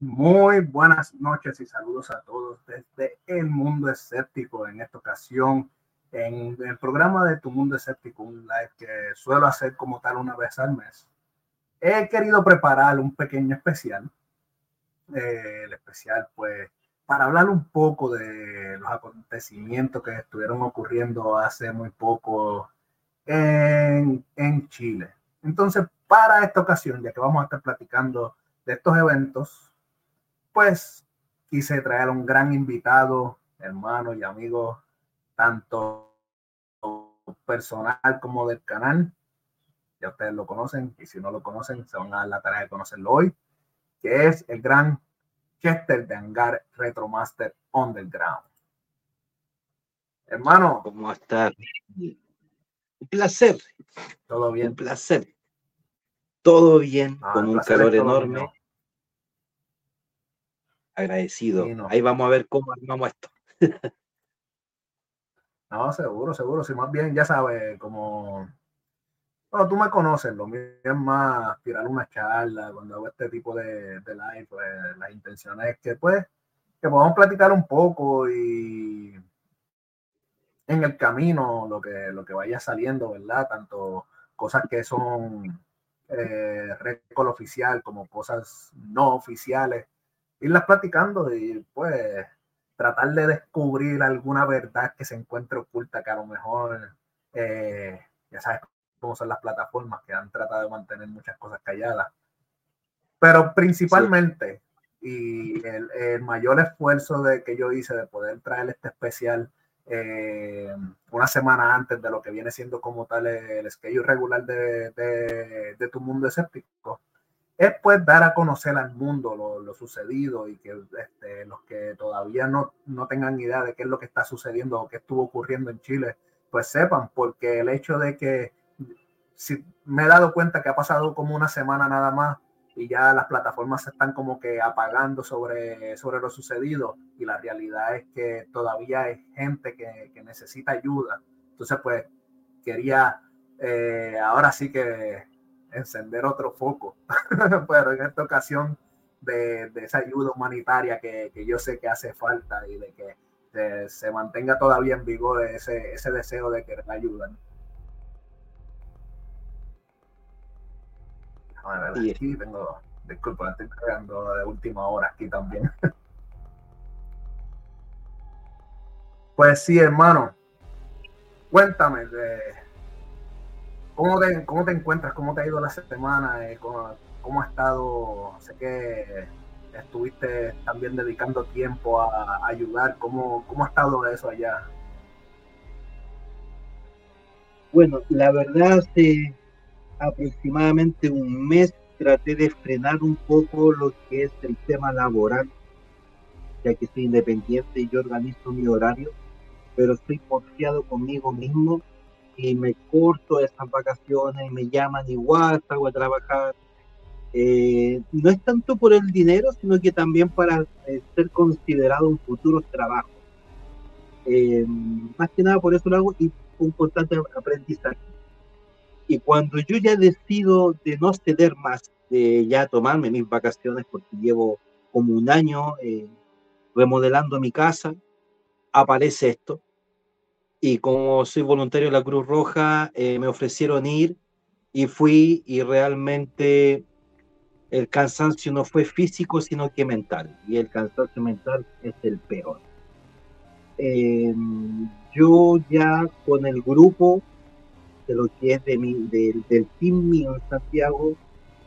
Muy buenas noches y saludos a todos desde el mundo escéptico. En esta ocasión, en el programa de Tu Mundo Escéptico, un live que suelo hacer como tal una vez al mes, he querido preparar un pequeño especial. Eh, el especial, pues, para hablar un poco de los acontecimientos que estuvieron ocurriendo hace muy poco en, en Chile. Entonces, para esta ocasión, ya que vamos a estar platicando de estos eventos, pues quise traer a un gran invitado, hermano y amigo, tanto personal como del canal. Ya ustedes lo conocen y si no lo conocen, se van a dar la tarea de conocerlo hoy, que es el gran Chester de Hangar Retromaster Underground. Hermano. ¿Cómo estás? Un placer. Todo bien. Un placer. Todo bien, ah, con un calor enorme agradecido. Ahí vamos a ver cómo armamos esto. no, seguro, seguro. Si más bien, ya sabes, como. Bueno, tú me conoces, lo mío es más tirar una charla cuando hago este tipo de, de live, pues la intención es que pues que podamos platicar un poco y en el camino lo que, lo que vaya saliendo, ¿verdad? Tanto cosas que son eh, récord oficial como cosas no oficiales irlas platicando y pues tratar de descubrir alguna verdad que se encuentre oculta que a lo mejor, eh, ya sabes cómo son las plataformas que han tratado de mantener muchas cosas calladas. Pero principalmente, y el, mayor esfuerzo de, que yo hice de poder traer este especial eh, una semana antes de lo que viene siendo como tal el schedule regular de, de tu mundo escéptico, es pues dar a conocer al mundo lo, sucedido y que este, los que todavía no, no tengan idea de qué es lo que está sucediendo o qué estuvo ocurriendo en Chile, pues sepan, porque el hecho de que si me he dado cuenta que ha pasado como una semana nada más y ya las plataformas se están como que apagando sobre, sobre lo sucedido y la realidad es que todavía hay gente que, que necesita ayuda. Entonces, pues quería eh, ahora sí que encender otro foco, pero en esta ocasión de, esa ayuda humanitaria que, yo sé que hace falta y de que se mantenga todavía en vigor ese, ese deseo de querer ayudar. ver, aquí tengo, disculpa, estoy creando de última hora aquí también. pues sí, hermano, cuéntame de ¿Cómo te, ¿Cómo te encuentras? ¿Cómo te ha ido la semana? Eh, ¿Cómo, ¿Cómo, ha estado? Sé que estuviste también dedicando tiempo a, ayudar. ¿Cómo, ¿Cómo ha estado eso allá? Bueno, la verdad, hace aproximadamente un mes traté de frenar un poco lo que es el tema laboral, ya que soy independiente y yo organizo mi horario, pero estoy confiado conmigo mismo y me corto esas vacaciones, y me llaman igual, salgo a trabajar. Eh, no es tanto por el dinero, sino que también para eh, ser considerado un futuro trabajo. Eh, más que nada por eso lo hago y un constante aprendizaje. Y cuando yo ya decido de no ceder más, de ya tomarme mis vacaciones, porque llevo como un año remodelando mi casa, aparece esto y como soy voluntario de la Cruz Roja, eh, me ofrecieron ir y fui y realmente el cansancio no fue físico, sino que mental. Y el cansancio mental es el peor. Em, yo ya con el grupo de lo que es de mi, del team mío en Santiago,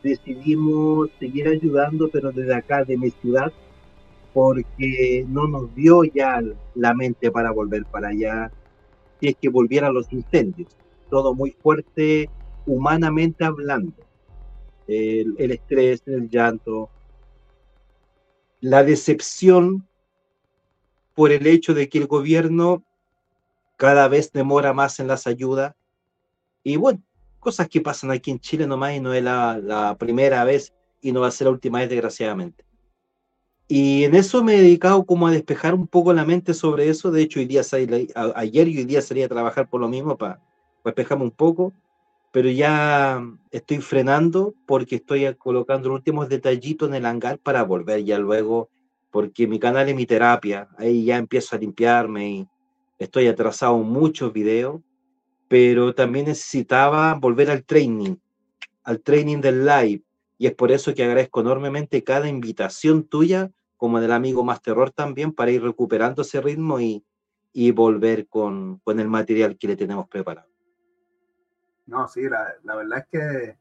decidimos seguir ayudando, pero desde acá, de mi ciudad, porque no nos dio ya la mente para volver para allá que volvieran los incendios. Todo muy fuerte humanamente hablando. El, estrés, el llanto, la decepción por el hecho de que el gobierno cada vez demora más en las ayudas. Y bueno, cosas que pasan aquí en Chile nomás y no es la primera vez y no va a ser la última vez, desgraciadamente. Y en eso me he dedicado como a despejar un poco la mente sobre eso. De hecho, hoy día salí, ayer y hoy día salí a trabajar por lo mismo para, despejarme un poco. pero ya estoy frenando porque estoy colocando los últimos detallitos en el hangar para volver ya luego, porque mi canal es mi terapia, ahí ya empiezo a limpiarme y estoy atrasado en muchos videos, pero también necesitaba volver al training, al training del live, y es por eso que agradezco enormemente cada invitación tuya, como del amigo Más Terror también, para ir recuperando ese ritmo y, y volver con, con el material que le tenemos preparado. No, sí, la, la, verdad es que,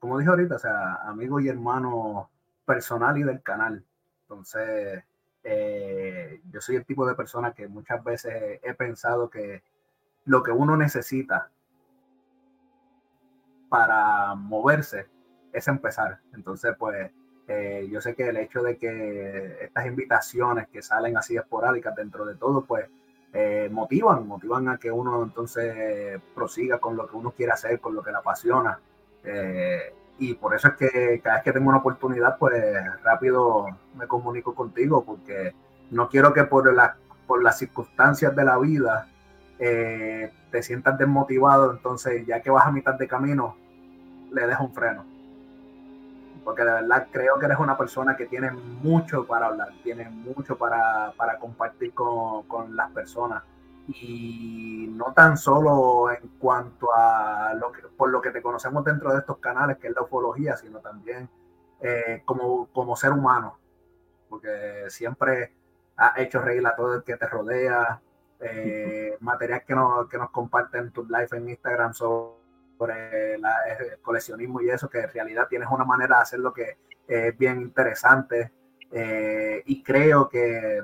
como dije ahorita, o sea, amigo y hermano personal y del canal. Entonces, eh, yo soy el tipo de persona que muchas veces he pensado que lo que uno necesita para moverse es empezar. Entonces, pues, eh, yo sé que el hecho de que estas invitaciones que salen así esporádicas dentro de todo, pues, eh, motivan, motivan a que uno entonces prosiga con lo que uno quiere hacer, con lo que le apasiona. Eh, y por eso es que cada vez que tengo una oportunidad, pues rápido me comunico contigo, porque no quiero que por, la, por las circunstancias de la vida te sientas desmotivado, entonces ya que vas a mitad de camino, le dejo un freno porque de verdad creo que eres una persona que tiene mucho para hablar, tiene mucho para, para compartir con, con, las personas. Y no tan solo en cuanto a lo que, por lo que te conocemos dentro de estos canales, que es la ufología, sino también eh, como, como ser humano, porque siempre has hecho reír a todo el que te rodea, eh, material que nos, que nos comparten tus live en Instagram sobre sobre el coleccionismo y eso, que en realidad tienes una manera de hacerlo que es bien interesante. Eh, y creo que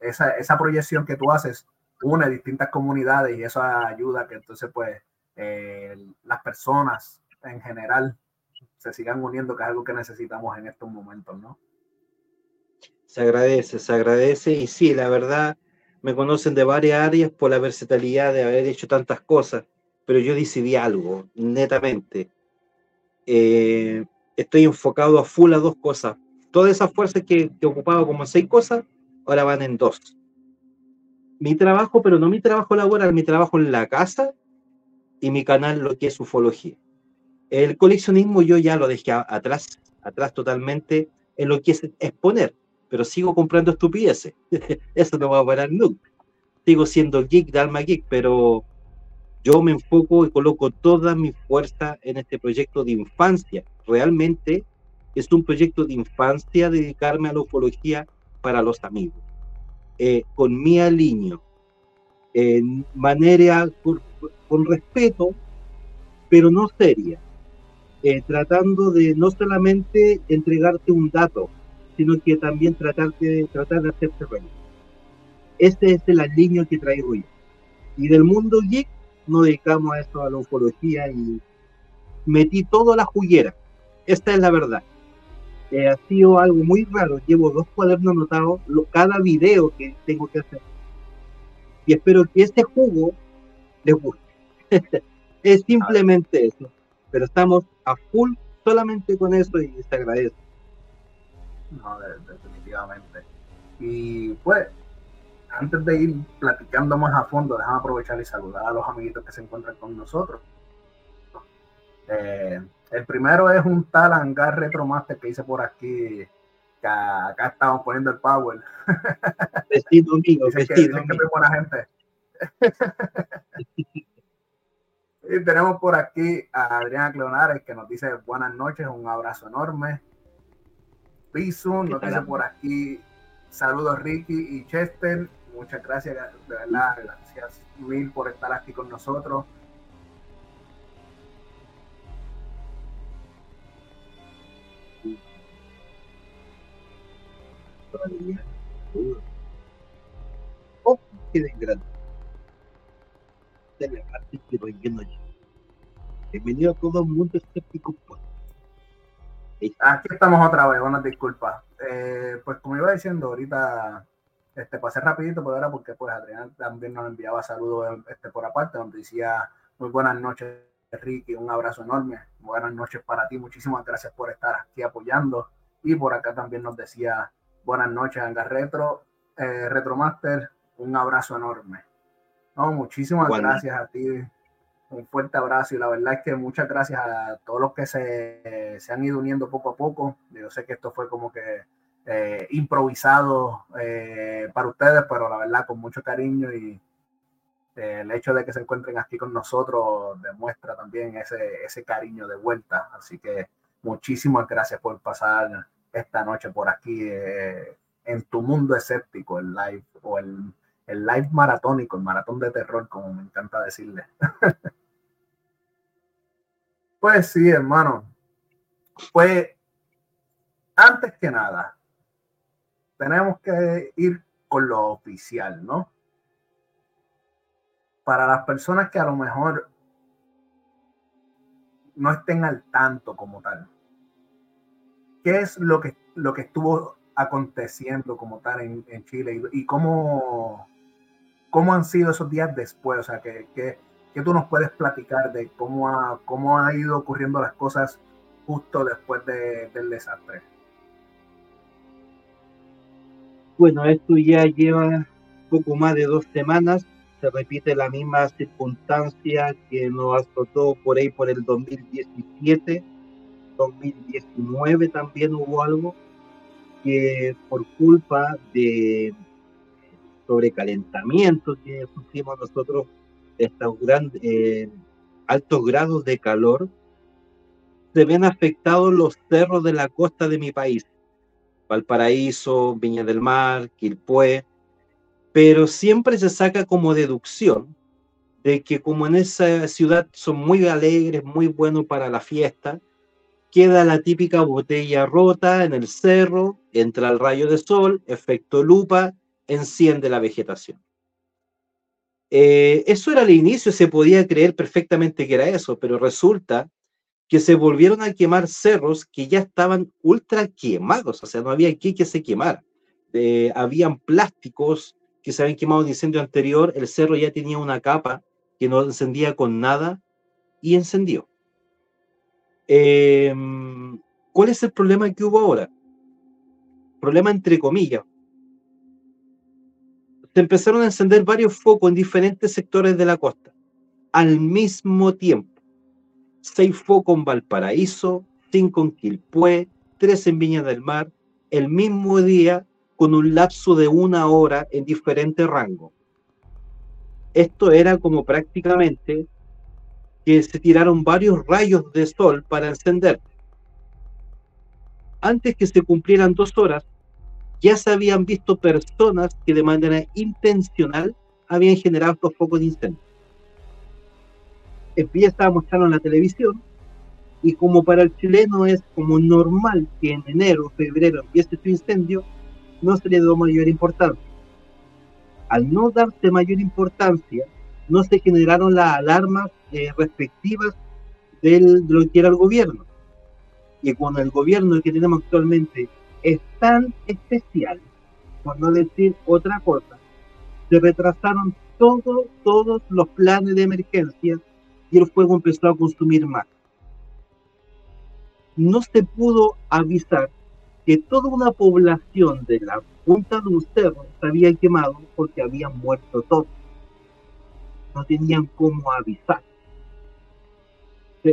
esa, esa, proyección que tú haces une distintas comunidades y eso ayuda que entonces pues eh, las personas en general se sigan uniendo, que es algo que necesitamos en estos momentos, ¿no? Se agradece, se agradece y sí, la verdad, me conocen de varias áreas por la versatilidad de haber hecho tantas cosas pero yo decidí algo, netamente. Eh, estoy enfocado a full a dos cosas. Todas esas fuerzas que, ocupaba como seis cosas, ahora van en dos. Mi trabajo, pero no mi trabajo laboral, mi trabajo en la casa y mi canal, lo que es ufología. El coleccionismo yo ya lo dejé atrás, atrás totalmente en lo que es exponer, pero sigo comprando estupideces. Eso no va a parar nunca. Sigo siendo geek de alma geek, pero yo me enfoco y coloco toda mi fuerza en este proyecto de infancia. Realmente es un proyecto de infancia dedicarme a la ufología para los amigos. Eh, con mi alineo, en manera con, respeto, pero no seria, eh, tratando de no solamente entregarte un dato, sino que también tratar de, tratar de hacerte reír. Este es el alineo que traigo yo. Y del mundo geek nos dedicamos esto, a la ufología, y metí todo a la juguera. Esta es la verdad. Eh, ha sido algo muy raro. Llevo dos cuadernos anotados, cada video que tengo que hacer. Y espero que este jugo les guste. es simplemente eso. Pero estamos a full solamente con eso y se agradece. No, definitivamente. Y pues, antes de ir platicando más a fondo, déjame aprovechar y saludar a los amiguitos que se encuentran con nosotros. Eh, el primero es un tal Hangar Retromaster que hice por aquí, que acá estamos poniendo el power. Vestido mío, vestido que, que buena gente. y tenemos por aquí a Adriana Cleonares que nos dice buenas noches, un abrazo enorme. Piso nos dice por aquí saludos Ricky y Chester muchas gracias, de verdad, gracias mil por estar aquí con nosotros. Oh, grande. Bienvenido a todo el mundo escéptico. Aquí estamos otra vez, buenas disculpas. Eh, pues como iba diciendo, ahorita este, pasé rapidito, pues ahora porque pues Adrián también nos enviaba saludos este, por aparte, donde decía muy buenas noches, Ricky, un abrazo enorme, buenas noches para ti, muchísimas gracias por estar aquí apoyando. Y por acá también nos decía buenas noches, Anga Retro, eh, Retromaster, un abrazo enorme. No, muchísimas gracias a ti, un fuerte abrazo y la verdad es que muchas gracias a todos los que se, se han ido uniendo poco a poco. Yo sé que esto fue como que eh, improvisado eh, para ustedes, pero la verdad con mucho cariño y eh, el hecho de que se encuentren aquí con nosotros demuestra también ese, ese cariño de vuelta. Así que muchísimas gracias por pasar esta noche por aquí en tu mundo escéptico, el live o el, el live maratónico, el maratón de terror, como me encanta decirle. pues sí, hermano. Pues antes que nada, tenemos que ir con lo oficial, ¿no? Para las personas que a lo mejor no estén al tanto como tal. ¿Qué es lo que, lo que estuvo aconteciendo como tal en, Chile y, cómo, cómo han sido esos días después? O sea, que, que, tú nos puedes platicar de cómo ha, cómo ha ido ocurriendo las cosas justo después del desastre. Bueno, esto ya lleva poco más de dos semanas. Se repite la misma circunstancia que nos azotó por ahí por el 2017. 2019 también hubo algo que por culpa de sobrecalentamiento que sufrimos nosotros, estos grandes, eh, altos grados de calor, se ven afectados los cerros de la costa de mi país. Valparaíso, Viña del Mar, Quilpué, pero siempre se saca como deducción de que como en esa ciudad son muy alegres, muy buenos para la fiesta, queda la típica botella rota en el cerro, entra el rayo de sol, efecto lupa, enciende la vegetación. Eh, eso era el inicio, se podía creer perfectamente que era eso, pero resulta que se volvieron a quemar cerros que ya estaban ultra quemados, o sea, no había aquí que se quemar. Eh, habían plásticos que se habían quemado en incendio anterior, el cerro ya tenía una capa que no encendía con nada y encendió. Em, ¿Cuál es el problema que hubo ahora? Problema entre comillas. Se empezaron a encender varios focos en diferentes sectores de la costa al mismo tiempo seis focos en Valparaíso, cinco en Quilpué, tres en Viña del Mar, el mismo día con un lapso de una hora en diferentes rangos. Esto era como prácticamente que se tiraron varios rayos de sol para encender. Antes que se cumplieran dos horas, ya se habían visto personas que de manera intencional habían generado los focos de incendio empieza a mostrarlo en la televisión y como para el chileno es como normal que en enero, febrero empiece su incendio, no se le dio mayor importancia. Al no darse mayor importancia, no se generaron las alarmas eh, respectivas del, de lo que era el gobierno. Y cuando el gobierno que tenemos actualmente es tan especial, por no decir otra cosa, se retrasaron todos, todos los planes de emergencia y el fuego empezó a consumir más. No se pudo avisar que toda una población de la punta de un cerro se había quemado porque habían muerto todos. No tenían cómo avisar.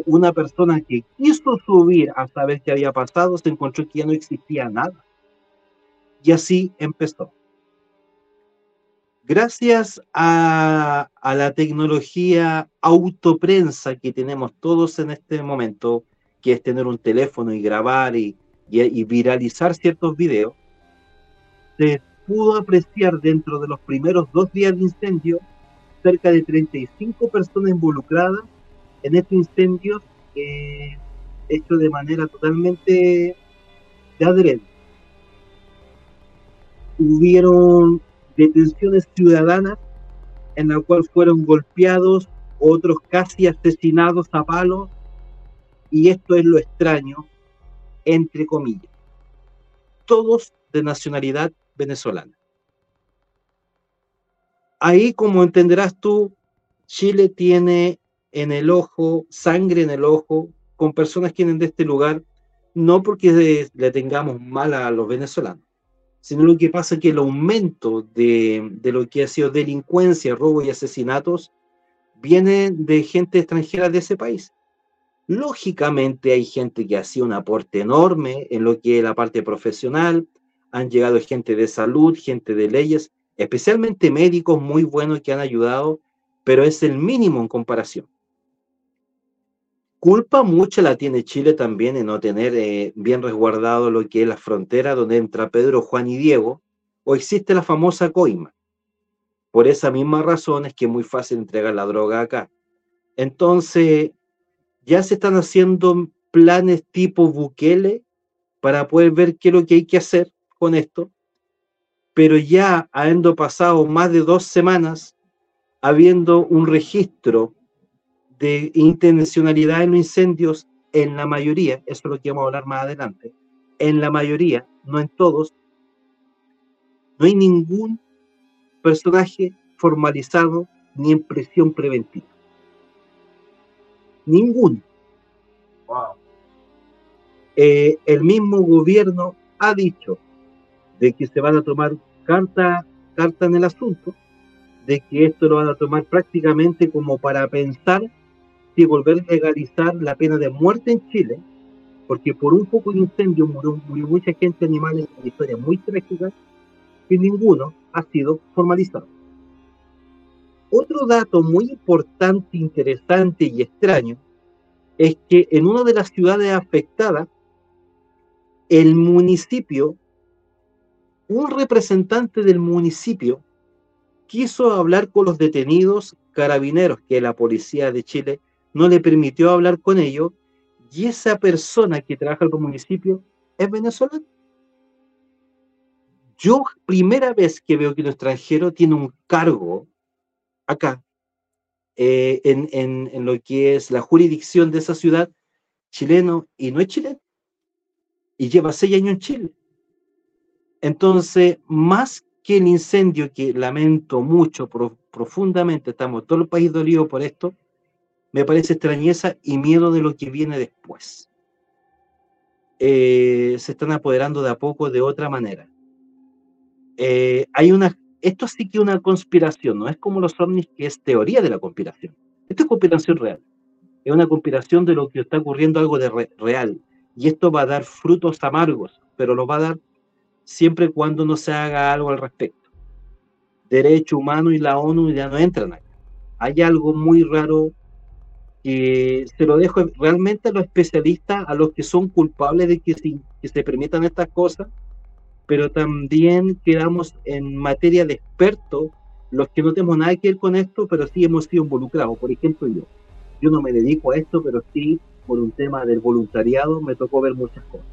Una persona que quiso subir a saber qué había pasado se encontró que ya no existía nada. Y así empezó gracias a, la tecnología autoprensa que tenemos todos en este momento, que es tener un teléfono y grabar y, viralizar ciertos videos, se pudo apreciar dentro de los primeros dos días de incendio cerca de 35 personas involucradas en estos incendios eh, hechos de manera totalmente de adrede. Hubieron detenciones ciudadanas en la cual fueron golpeados, otros casi asesinados a palos, y esto es lo extraño, entre comillas, todos de nacionalidad venezolana. Ahí, como entenderás tú, Chile tiene en el ojo, sangre en el ojo, con personas que vienen de este lugar, no porque le tengamos mal a los venezolanos, sino lo que pasa es que el aumento de, lo que ha sido delincuencia, robo y asesinatos vienen de gente extranjera de ese país. Lógicamente hay gente que hacía un aporte enorme en lo que es la parte profesional, han llegado gente de salud, gente de leyes, especialmente médicos muy buenos que han ayudado, pero es el mínimo en comparación. Culpa mucha la tiene Chile también en no tener eh, bien resguardado lo que es la frontera donde entra Pedro, Juan y Diego, o existe la famosa coima. Por esa misma razón es que es muy fácil entregar la droga acá. Entonces, ya se están haciendo planes tipo Bukele para poder ver qué es lo que hay que hacer con esto, pero ya habiendo pasado más de dos semanas, habiendo un registro de intencionalidad en los incendios en la mayoría, eso es lo que vamos a hablar más adelante, en la mayoría, no en todos, no hay ningún personaje formalizado ni en presión preventiva. Ninguno. Eh, el mismo gobierno ha dicho de que se van a tomar carta, carta en el asunto, de que esto lo van a tomar prácticamente como para pensar si volver a legalizar la pena de muerte en Chile, porque por un poco de incendio murió, mucha gente, animales, historias muy trágicas, y ninguno ha sido formalizado. Otro dato muy importante, interesante y extraño es que en una de las ciudades afectadas, el municipio, un representante del municipio, quiso hablar con los detenidos carabineros, que la policía de Chile no le permitió hablar con ellos, y esa persona que trabaja en el municipio es venezolana. Yo, primera vez que veo que un extranjero tiene un cargo acá, eh, en, lo que es la jurisdicción de esa ciudad, chileno, y no es chileno, y lleva seis años en Chile. Entonces, más que el incendio, que lamento mucho, profundamente, estamos todo el país dolido por esto, me parece extrañeza y miedo de lo que viene después. Eh, se están apoderando de a poco de otra manera. Eh, hay una esto sí que es una conspiración, no es como los ovnis que es teoría de la conspiración. Esto es conspiración real. Es una conspiración de lo que está ocurriendo algo de real. Y esto va a dar frutos amargos, pero lo va a dar siempre cuando no se haga algo al respecto. Derecho humano y la ONU ya no entran acá. Hay algo muy raro que se lo dejo realmente a los especialistas, a los que son culpables de que, que se permitan estas cosas, pero también quedamos en materia de expertos, los que no tenemos nada que ver con esto, pero sí hemos sido involucrados. Por ejemplo, yo. Yo no me dedico a esto, pero sí, por un tema del voluntariado, me tocó ver muchas cosas.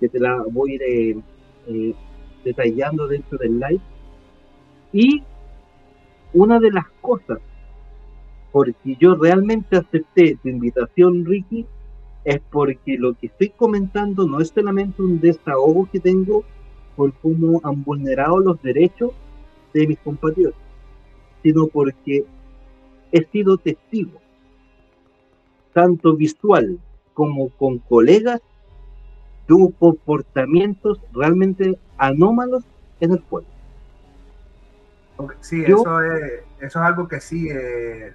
Que te la voy a ir eh, eh, detallando dentro del live. Y una de las cosas, porque yo realmente acepté tu invitación, Ricky, es porque lo que estoy comentando no es solamente un desahogo que tengo por cómo han vulnerado los derechos de mis compatriotas, sino porque he sido testigo, tanto visual como con colegas, de comportamientos realmente anómalos en el pueblo. Sí, eso, es, eso es algo que sí, eh,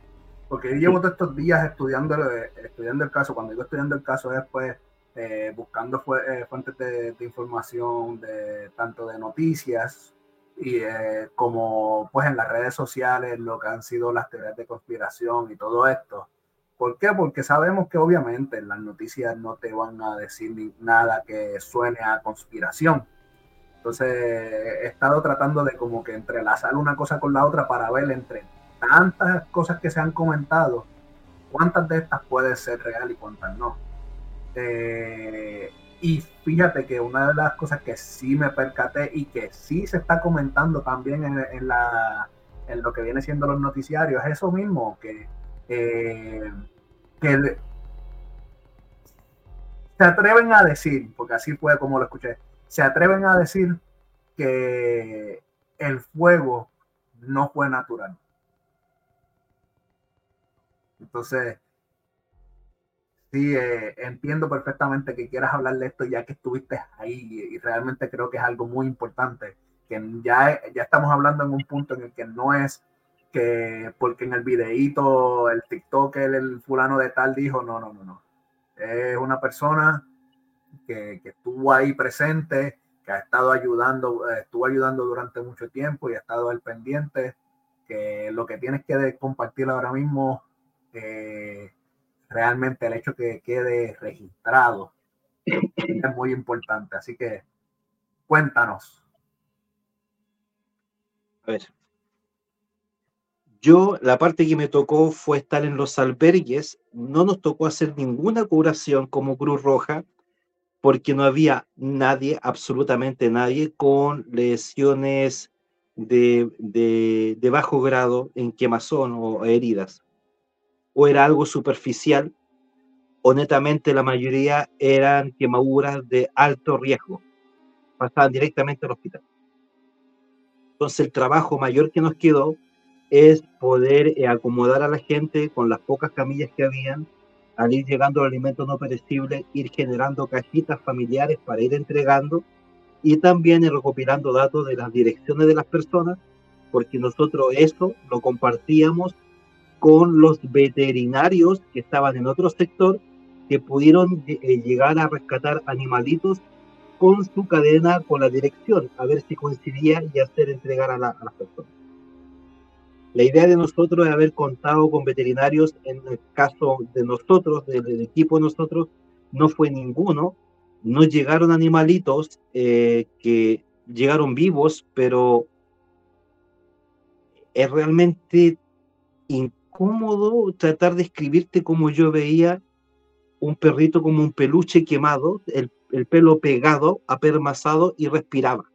porque yo llevo todos estos días estudiando, estudiando el caso, cuando digo estudiando el caso es pues eh, buscando eh, fuentes de, información de tanto de noticias y eh, como pues en las redes sociales lo que han sido las teorías de conspiración y todo esto. ¿Por qué? Porque sabemos que obviamente las noticias no te van a decir nada que suene a conspiración. Entonces he estado tratando de como que entrelazar una cosa con la otra para ver entre tantas cosas que se han comentado, cuántas de estas pueden ser real y cuántas no. Eh, y fíjate que una de las cosas que sí me percaté y que sí se está comentando también en, la, en lo que viene siendo los noticiarios es eso mismo, que, eh, que se atreven a decir, porque así fue como lo escuché, se atreven a decir que el fuego no fue natural. Entonces, Sí, eh, entiendo perfectamente que quieras hablar de esto ya que estuviste ahí y, realmente creo que es algo muy importante, que ya, ya estamos hablando en un punto en el que no es que porque en el videíto el TikTok el fulano de tal dijo, no, no, no, no. Es una persona que, que estuvo ahí presente, que ha estado ayudando, estuvo ayudando durante mucho tiempo y ha estado al pendiente, que lo que tienes que compartir ahora mismo, realmente el hecho que quede registrado es muy importante. Así que cuéntanos. A ver. Yo, la parte que me tocó fue estar en los albergues. No nos tocó hacer ninguna curación como Cruz Roja porque no había nadie, absolutamente nadie, con lesiones de, de, bajo grado en quemazón o heridas. O era algo superficial, o netamente la mayoría eran quemaduras de alto riesgo. Pasaban directamente al hospital. Entonces el trabajo mayor que nos quedó es poder eh, acomodar a la gente con las pocas camillas que habían al ir llegando los alimentos no perecibles, ir generando cajitas familiares para ir entregando y también recopilando datos de las direcciones de las personas, porque nosotros eso lo compartíamos con los veterinarios que estaban en otro sector que pudieron eh, llegar a rescatar animalitos con su cadena con la dirección, a ver si coincidía y hacer entregar a, la, a las personas. La idea de nosotros es haber contado con veterinarios, en el caso de nosotros, del, equipo de nosotros, no fue ninguno. No llegaron animalitos eh, que llegaron vivos, pero es realmente incómodo tratar de escribirte como yo veía un perrito como un peluche quemado, el, el pelo pegado, apermazado y respiraba.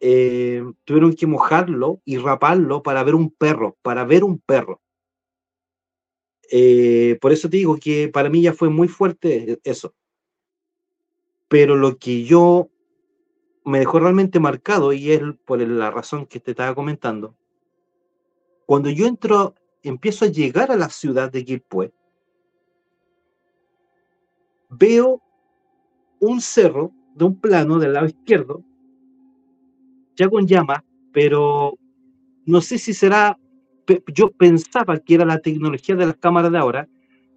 Eh, tuvieron que mojarlo y raparlo para ver un perro, para ver un perro. Eh, por eso te digo que para mí ya fue muy fuerte eso. Pero lo que yo me dejó realmente marcado, y es por la razón que te estaba comentando, cuando yo entro, empiezo a llegar a la ciudad de Quilpué, veo un cerro de un plano del lado izquierdo ya con llama, pero no sé si será, yo pensaba que era la tecnología de las cámaras de ahora,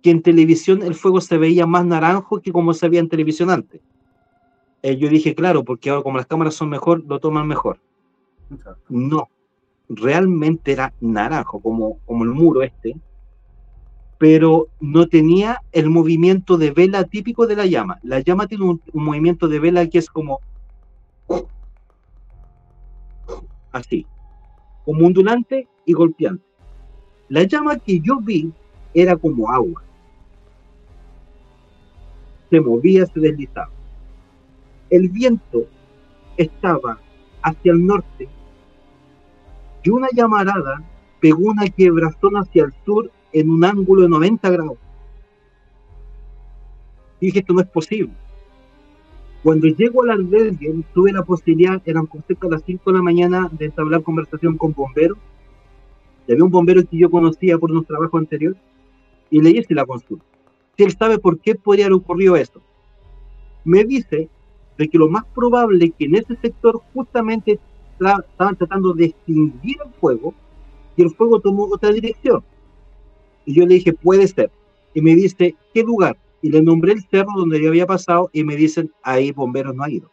que en televisión el fuego se veía más naranjo que como se veía en televisión antes. Eh, yo dije, claro, porque ahora como las cámaras son mejor, lo toman mejor. No, realmente era naranjo, como, como el muro este, pero no tenía el movimiento de vela típico de la llama. La llama tiene un movimiento de vela que es como así, como ondulante y golpeante. La llama que yo vi era como agua. Se movía, se deslizaba. El viento estaba hacia el norte y una llamarada pegó una quebrazón hacia el sur en un ángulo de 90 grados. Dije, esto no es posible. Cuando llego al albergue, tuve la posibilidad, eran cerca de las 5 de la mañana, de entablar conversación con bomberos. Había un bombero que yo conocía por un trabajo anterior y le hice la consulta. Si él sabe por qué podría haber ocurrido eso. Me dice de que lo más probable es que en ese sector justamente estaban tratando de extinguir el fuego y el fuego tomó otra dirección. Y yo le dije, puede ser. Y me dice, ¿qué lugar? y le nombré el cerro donde yo había pasado y me dicen, ahí bomberos no ha ido.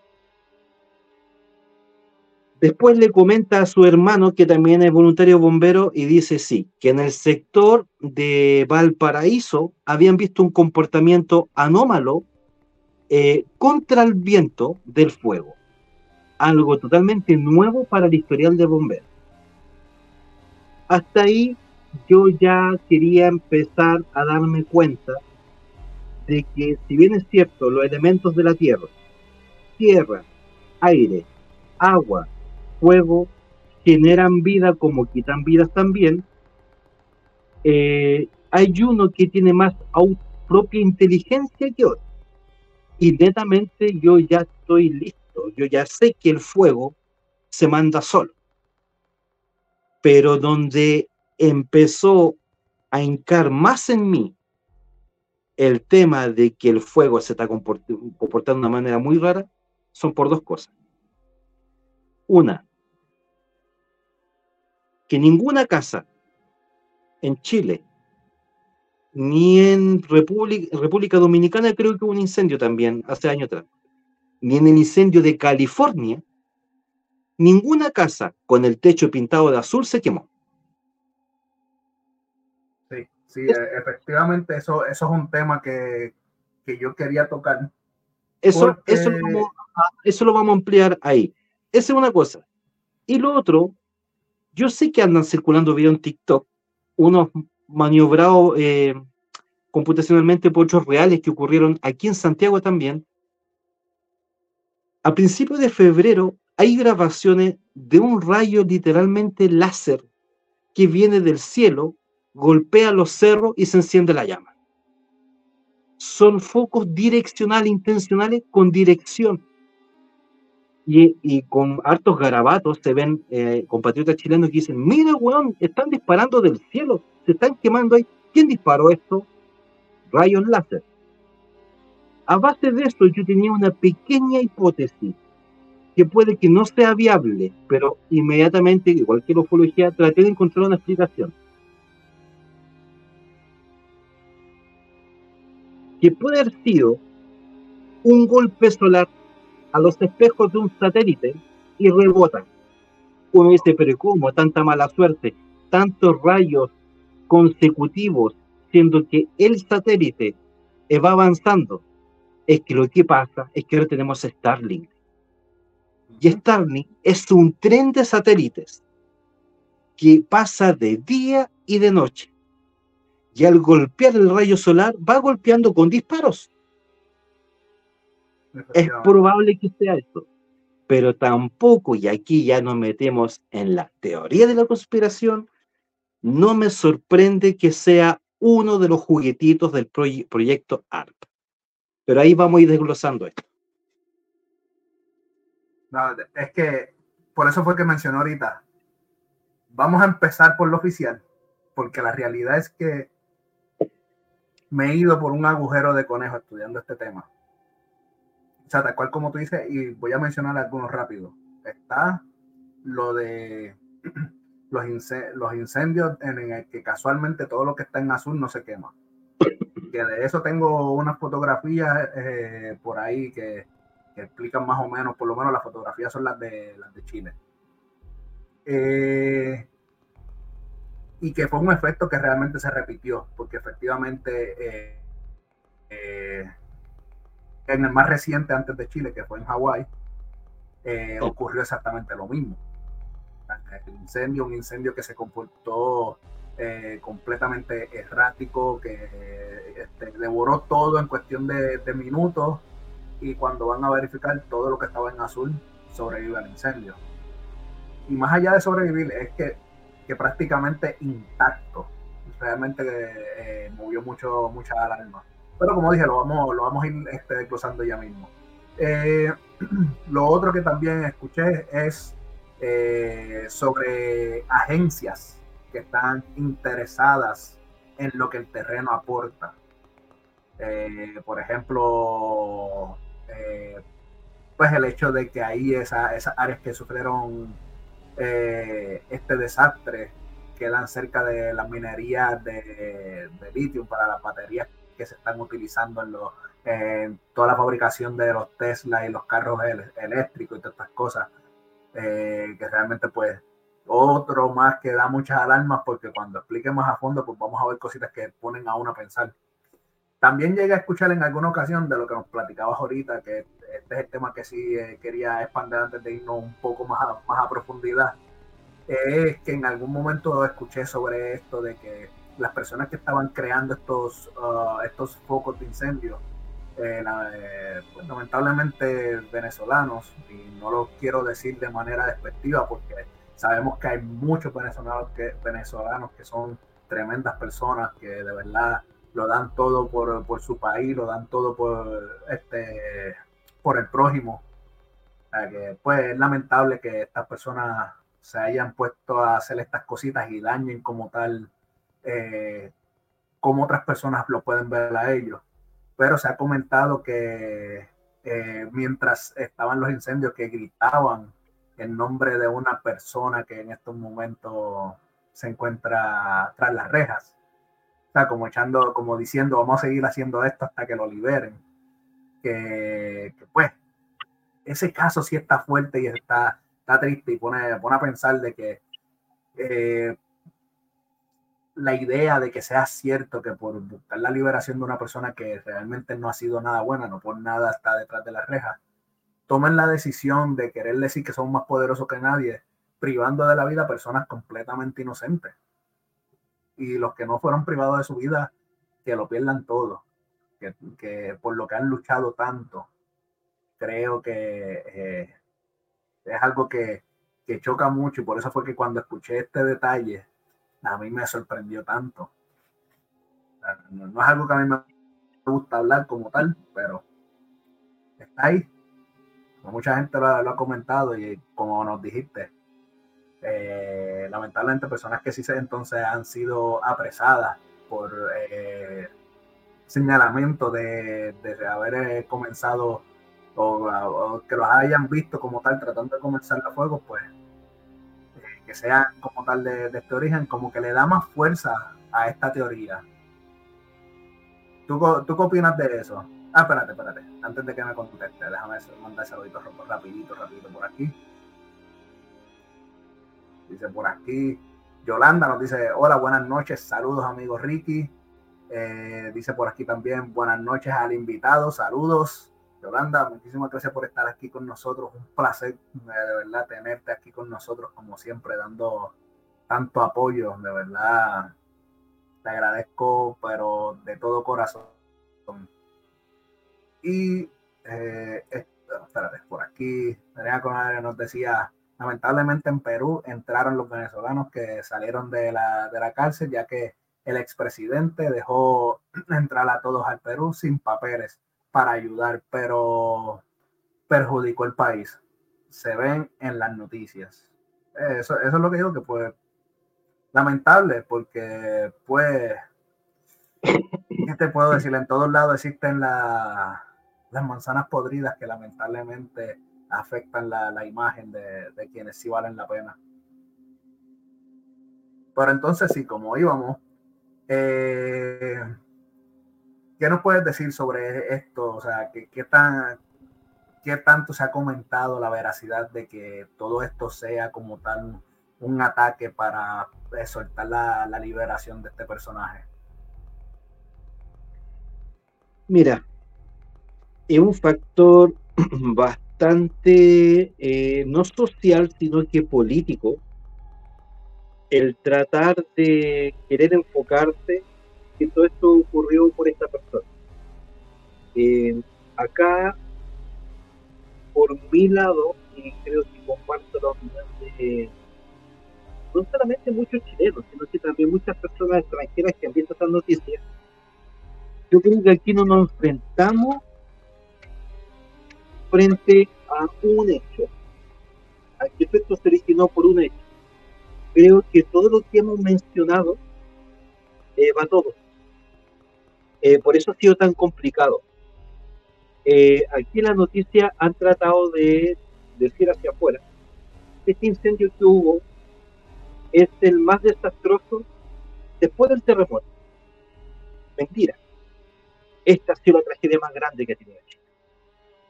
Después le comenta a su hermano, que también es voluntario bombero, y dice sí, que en el sector de Valparaíso habían visto un comportamiento anómalo eh, contra el viento del fuego. Algo totalmente nuevo para el historial de bomberos. Hasta ahí yo ya quería empezar a darme cuenta de que si bien es cierto los elementos de la Tierra, tierra, aire, agua, fuego, generan vida como quitan vidas también, eh, hay uno que tiene más propia inteligencia que otro. Y netamente yo ya estoy listo, yo ya sé que el fuego se manda solo. Pero donde empezó a hincar más en mí el tema de que el fuego se está comportando de una manera muy rara son por dos cosas. Una, que ninguna casa en Chile, ni en República, República Dominicana, creo que hubo un incendio también hace años atrás, ni en el incendio de California, ninguna casa con el techo pintado de azul se quemó. Sí, sí, e, efectivamente, eso, eso es un tema que, que yo quería tocar. Eso, eso, lo vamos a, eso lo vamos a ampliar ahí. Esa es una cosa. Y lo otro, yo sé que andan circulando videos en TikTok, unos maniobrados eh, computacionalmente por hechos reales que ocurrieron aquí en Santiago también. A principios de febrero hay grabaciones de un rayo literalmente láser que viene del cielo, golpea los cerros y se enciende la llama. Son focos direccionales, intencionales, con dirección. Y, con hartos garabatos se ven eh, compatriotas chilenos que dicen, mira, weón, están disparando del cielo, se están quemando ahí. ¿Quién disparó esto? Rayos láser. A base de esto yo tenía una pequeña hipótesis que puede que no sea viable, pero inmediatamente, igual que la ufología, traté de encontrar una explicación. Que puede haber sido un golpe solar a los espejos de un satélite y rebota. Uno dice, pero ¿cómo? Tanta mala suerte, tantos rayos consecutivos, siendo que el satélite va avanzando. Es que lo que pasa es que ahora tenemos Starlink y Starlink es un tren de satélites que pasa de día y de noche. Y al golpear el rayo solar va golpeando con disparos. Es probable que sea esto. Pero tampoco, y aquí ya nos metemos en la teoría de la conspiración, no me sorprende que sea uno de los juguetitos del proyecto ARP. Pero ahí vamos a ir desglosando esto es que por eso fue que mencionó ahorita. Vamos a empezar por lo oficial, porque la realidad es que me he ido por un agujero de conejo estudiando este tema. O sea, tal cual como tú dices, y voy a mencionar algunos rápidos. Está lo de los, incendios en el que casualmente todo lo que está en azul no se quema. Que de eso tengo unas fotografías eh, por ahí que explican más o menos, por lo menos las fotografías son las de, las de Chile. Eh, y que fue un efecto que realmente se repitió, porque efectivamente eh, en el más reciente antes de Chile, que fue en Hawái, ocurrió exactamente lo mismo. El incendio, un incendio que se comportó completamente errático, que este, devoró todo en cuestión de, de minutos y cuando van a verificar todo lo que estaba en azul sobrevive al incendio. Y más allá de sobrevivir, es que, que prácticamente intacto. Realmente eh, movió mucho, mucha alarma. Pero como dije, lo vamos, lo vamos a ir este, desglosando ya mismo. Eh, lo otro que también escuché es eh, sobre agencias que están interesadas en lo que el terreno aporta. por ejemplo, eh, pues el hecho de que ahí esa, esas áreas que sufrieron eh, este desastre quedan cerca de las minerías de, litio para las baterías que se están utilizando en, los, toda la fabricación de los Tesla y los carros eléctricos y todas estas cosas, eh, que realmente pues otro más que da muchas alarmas porque cuando explique más a fondo pues vamos a ver cositas que ponen a uno a pensar. También llegué a escuchar en alguna ocasión de lo que nos platicabas ahorita, que este es el tema que sí eh, quería expandir antes de irnos un poco más a, más a profundidad, es que en algún momento escuché sobre esto de que las personas que estaban creando estos, uh, estos focos de incendio, eh, eh, pues, lamentablemente venezolanos, y no lo quiero decir de manera despectiva porque sabemos que hay muchos venezolanos que, venezolanos que son tremendas personas que de verdad lo dan todo por, por su país, lo dan todo por este por el prójimo. que, pues es lamentable que estas personas se hayan puesto a hacer estas cositas y dañen como tal, eh, como otras personas lo pueden ver a ellos. Pero se ha comentado que eh, mientras estaban los incendios que gritaban en nombre de una persona que en estos momentos se encuentra tras las rejas. O sea, como echando, como diciendo, vamos a seguir haciendo esto hasta que lo liberen. Que, pues, ese caso sí está fuerte y está, está triste y pone, pone a pensar de que eh, la idea de que sea cierto que por buscar la liberación de una persona que realmente no ha sido nada buena, no por nada está detrás de las rejas, tomen la decisión de querer decir que son más poderosos que nadie, privando de la vida a personas completamente inocentes. Y los que no fueron privados de su vida, que lo pierdan todo, que, por lo que han luchado tanto, creo que eh, es algo que, que choca mucho y por eso fue que cuando escuché este detalle, a mí me sorprendió tanto. No, es algo que a mí me gusta hablar como tal, pero está ahí. Mucha gente lo, ha comentado y como nos dijiste, eh, lamentablemente personas que sí se entonces han sido apresadas por eh, señalamiento de, haber eh, comenzado o, que los hayan visto como tal tratando de comenzar el fuego, pues que sea como tal de, este origen, como que le da más fuerza a esta teoría. ¿Tú, ¿Tú qué opinas de eso? Ah, espérate, espérate. Antes de que me conteste, déjame mandar saludito rapidito, rapidito por aquí. Dice por aquí. Yolanda nos dice, hola, buenas noches, saludos amigos Ricky. Eh, dice por aquí también, buenas noches al invitado, saludos. Yolanda, muchísimas gracias por estar aquí con nosotros. Un placer de verdad tenerte aquí con nosotros, como siempre, dando tanto apoyo. De verdad, te agradezco, pero de todo corazón. Y, eh, espérate, por aquí, nos decía, lamentablemente en Perú entraron los venezolanos que salieron de la, de la cárcel, ya que el expresidente dejó entrar a todos al Perú sin papeles para ayudar, pero perjudicó el país. Se ven en las noticias. Eso, eso es lo que digo que pues lamentable porque pues ¿qué te puedo decir? En todos lados existen las manzanas podridas que lamentablemente afectan la, imagen de, quienes sí valen la pena. Pero entonces sí, como íbamos, eh, ¿Qué nos puedes decir sobre esto? O sea, ¿qué, qué, tan, ¿qué tanto se ha comentado la veracidad de que todo esto sea como tal un ataque para soltar la, la liberación de este personaje? Mira, es un factor bastante eh, no social, sino que político, el tratar de querer enfocarse que todo esto ocurrió por esta persona. Eh, acá, por mi lado, y creo que comparto la opinión de no solamente muchos chilenos, sino que también muchas personas extranjeras que han visto estas noticias, yo creo que aquí no nos enfrentamos frente a un hecho. Aquí esto se originó por un hecho. Creo que todo lo que hemos mencionado eh, va todo. Eh, por eso ha sido tan complicado. Eh, aquí la noticia han tratado de decir hacia afuera, este incendio que hubo es el más desastroso después del terremoto. Mentira. Esta ha sido la tragedia más grande que ha tenido Chile.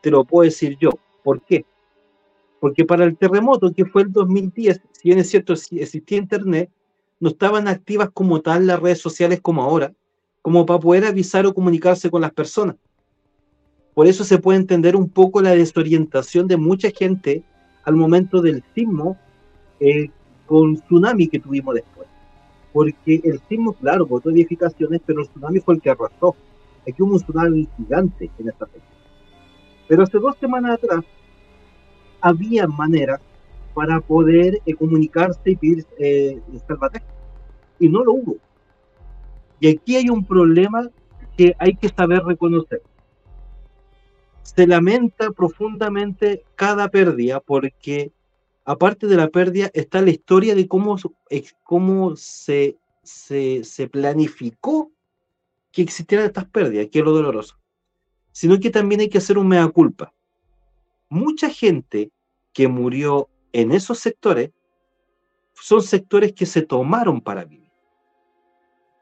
Te lo puedo decir yo. ¿Por qué? Porque para el terremoto, que fue el 2010, si bien es cierto, existía internet, no estaban activas como tal las redes sociales como ahora, como para poder avisar o comunicarse con las personas. Por eso se puede entender un poco la desorientación de mucha gente al momento del sismo eh, con tsunami que tuvimos después. Porque el sismo, claro, botó edificaciones, pero el tsunami fue el que arrasó. Aquí hubo un tsunami gigante en esta fecha. Pero hace dos semanas atrás había maneras para poder eh, comunicarse y pedir eh, Y no lo hubo. Y aquí hay un problema que hay que saber reconocer. Se lamenta profundamente cada pérdida porque aparte de la pérdida está la historia de cómo, cómo se, se, se planificó que existieran estas pérdidas, que es lo doloroso. Sino que también hay que hacer un mea culpa. Mucha gente que murió en esos sectores son sectores que se tomaron para vivir,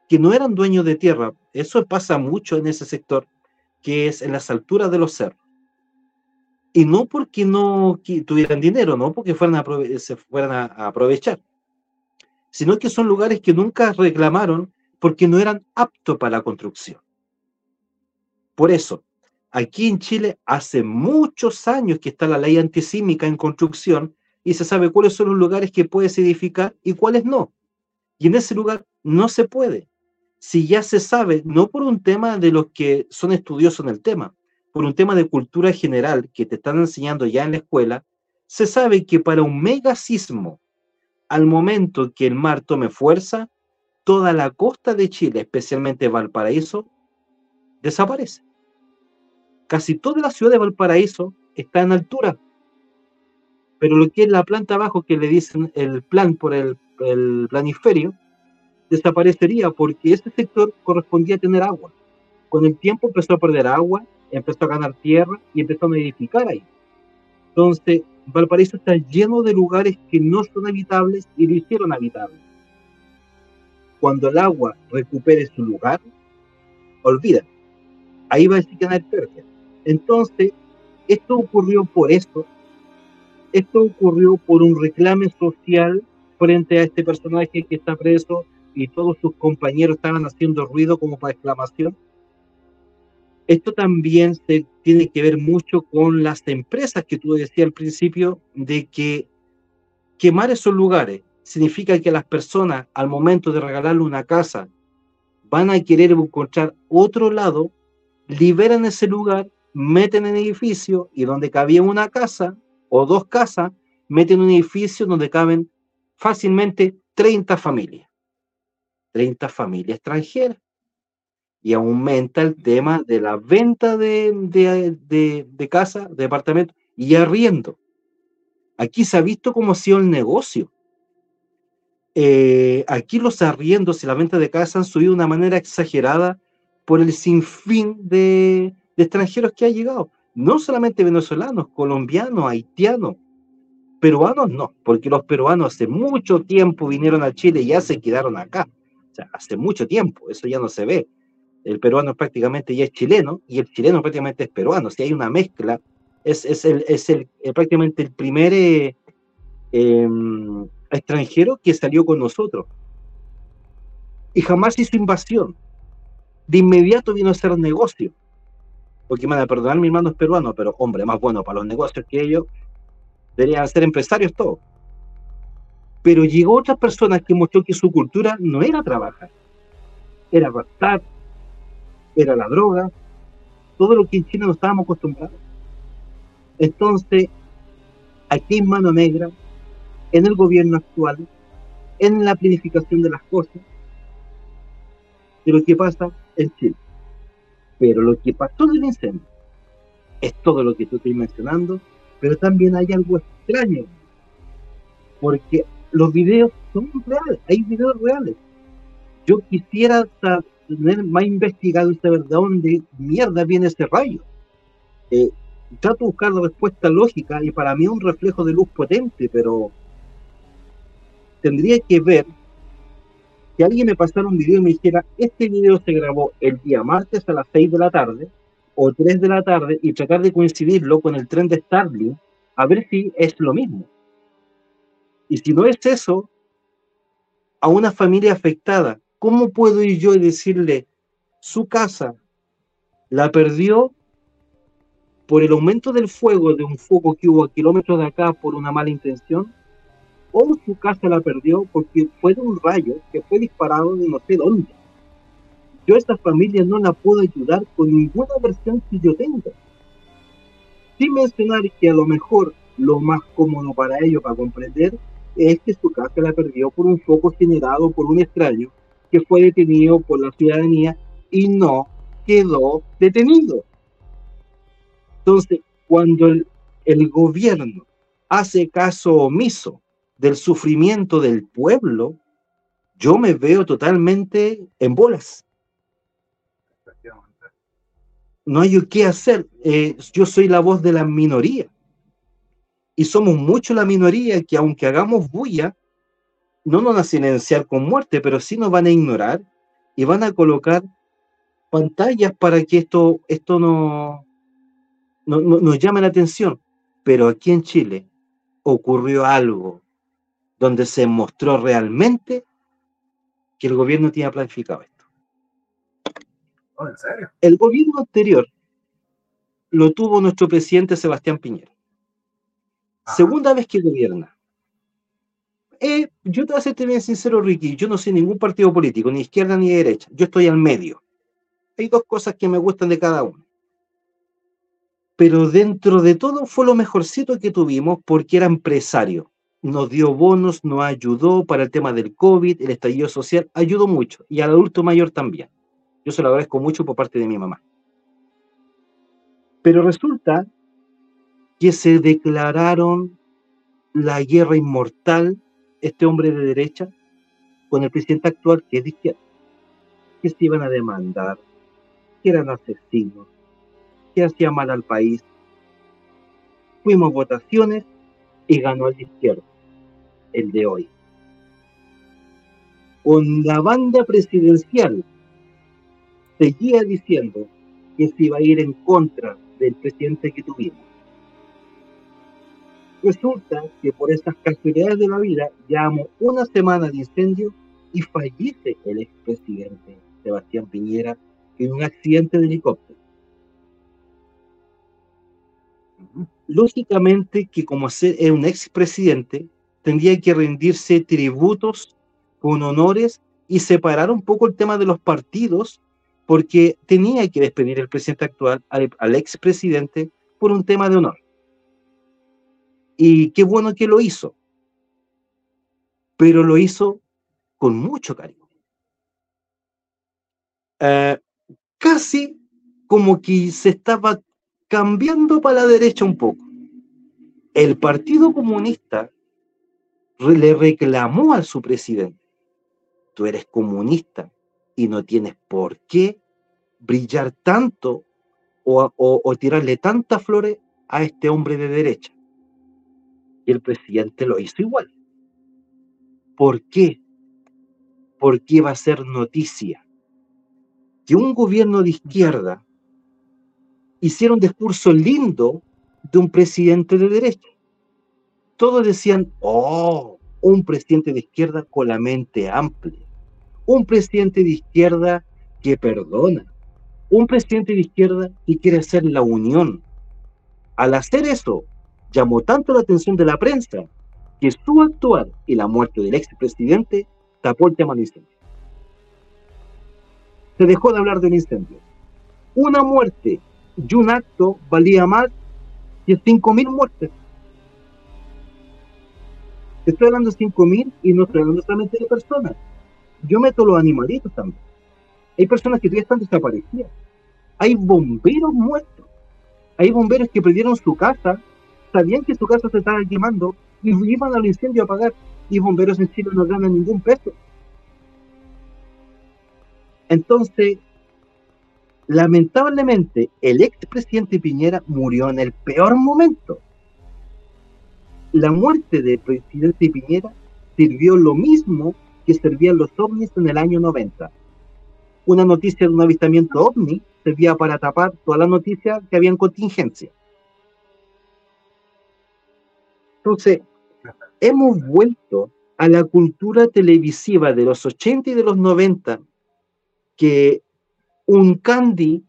que no eran dueños de tierra. Eso pasa mucho en ese sector, que es en las alturas de los cerros. Y no porque no tuvieran dinero, no porque fueran se fueran a aprovechar, sino que son lugares que nunca reclamaron porque no eran aptos para la construcción. Por eso, aquí en Chile hace muchos años que está la ley antisísmica en construcción y se sabe cuáles son los lugares que puedes edificar y cuáles no. Y en ese lugar no se puede. Si ya se sabe, no por un tema de los que son estudiosos en el tema, por un tema de cultura general que te están enseñando ya en la escuela, se sabe que para un megasismo al momento que el mar tome fuerza, toda la costa de Chile, especialmente Valparaíso, desaparece. Casi toda la ciudad de Valparaíso está en altura. Pero lo que es la planta abajo, que le dicen el plan por el, el planiferio, desaparecería porque ese sector correspondía a tener agua. Con el tiempo empezó a perder agua, empezó a ganar tierra y empezó a edificar ahí. Entonces, Valparaíso está lleno de lugares que no son habitables y lo hicieron habitable. Cuando el agua recupere su lugar, olvida. Ahí va a hay pérdida. Entonces, esto ocurrió por esto. Esto ocurrió por un reclame social frente a este personaje que está preso y todos sus compañeros estaban haciendo ruido como para exclamación esto también se tiene que ver mucho con las empresas que tú decías al principio, de que quemar esos lugares significa que las personas al momento de regalarle una casa van a querer encontrar otro lado, liberan ese lugar, meten en edificio y donde cabía una casa o dos casas, meten un edificio donde caben fácilmente 30 familias. 30 familias extranjeras y aumenta el tema de la venta de, de, de, casa, de y arriendo. Aquí se ha visto como ha sido el negocio. Eh, aquí los arriendos y la venta de casa han subido de una manera exagerada por el sinfín de, de extranjeros que ha llegado. No solamente venezolanos, colombianos, haitianos, peruanos no, porque los peruanos hace mucho tiempo vinieron a Chile y ya se quedaron acá. O sea, hace mucho tiempo, eso ya no se ve el peruano prácticamente ya es chileno y el chileno prácticamente es peruano. Si hay una mezcla, es, es, el, es el, eh, prácticamente el primer eh, em, extranjero que salió con nosotros. Y jamás hizo invasión. De inmediato vino a hacer negocio. Porque me van a perdonar mi hermano es peruano, pero hombre, más bueno para los negocios que ellos, deberían ser empresarios todos. Pero llegó otra persona que mostró que su cultura no era trabajar, era raptar, era la droga, todo lo que en China no estábamos acostumbrados. Entonces, aquí en mano negra, en el gobierno actual, en la planificación de las cosas, de lo que pasa en Chile. Pero lo que pasó del incendio es todo lo que tú estoy mencionando, pero también hay algo extraño, porque los videos son reales, hay videos reales. Yo quisiera tener más investigado y saber de dónde mierda viene ese rayo. Eh, trato de buscar la respuesta lógica y para mí es un reflejo de luz potente, pero tendría que ver que alguien me pasara un video y me dijera, este video se grabó el día martes a las 6 de la tarde o 3 de la tarde y tratar de coincidirlo con el tren de Starlink a ver si es lo mismo. Y si no es eso, a una familia afectada ¿Cómo puedo ir yo y decirle, su casa la perdió por el aumento del fuego de un foco que hubo a kilómetros de acá por una mala intención? ¿O su casa la perdió porque fue de un rayo que fue disparado de no sé dónde? Yo a esta familia no la puedo ayudar con ninguna versión que yo tenga. Sin mencionar que a lo mejor lo más cómodo para ellos, para comprender, es que su casa la perdió por un foco generado por un extraño que fue detenido por la ciudadanía y no quedó detenido. Entonces, cuando el, el gobierno hace caso omiso del sufrimiento del pueblo, yo me veo totalmente en bolas. No hay qué hacer. Eh, yo soy la voz de la minoría. y somos mucho la minoría que aunque hagamos bulla, no nos van a silenciar con muerte, pero sí nos van a ignorar y van a colocar pantallas para que esto, esto no, no, nos llame la atención. Pero aquí en Chile ocurrió algo donde se mostró realmente que el gobierno tenía planificado esto. Oh, ¿En serio? El gobierno anterior lo tuvo nuestro presidente Sebastián Piñera. Segunda vez que gobierna. Eh, yo te voy a ser bien sincero, Ricky, yo no soy ningún partido político, ni izquierda ni derecha. Yo estoy al medio. Hay dos cosas que me gustan de cada uno. Pero dentro de todo fue lo mejorcito que tuvimos porque era empresario. Nos dio bonos, nos ayudó para el tema del COVID, el estallido social, ayudó mucho. Y al adulto mayor también. Yo se lo agradezco mucho por parte de mi mamá. Pero resulta que se declararon la guerra inmortal, este hombre de derecha, con el presidente actual, que es de izquierda, que se iban a demandar, que eran asesinos, que hacía mal al país. Fuimos votaciones y ganó el de izquierda, el de hoy. Con la banda presidencial seguía diciendo que se iba a ir en contra del presidente que tuvimos. Resulta que por esas casualidades de la vida llevamos una semana de incendio y fallece el expresidente Sebastián Piñera en un accidente de helicóptero. Lógicamente que como es un expresidente, tendría que rendirse tributos con honores y separar un poco el tema de los partidos porque tenía que despedir el presidente actual al, expresidente por un tema de honor. Y qué bueno que lo hizo, pero lo hizo con mucho cariño. Eh, casi como que se estaba cambiando para la derecha un poco. El Partido Comunista le reclamó a su presidente, tú eres comunista, y no tienes por qué brillar tanto o, tirarle tantas flores a este hombre de derecha. Y el presidente lo hizo igual. ¿Por qué? Porque va a ser noticia que un gobierno de izquierda hiciera un discurso lindo de un presidente de derecha. Todos decían, oh, un presidente de izquierda con la mente amplia un presidente de izquierda que perdona, un presidente de izquierda que quiere hacer la unión. Al hacer eso, llamó tanto la atención de la prensa que su actuar y la muerte del expresidente tapó el tema del incendio. Se dejó de hablar del incendio. Una muerte y un acto valía más que 5.000 muertes. Estoy hablando de 5.000 y no estoy hablando solamente de personas yo meto los animalitos también. Hay personas que todavía están desaparecidas. Hay bomberos muertos. Hay bomberos que perdieron su casa, sabían que su casa se estaba quemando y iban al incendio a apagar. Y bomberos en Chile no ganan ningún peso. Entonces, lamentablemente, el expresidente Piñera murió en el peor momento. La muerte del presidente Piñera sirvió lo mismo que servían los ovnis en el año 90. Una noticia de un avistamiento ovni servía para tapar toda la noticia que había en contingencia. Entonces, hemos vuelto a la cultura televisiva de los 80 y de los 90, que un candy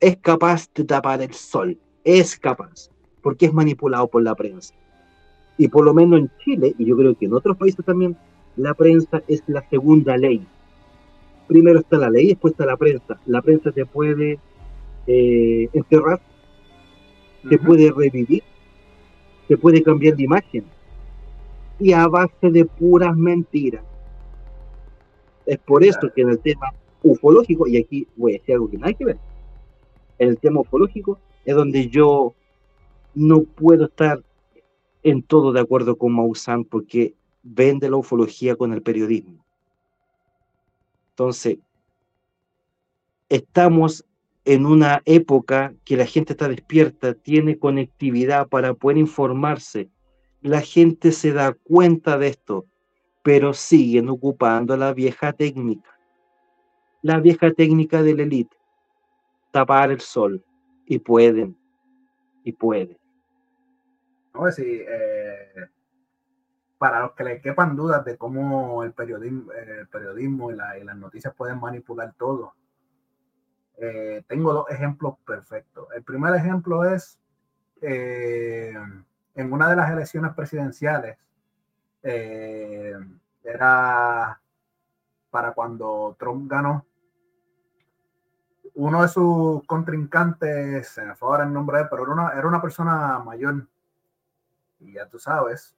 es capaz de tapar el sol, es capaz, porque es manipulado por la prensa. Y por lo menos en Chile, y yo creo que en otros países también, la prensa es la segunda ley. Primero está la ley, después está la prensa. La prensa te puede eh, encerrar, te puede revivir, te puede cambiar de imagen. Y a base de puras mentiras. Es por eso que en el tema ufológico, y aquí voy a decir algo que no hay que ver, en el tema ufológico es donde yo no puedo estar en todo de acuerdo con Maussan, porque vende la ufología con el periodismo. Entonces, estamos en una época que la gente está despierta, tiene conectividad para poder informarse. La gente se da cuenta de esto, pero siguen ocupando la vieja técnica. La vieja técnica de la élite. Tapar el sol. Y pueden. Y pueden. No, sí, eh, para los que le quepan dudas de cómo el periodismo, el periodismo y, las noticias pueden manipular todo, eh, tengo dos ejemplos perfectos. El primer ejemplo es eh, en una de las elecciones presidenciales, eh, era para cuando Trump ganó, uno de sus contrincantes, se me fue ahora el nombre, pero era una, era una persona mayor. Y ya tú sabes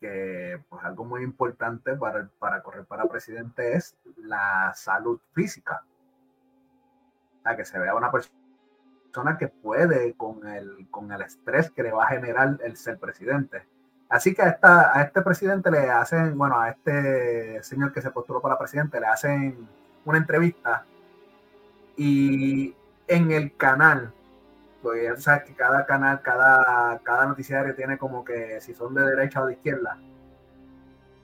que pues, algo muy importante para, para correr para presidente es la salud física a que se vea una persona que puede con el, con el estrés que le va a generar el ser presidente. Así que a, esta, a este presidente le hacen, bueno, a este señor que se postuló para presidente, le hacen una entrevista y en el canal, pues sabes que cada canal, cada, cada noticiario tiene como que si son de derecha o de izquierda,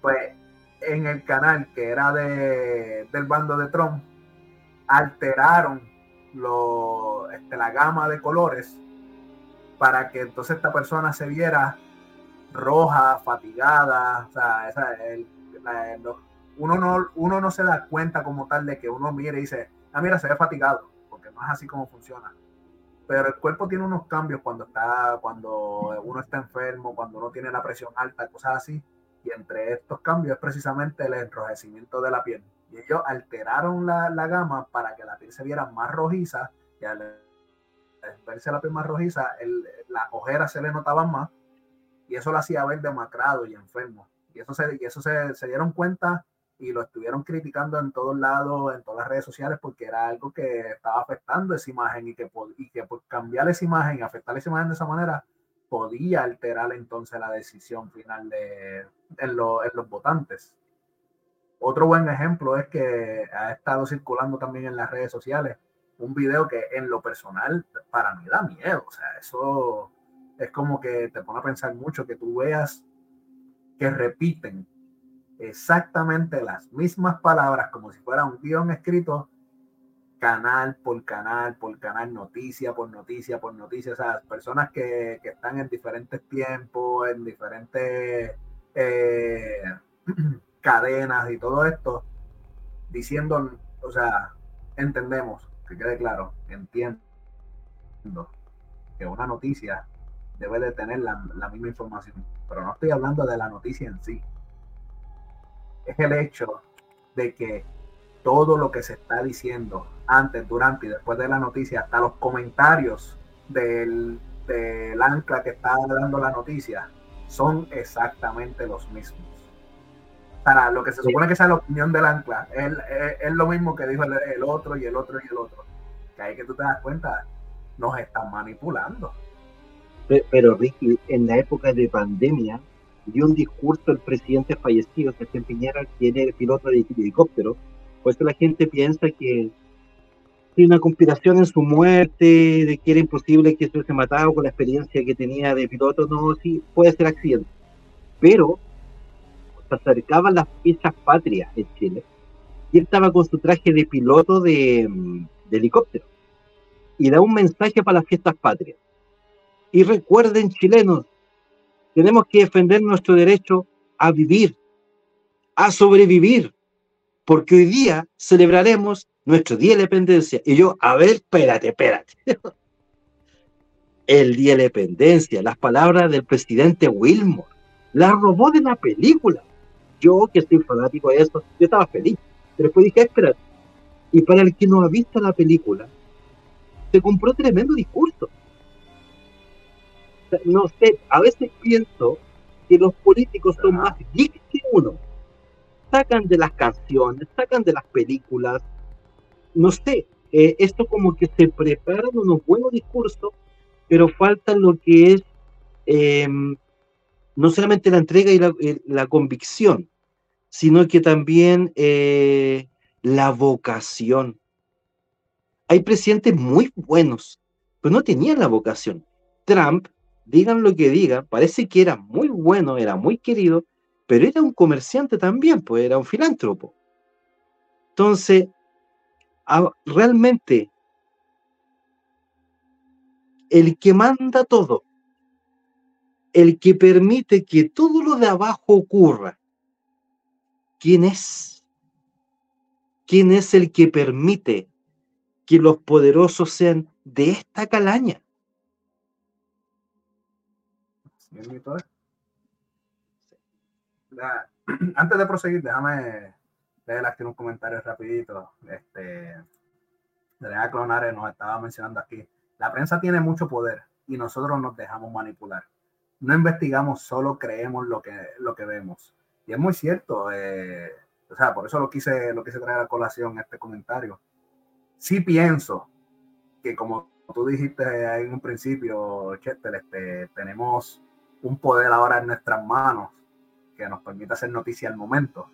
pues en el canal que era de, del bando de Trump, alteraron lo, este, la gama de colores para que entonces esta persona se viera roja, fatigada, o sea, uno, no, uno no se da cuenta como tal de que uno mire y dice, ah, mira, se ve fatigado, porque no es así como funciona. Pero el cuerpo tiene unos cambios cuando está, cuando uno está enfermo, cuando uno tiene la presión alta, cosas así. Y entre estos cambios es precisamente el enrojecimiento de la piel. Y ellos alteraron la, la gama para que la piel se viera más rojiza y al verse la piel más rojiza, el, las ojeras se le notaban más y eso lo hacía ver demacrado y enfermo. Y eso, se, y eso se, se, dieron cuenta y lo estuvieron criticando en todos lados, en todas las redes sociales, porque era algo que estaba afectando esa imagen y que, y que por cambiar esa imagen afectar esa imagen de esa manera, podía alterar entonces la decisión final de, en, lo, en los votantes. Otro buen ejemplo es que ha estado circulando también en las redes sociales un video que en lo personal para mí da miedo. O sea, eso es como que te pone a pensar mucho que tú veas que repiten exactamente las mismas palabras como si fuera un guion escrito canal por canal, por canal, noticia por noticia, por noticia. O sea, personas que, que están en diferentes tiempos, en diferentes... Eh, cadenas y todo esto, diciendo, o sea, entendemos, que quede claro, entiendo que una noticia debe de tener la, la misma información, pero no estoy hablando de la noticia en sí. Es el hecho de que todo lo que se está diciendo antes, durante y después de la noticia, hasta los comentarios del, del ancla que está dando la noticia, son exactamente los mismos para lo que se supone que sea la opinión del ancla, es, es, lo mismo que dijo el, otro y el otro y el otro. Que ahí que tú te das cuenta, nos están manipulando. Pero, Ricky, en la época de pandemia, dio un discurso el presidente fallecido, Sebastián Piñera, quien era piloto de helicóptero. Pues la gente piensa que hay una conspiración en su muerte, de que era imposible que se matado con la experiencia que tenía de piloto. No, sí, puede ser accidente. Pero se acercaban las fiestas patrias en Chile y él estaba con su traje de piloto de, de helicóptero y da un mensaje para las fiestas patrias. Y recuerden, chilenos, tenemos que defender nuestro derecho a vivir, a sobrevivir, porque hoy día celebraremos nuestro Día de la Independencia. Y yo, a ver, espérate, espérate. El Día de la Independencia, las palabras del presidente Wilmore, la robó de la película yo que soy fanático de eso, yo estaba feliz. Pero después dije, espera, y para el que no ha visto la película, se compró tremendo discurso. No sé, a veces pienso que los políticos son más geeks que uno. Sacan de las canciones, sacan de las películas, no sé, eh, esto como que se preparan unos buenos discursos, pero falta lo que es em, no solamente la entrega y la, eh, la convicción, sino que también eh, la vocación. hay presidentes muy buenos, pero no tenían la vocación. Trump, digan lo que digan, parece que era muy bueno, era muy querido, pero era un comerciante también, pues era un filántropo. Entonces, realmente, el que manda todo, el que permite que todo lo de abajo ocurra, ¿quién es? ¿Quién es el que permite que los poderosos sean de esta calaña? Antes de proseguir, déjame leer aquí un comentario rapidito. Este, Andrea Clonares nos estaba mencionando aquí. La prensa tiene mucho poder y nosotros nos dejamos manipular. No investigamos, solo creemos lo que, lo que vemos. Y es muy cierto. Eh, o sea, por eso lo quise, lo quise traer a colación este comentario. Sí pienso que como tú dijiste en un principio, Chester, este, tenemos un poder ahora en nuestras manos que nos permite hacer noticia al momento.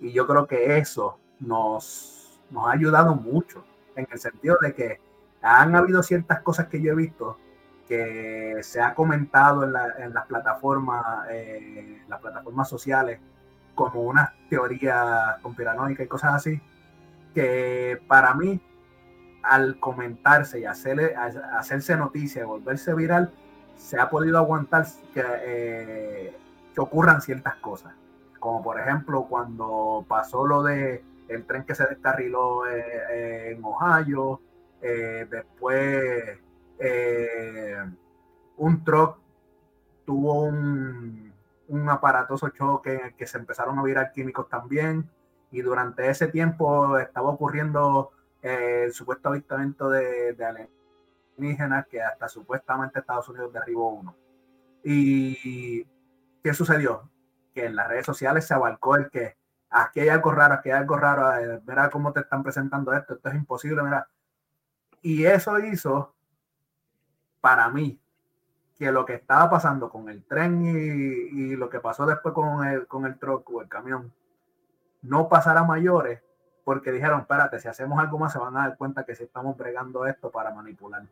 Y yo creo que eso nos, nos ha ayudado mucho en el sentido de que han habido ciertas cosas que yo he visto que se ha comentado en, las plataformas, eh, las plataformas sociales como una teoría conspiranoica y cosas así, que para mí, al comentarse y hacerle, hacerse noticia y volverse viral, se ha podido aguantar que, eh, que ocurran ciertas cosas. Como por ejemplo cuando pasó lo de el tren que se descarriló eh, en Ohio, eh, después un truck tuvo un, un aparatoso choque en el que se empezaron a virar químicos también y durante ese tiempo estaba ocurriendo eh, el supuesto avistamiento de, de, que hasta supuestamente Estados Unidos derribó uno. ¿Y qué sucedió? Que en las redes sociales se abarcó el que aquí hay algo raro, aquí hay algo raro, eh, mira cómo te están presentando esto, esto es imposible, mira. Y eso hizo, para mí, que lo que estaba pasando con el tren y, lo que pasó después con el, con el el camión no pasara mayores porque dijeron, espérate, si hacemos algo más se van a dar cuenta que si estamos bregando esto para manipular.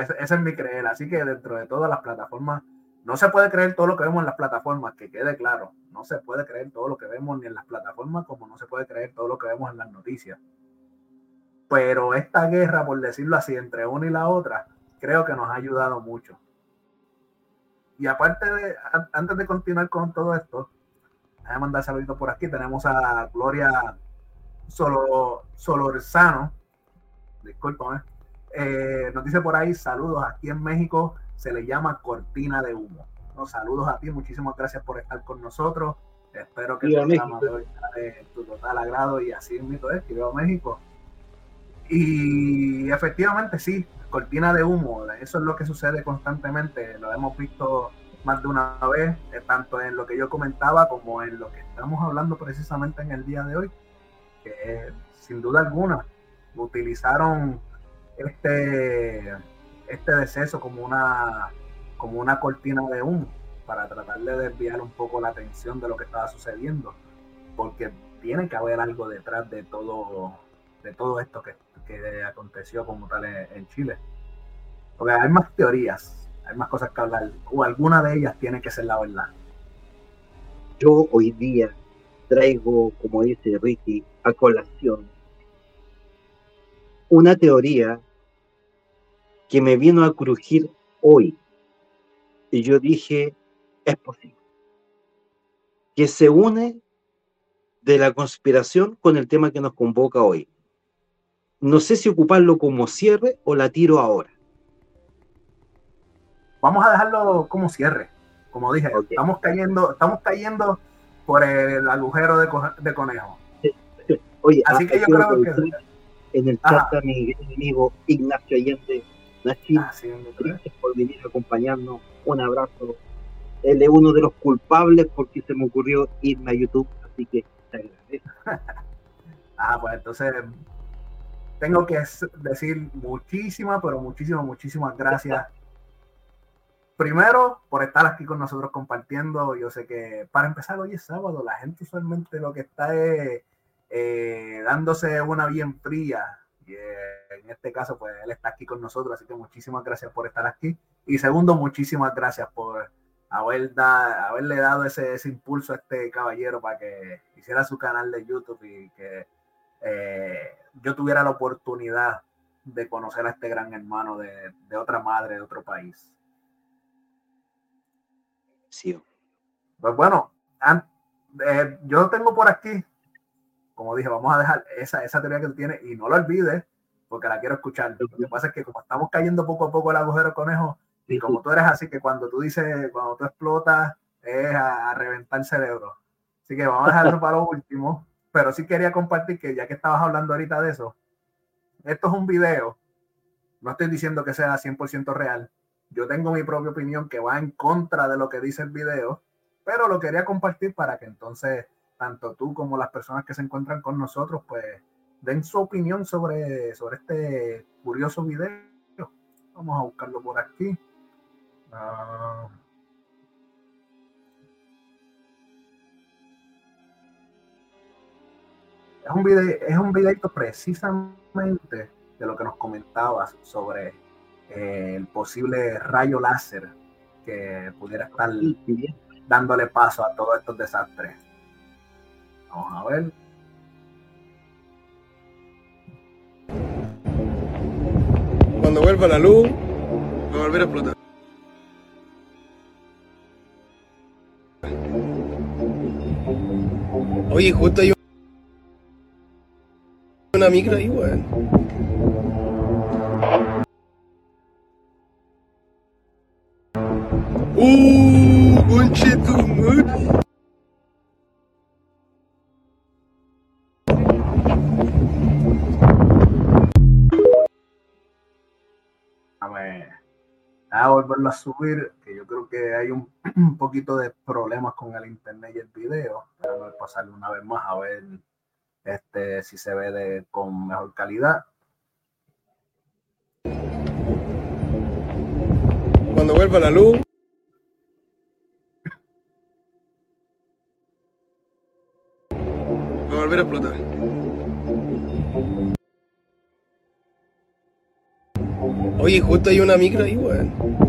Ese, es mi creer. Así que dentro de todas las plataformas, no se puede creer todo lo que vemos en las plataformas, que quede claro. No se puede creer todo lo que vemos ni en las plataformas, como no se puede creer todo lo que vemos en las noticias. Pero esta guerra, por decirlo así, entre una y la otra, creo que nos ha ayudado mucho. Y aparte de, antes de continuar con todo esto, déjame mandar saluditos por aquí. Tenemos a Gloria Solo, Solorzano, discúlpame, eh, nos dice por ahí, saludos, aquí en México se le llama cortina de humo. ¿no? Saludos a ti, muchísimas gracias por estar con nosotros. Espero que el programa de hoy sea de tu total agrado y así mismo es, que veo México. Y efectivamente sí, cortina de humo, eso es lo que sucede constantemente, lo hemos visto más de una vez, eh, tanto en lo que yo comentaba como en lo que estamos hablando precisamente en el día de hoy, que sin duda alguna utilizaron este, este deceso como una, como una cortina de humo para tratar de desviar un poco la atención de lo que estaba sucediendo, porque tiene que haber algo detrás de todo, de todo esto que que aconteció como tal en, Chile. Porque hay más teorías, hay más cosas que hablar, o alguna de ellas tiene que ser la verdad. Yo hoy día traigo, como dice Ricky, a colación una teoría que me vino a crujir hoy. Y yo dije, es posible. Que se une de la conspiración con el tema que nos convoca hoy no sé si ocuparlo como cierre o la tiro ahora. Vamos a dejarlo como cierre. Como dije, estamos cayendo, estamos cayendo por el agujero de, conejo. Oye, así que yo creo que en el chat a mi amigo Ignacio Allende, Ah, gracias por venir a acompañarnos. Un abrazo. Él es uno de los culpables porque se me ocurrió irme a YouTube, así que te agradezco. ah, pues entonces tengo que decir muchísimas, pero muchísimas, muchísimas gracias. Primero, por estar aquí con nosotros compartiendo. Yo sé que para empezar hoy es sábado, la gente usualmente lo que está es eh, dándose una bien fría. Y eh, en este caso, pues él está aquí con nosotros, así que muchísimas gracias por estar aquí. Y segundo, muchísimas gracias por haber da, haberle dado ese, ese, impulso a este caballero para que hiciera su canal de YouTube y que eh, yo tuviera la oportunidad de conocer a este gran hermano de, de otra madre, de otro país. Sí. Pues bueno, eh, yo tengo por aquí, como dije, vamos a dejar esa, esa teoría que tú tienes y no lo olvides porque la quiero escuchar. Lo que pasa es que como estamos cayendo poco a poco el agujero conejo, y como tú eres así, que cuando tú dices, cuando tú explotas, es a, reventar el cerebro. Así que vamos a dejarlo para lo último. Pero sí quería compartir que ya que estabas hablando ahorita de eso, esto es un video. No estoy diciendo que sea 100% real. Yo tengo mi propia opinión que va en contra de lo que dice el video, pero lo quería compartir para que entonces tanto tú como las personas que se encuentran con nosotros, pues den su opinión sobre, sobre este curioso video. Vamos a buscarlo por aquí. Ah. es un video, es un videito precisamente de lo que nos comentabas sobre eh, el posible rayo láser que pudiera estar dándole paso a todos estos desastres. Vamos a ver. Cuando vuelva la luz, va a volver a explotar. Oye, justo hay una micro ahí, weón. Volverlo a subir, que yo creo que hay un, poquito de problemas con el internet y el video. Voy a pasarle una vez más a ver este, si se ve de, con mejor calidad. Cuando vuelva la luz. Va a volver a explotar. Oye, justo hay una micro ahí, weón.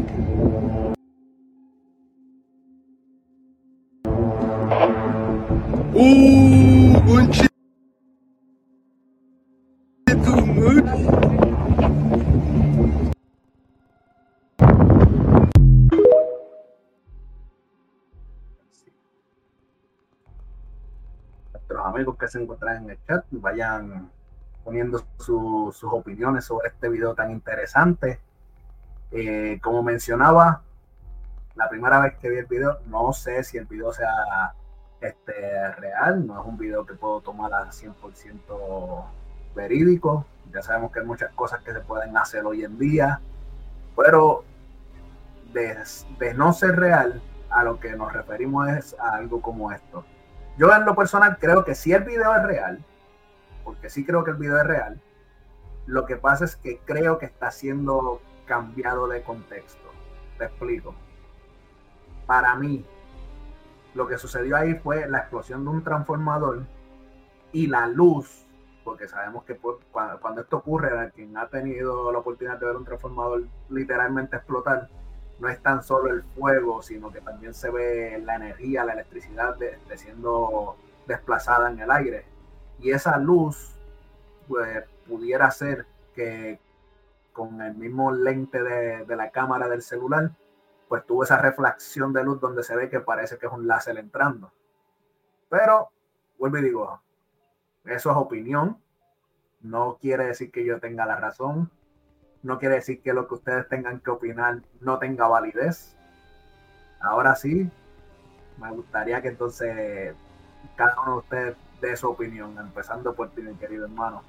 Se encuentran en el chat vayan poniendo sus opiniones sobre este video tan interesante. Eh, como mencionaba, la primera vez que vi el video, no sé si el video sea este, real, no es un video que puedo tomar a 100% verídico. Ya sabemos que hay muchas cosas que se pueden hacer hoy en día, pero de, de no ser real, a lo que nos referimos es a algo como esto. Yo en lo personal creo que si el video es real, porque sí creo que el video es real. Lo que pasa es que creo que está siendo cambiado de contexto. Te explico. Para mí, lo que sucedió ahí fue la explosión de un transformador y la luz, porque sabemos que cuando, esto ocurre, quien ha tenido la oportunidad de ver un transformador literalmente explotar, no es tan solo el fuego, sino que también se ve la energía, la electricidad de siendo desplazada en el aire. Y esa luz pues, pudiera ser que con el mismo lente de, la cámara del celular, pues tuvo esa reflexión de luz donde se ve que parece que es un láser entrando. Pero, vuelvo y digo, eso es opinión, no quiere decir que yo tenga la razón, no quiere decir que lo que ustedes tengan que opinar no tenga validez. Ahora sí, me gustaría que entonces cada uno de ustedes de su opinión, empezando por ti, mi querido hermano.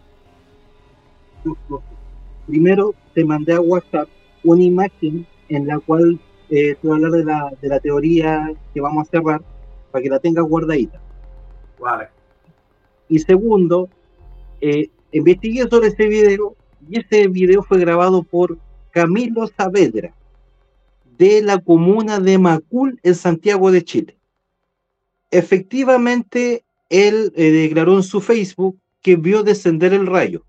Primero te mandé a WhatsApp una imagen en la cual eh, te voy a hablar de la, de la teoría que vamos a cerrar para que la tengas guardadita. Vale. Y segundo, eh, investigué sobre ese video y ese video fue grabado por Camilo Saavedra de la comuna de Macul en Santiago de Chile. Efectivamente, él eh, declaró en su Facebook que vio descender el rayo.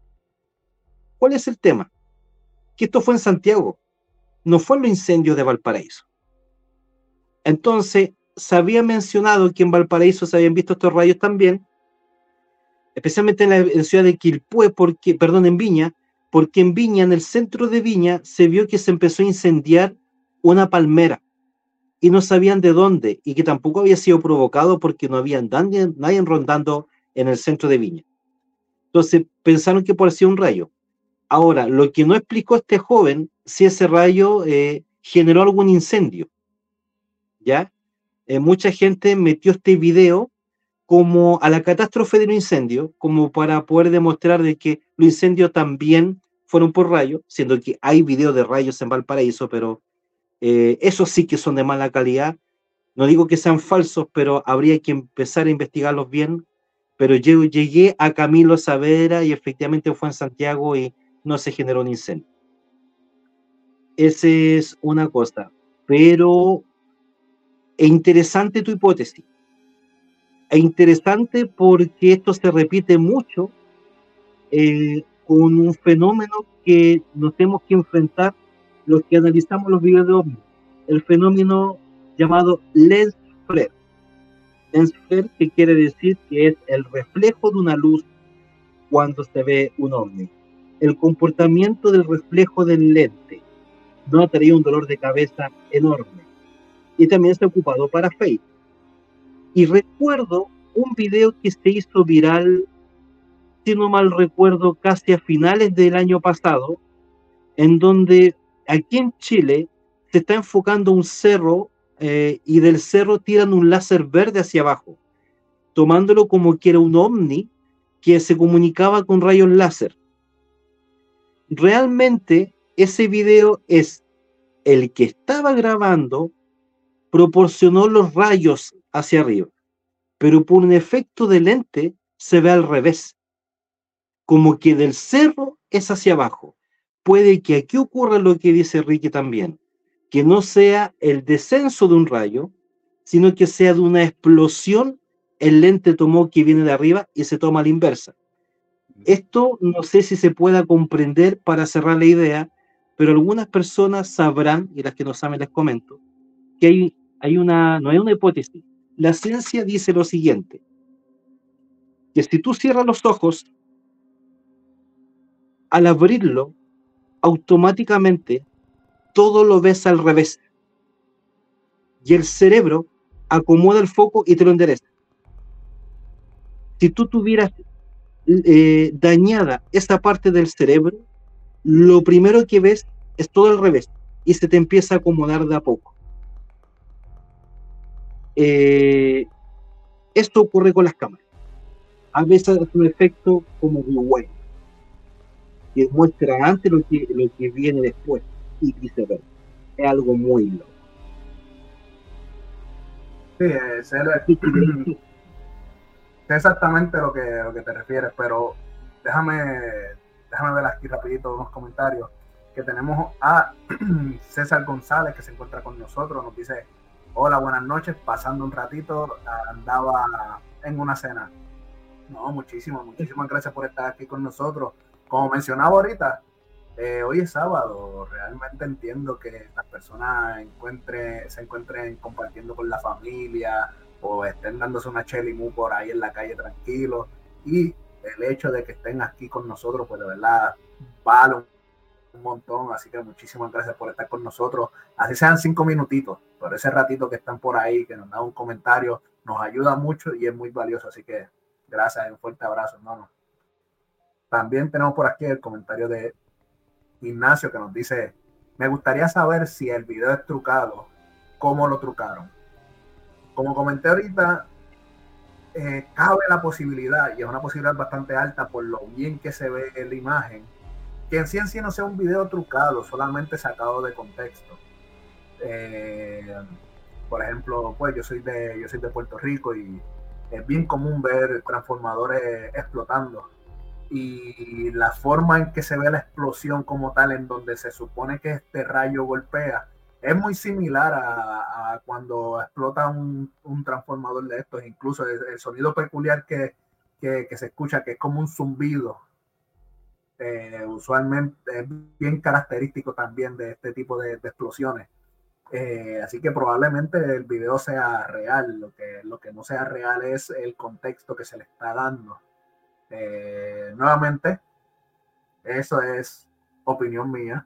¿Cuál es el tema? Que esto fue en Santiago, no fue en los incendios de Valparaíso. Entonces, se había mencionado que en Valparaíso se habían visto estos rayos también, especialmente en la, ciudad de Quilpué, porque, perdón, en Viña, porque en Viña, en el centro de Viña, se vio que se empezó a incendiar una palmera y no sabían de dónde y que tampoco había sido provocado porque no había nadie, nadie rondando en el centro de Viña. Entonces pensaron que parecía un rayo. Ahora, lo que no explicó este joven, si ese rayo eh, generó algún incendio. ¿Ya? Eh, mucha gente metió este video como a la catástrofe de un incendio, como para poder demostrar de que los incendios también fueron por rayo, siendo que hay videos de rayos en Valparaíso, pero eh, esos sí que son de mala calidad. No digo que sean falsos, pero habría que empezar a investigarlos bien. Pero yo llegué a Camilo Saavedra y efectivamente fue en Santiago y no se generó un incendio. Esa es una cosa. Pero es interesante tu hipótesis es interesante porque esto se repite mucho eh, con un fenómeno que nos tenemos que enfrentar los que analizamos los videos de OVNI, el fenómeno llamado lens flare. Lens flare que quiere decir que es el reflejo de una luz cuando se ve un ovni. El comportamiento del reflejo del lente no traía un dolor de cabeza enorme. Y también se ha ocupado para Facebook y recuerdo un video que se hizo viral, si no mal recuerdo, casi a finales del año pasado, en donde aquí en Chile se está enfocando un cerro eh, y del cerro tiran un láser verde hacia abajo, tomándolo como que era un ovni que se comunicaba con rayos láser. Realmente ese video es el que estaba grabando, proporcionó los rayos hacia arriba. Pero por un efecto de lente se ve al revés. Como que del cerro es hacia abajo. Puede que aquí ocurra lo que dice Ricky también, que no sea el descenso de un rayo, sino que sea de una explosión, el lente tomó que viene de arriba y se toma a la inversa. Esto no sé si se pueda comprender para cerrar la idea, pero algunas personas sabrán, y las que no saben les comento, que hay, hay una, no hay una hipótesis, la ciencia dice lo siguiente, que si tú cierras los ojos, al abrirlo, automáticamente todo lo ves al revés. Y el cerebro acomoda el foco y te lo endereza. Si tú tuvieras eh, dañada esta parte del cerebro, lo primero que ves es todo al revés y se te empieza a acomodar de a poco. Eh, esto ocurre con las cámaras. A veces es un efecto como de que muestra antes lo que, lo que viene después y viceversa. Es algo muy loco. Sí, es, es exactamente lo que, lo que te refieres, pero déjame, déjame ver aquí rapidito unos comentarios que tenemos a César González que se encuentra con nosotros, nos dice hola, buenas noches, pasando un ratito, andaba en una cena. No, muchísimas, muchísimas gracias por estar aquí con nosotros. Como mencionaba ahorita, eh, hoy es sábado, realmente entiendo que las personas encuentren, se encuentren compartiendo con la familia o estén dándose una chelimú por ahí en la calle tranquilo y el hecho de que estén aquí con nosotros, pues de verdad vale un montón, así que muchísimas gracias por estar con nosotros. Así sean cinco minutitos, por ese ratito que están por ahí, que nos dan un comentario, nos ayuda mucho y es muy valioso. Así que gracias, un fuerte abrazo, hermano. También tenemos por aquí el comentario de Ignacio que nos dice, me gustaría saber si el video es trucado, cómo lo trucaron. Como comenté ahorita, eh, cabe la posibilidad, y es una posibilidad bastante alta por lo bien que se ve la imagen, que en sí en sí no sea un video trucado, solamente sacado de contexto. Eh, por ejemplo, pues yo soy de yo soy de Puerto Rico y es bien común ver transformadores explotando y la forma en que se ve la explosión como tal en donde se supone que este rayo golpea es muy similar a, cuando explota un, transformador de estos, incluso el, sonido peculiar que, se escucha, que es como un zumbido. Eh, usualmente es bien característico también de este tipo de, explosiones. Eh, así que probablemente el video sea real, lo que, lo que no sea real es el contexto que se le está dando. Eh, nuevamente, eso es opinión mía.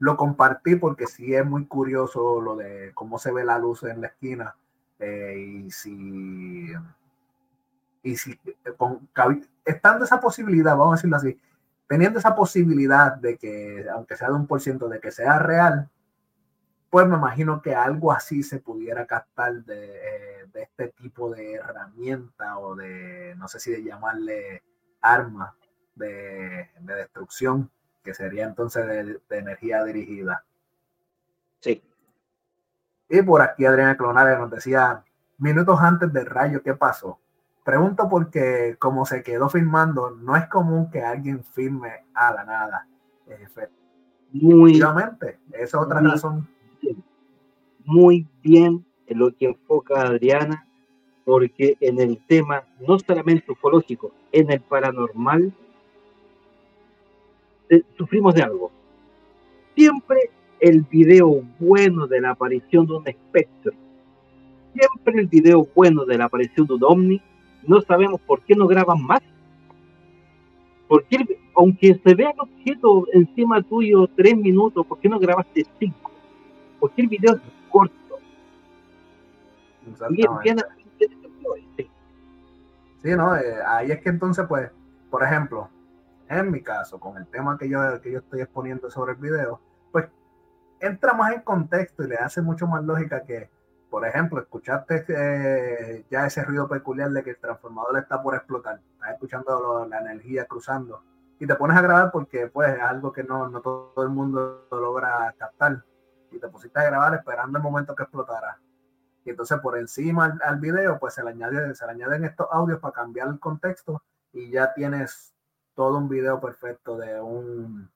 Lo compartí porque sí es muy curioso lo de cómo se ve la luz en la esquina y si, y si con, estando esa posibilidad, vamos a decirlo así, teniendo esa posibilidad de que, aunque sea de un por ciento, de que sea real, pues me imagino que algo así se pudiera captar de, eh, de este tipo de herramienta o de, no sé si de llamarle arma de, destrucción, que sería entonces de, energía dirigida. Sí. Y por aquí Adriana Clonares nos decía, minutos antes del rayo, ¿qué pasó? Pregunto porque como se quedó filmando, no es común que alguien filme a la nada. Muy, esa es otra razón. Muy bien en lo que enfoca Adriana porque en el tema no solamente ufológico, en el paranormal, eh, sufrimos de algo. Siempre el video bueno de la aparición de un espectro, siempre el video bueno de la aparición de un ovni, no sabemos por qué no graban más. Porque aunque se vea el objeto encima tuyo tres minutos, ¿por qué no grabaste cinco? Porque el video es corto. Sí, ¿no? Eh, ahí es que entonces, pues, por ejemplo, en mi caso, con el tema que yo, que yo estoy exponiendo sobre el video, pues entra más en contexto y le hace mucho más lógica que, por ejemplo, escuchaste eh, ya ese ruido peculiar de que el transformador está por explotar, estás escuchando la energía cruzando. Y te pones a grabar porque pues es algo que no, no todo el mundo logra captar. Y te pusiste a grabar esperando el momento que explotara. Y entonces por encima al, video, pues se le, añade, se le añaden estos audios para cambiar el contexto y ya tienes todo un video perfecto de un,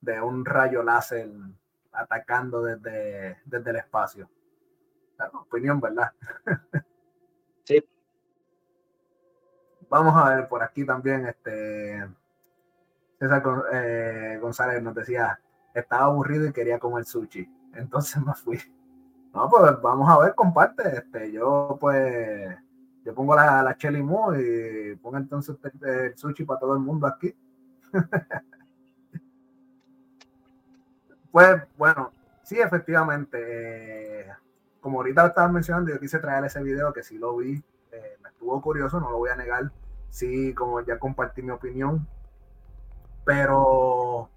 de un rayo láser atacando desde, desde el espacio. Opinión, ¿verdad? sí. Vamos a ver por aquí también, este César eh, González nos decía, estaba aburrido y quería comer sushi. Entonces me fui. No, pues vamos a ver, comparte. Este, yo pues, yo pongo la, la Chelly y pongo entonces el, sushi para todo el mundo aquí. pues bueno, sí, efectivamente. Eh, como ahorita lo estabas mencionando, yo quise traer ese video que sí lo vi, eh, me estuvo curioso, no lo voy a negar. Sí, como ya compartí mi opinión, pero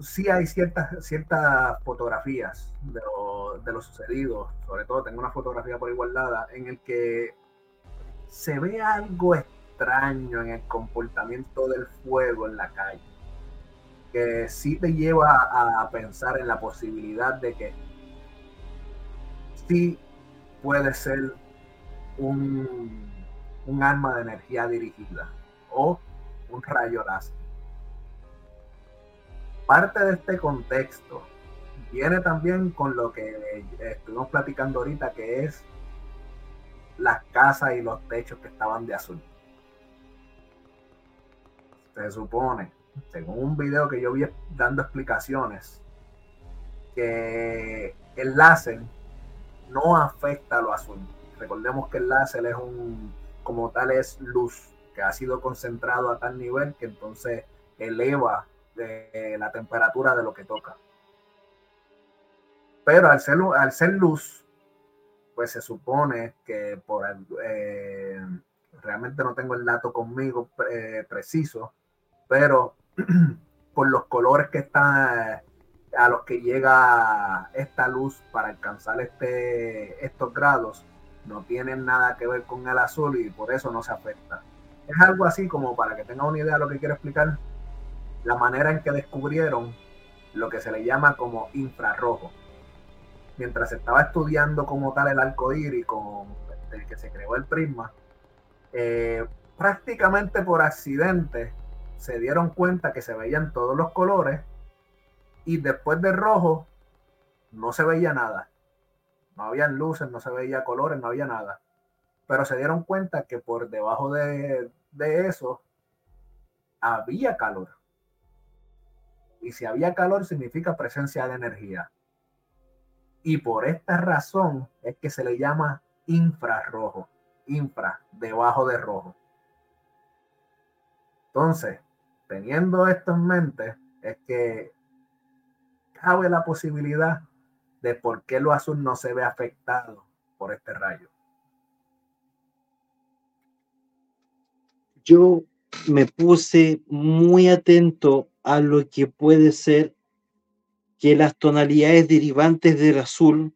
sí hay ciertas, ciertas fotografías de lo, de sucedido, sobre todo tengo una fotografía por igualdad en el que se ve algo extraño en el comportamiento del fuego en la calle, que sí te lleva a pensar en la posibilidad de que sí puede ser un, un arma de energía dirigida o un rayo láser parte de este contexto viene también con lo que estuvimos platicando ahorita, que es las casas y los techos que estaban de azul. Se supone, según un video que yo vi dando explicaciones, que el láser no afecta lo azul. Recordemos que el láser es un, como tal, es luz que ha sido concentrado a tal nivel que entonces eleva de la temperatura de lo que toca. Pero al ser, al ser luz, pues se supone que por eh, realmente no tengo el dato conmigo eh, preciso, pero por los colores que están a los que llega esta luz para alcanzar este, estos grados, no tienen nada que ver con el azul y por eso no se afecta. Es algo así como para que tenga una idea de lo que quiero explicar la manera en que descubrieron lo que se le llama como infrarrojo. Mientras se estaba estudiando como tal el arco iris con el que se creó el prisma, eh, prácticamente por accidente se dieron cuenta que se veían todos los colores Y después de rojo, no se veía nada. No habían luces, no se veía colores, no había nada. Pero se dieron cuenta que por debajo de, de eso había calor. Y si había calor significa presencia de energía. Y por esta razón es que se le llama infrarrojo. Infra, debajo de rojo. Entonces, teniendo esto en mente, es que cabe la posibilidad de por qué lo azul no se ve afectado por este rayo. Yo me puse muy atento a lo que puede ser que las tonalidades derivantes del azul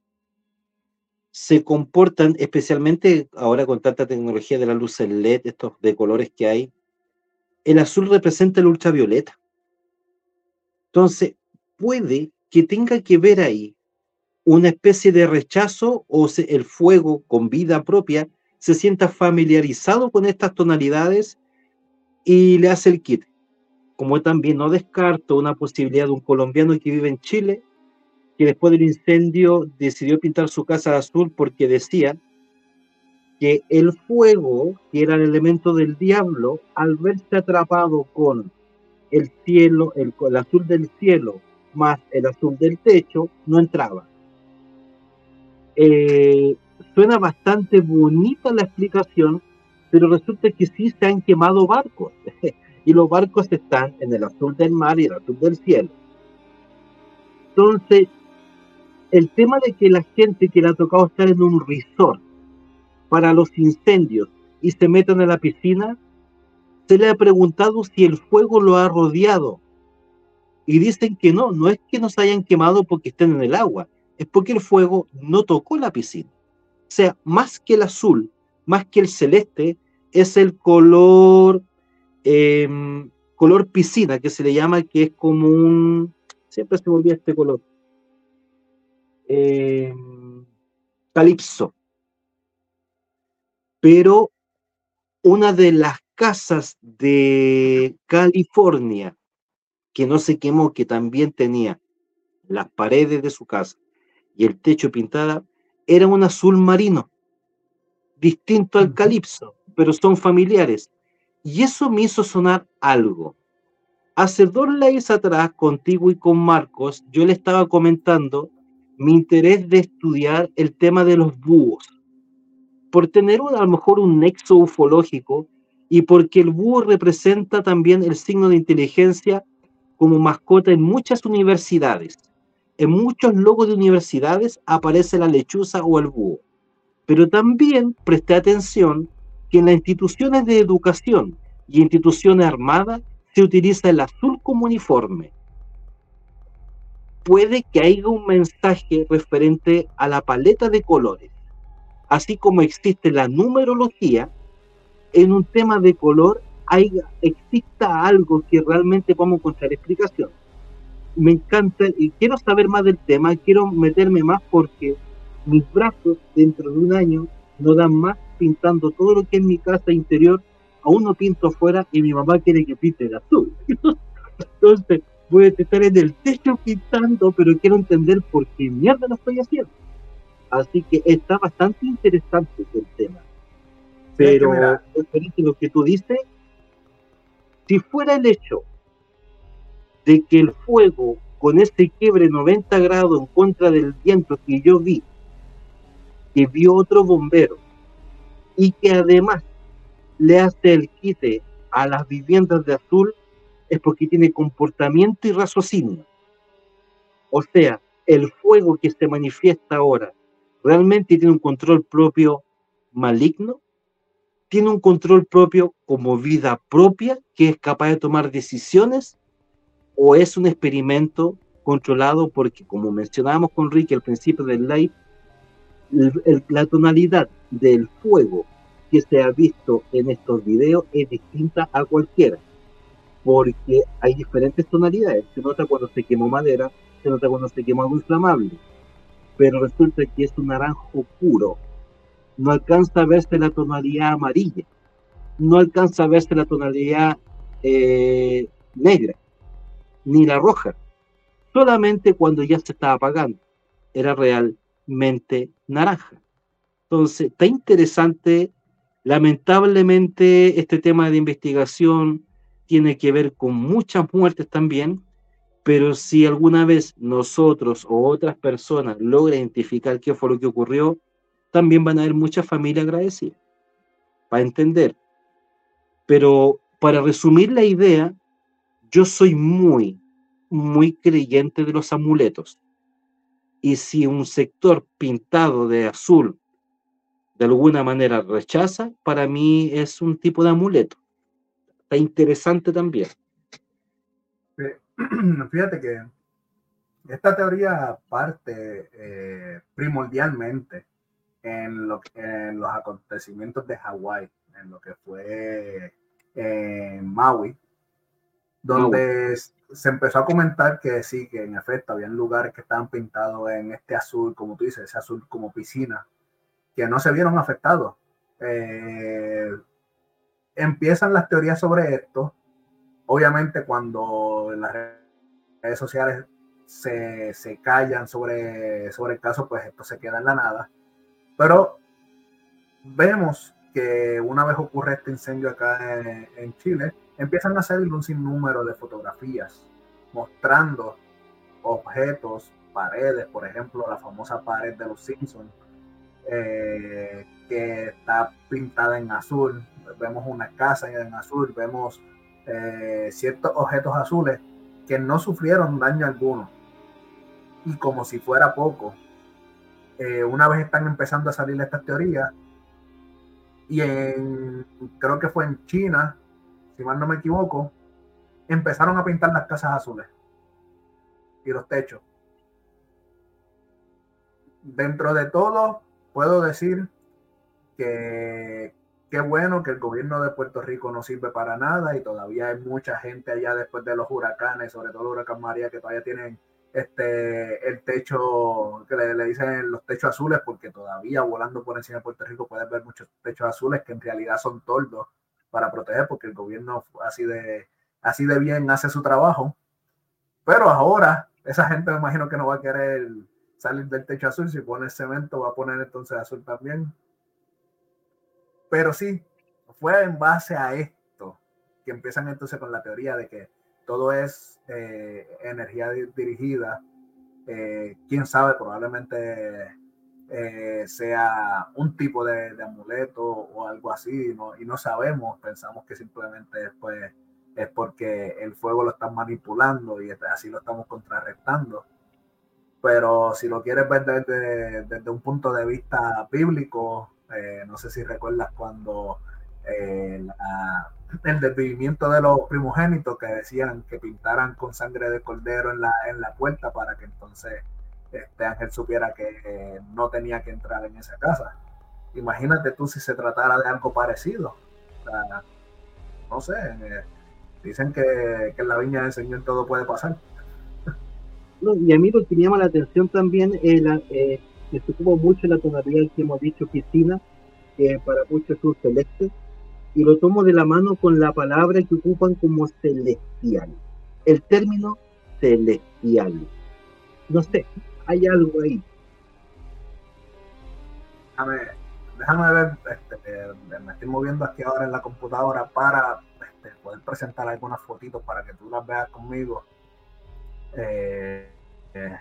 se comportan, especialmente ahora con tanta tecnología de la luz LED, estos de colores que hay, el azul representa el ultravioleta. Entonces, puede que tenga que ver ahí una especie de rechazo o el fuego con vida propia se sienta familiarizado con estas tonalidades y le hace el kit. Como también no descarto una posibilidad de un colombiano que vive en Chile, que después del incendio decidió pintar su casa azul porque decía que el fuego, que era el elemento del diablo, al verse atrapado con el cielo, el, el azul del cielo más el azul del techo, no entraba. Eh, suena bastante bonita la explicación, pero resulta que sí se han quemado barcos. y los barcos están en el azul del mar y el azul del cielo. Entonces, el tema de que la gente que le ha tocado estar en un resort para los incendios y se metan a la piscina, se le ha preguntado si el fuego lo ha rodeado. Y dicen que no, no es que nos hayan quemado porque estén en el agua, es porque el fuego no tocó la piscina. O sea, más que el azul, más que el celeste, es el color, em, color piscina, que se le llama, que es como un, siempre se me olvida este color, em, calipso. Pero una de las casas de California que no se quemó, que también tenía las paredes de su casa y el techo pintada, era un azul marino, distinto al calipso, pero son familiares. Y eso me hizo sonar algo. Hace dos leyes atrás, contigo y con Marcos, yo le estaba comentando mi interés de estudiar el tema de los búhos, por tener a lo mejor un nexo ufológico y porque el búho representa también el signo de inteligencia como mascota en muchas universidades. En muchos logos de universidades aparece la lechuza o el búho. Pero también presté atención que en las instituciones de educación y instituciones armadas se utiliza el azul como uniforme. Puede que haya un mensaje referente a la paleta de colores, así como existe la numerología, en un tema de color exista algo que realmente podamos encontrar explicación. Me encanta y quiero saber más del tema, quiero meterme más porque mis brazos dentro de un año no dan más pintando todo lo que es mi casa interior, aún no pinto afuera y mi mamá quiere que pinte de azul. Entonces voy a estar en el techo pintando, pero quiero entender por qué mierda lo estoy haciendo. Así que está bastante interesante el tema. Pero lo que tú dices, si fuera el hecho de que el fuego con este quiebre 90 grados en contra del viento que yo vi, que vio otro bombero, y que además le hace el quite a las viviendas de azul, es porque tiene comportamiento y raciocinio. O sea, el fuego que se manifiesta ahora realmente tiene un control propio maligno tiene un control propio como vida propia que es capaz de tomar decisiones o es un experimento controlado porque como mencionábamos con Ricky al principio del live, la tonalidad del fuego que se ha visto en estos videos es distinta a cualquiera porque hay diferentes tonalidades. Se nota cuando se quemó madera, se nota cuando se quemó algo inflamable, pero resulta que es un naranjo puro, no alcanza a verse la tonalidad amarilla, no alcanza a verse la tonalidad eh, negra, ni la roja. solamente cuando ya se estaba apagando. Era realmente naranja. Entonces, está interesante. Lamentablemente, este tema de investigación tiene que ver con muchas muertes también, pero si alguna vez nosotros o otras personas logran identificar qué fue lo que ocurrió, también van a haber muchas familias agradecidas, para entender. Pero para resumir la idea, yo soy muy, muy creyente de los amuletos. Y si un sector pintado de azul de alguna manera rechaza, para mí es un tipo de amuleto. Está interesante también. Fíjate que esta teoría parte eh, primordialmente en, lo, en los acontecimientos de Hawái, en lo que fue en Maui, donde se empezó a comentar que sí, que en efecto habían lugares que estaban pintados en este azul, como tú dices, ese azul como piscina, que no se vieron afectados. Eh, empiezan las teorías sobre esto. Obviamente cuando las redes sociales se, se, callan sobre, sobre el caso, pues esto se queda en la nada. Pero vemos que una vez ocurre este incendio acá en, Chile, empiezan a salir un sinnúmero de fotografías mostrando objetos, paredes, por ejemplo, la famosa pared de los Simpsons, eh, que está pintada en azul. Vemos una casa en azul, vemos eh, ciertos objetos azules que no sufrieron daño alguno. Y como si fuera poco, eh, una vez están empezando a salir estas teorías, y creo que fue en China, si mal no me equivoco, empezaron a pintar las casas azules y los techos. Dentro de todo, puedo decir que qué bueno que el gobierno de Puerto Rico no sirve para nada y todavía hay mucha gente allá después de los huracanes, sobre todo el huracán María, que todavía tienen este el techo que le, dicen los techos azules porque todavía volando por encima de Puerto Rico puedes ver muchos techos azules que en realidad son toldos para proteger, porque el gobierno así de, así de bien hace su trabajo. Pero ahora esa gente me imagino que no va a querer salir del techo azul, si pone cemento va a poner entonces azul también. Pero sí, fue en base a esto que empiezan entonces con la teoría de que todo es eh, energía dirigida. Eh, quién sabe, probablemente eh, sea un tipo de, amuleto o algo así, ¿no? y no sabemos, pensamos que simplemente pues, es porque el fuego lo están manipulando y así lo estamos contrarrestando. Pero si lo quieres ver desde, desde un punto de vista bíblico, eh, no sé si recuerdas cuando eh, el desvivimiento de los primogénitos que decían que pintaran con sangre de cordero en la, en la puerta para que entonces este Ángel supiera que no tenía que entrar en esa casa. Imagínate tú si se tratara de algo parecido. no sé, eh, dicen que, en la viña del Señor todo puede pasar. y a mí lo que me llama la atención también es la, eh, me preocupa mucho la tonalidad que hemos dicho que para muchos es celeste, y lo tomo de la mano con la palabra que ocupan como celestial. El término celestial. No sé, hay algo ahí. Déjame, déjame ver, este, me estoy moviendo aquí ahora en la computadora para este, poder presentar algunas fotitos para que tú las veas conmigo. Eh, eh,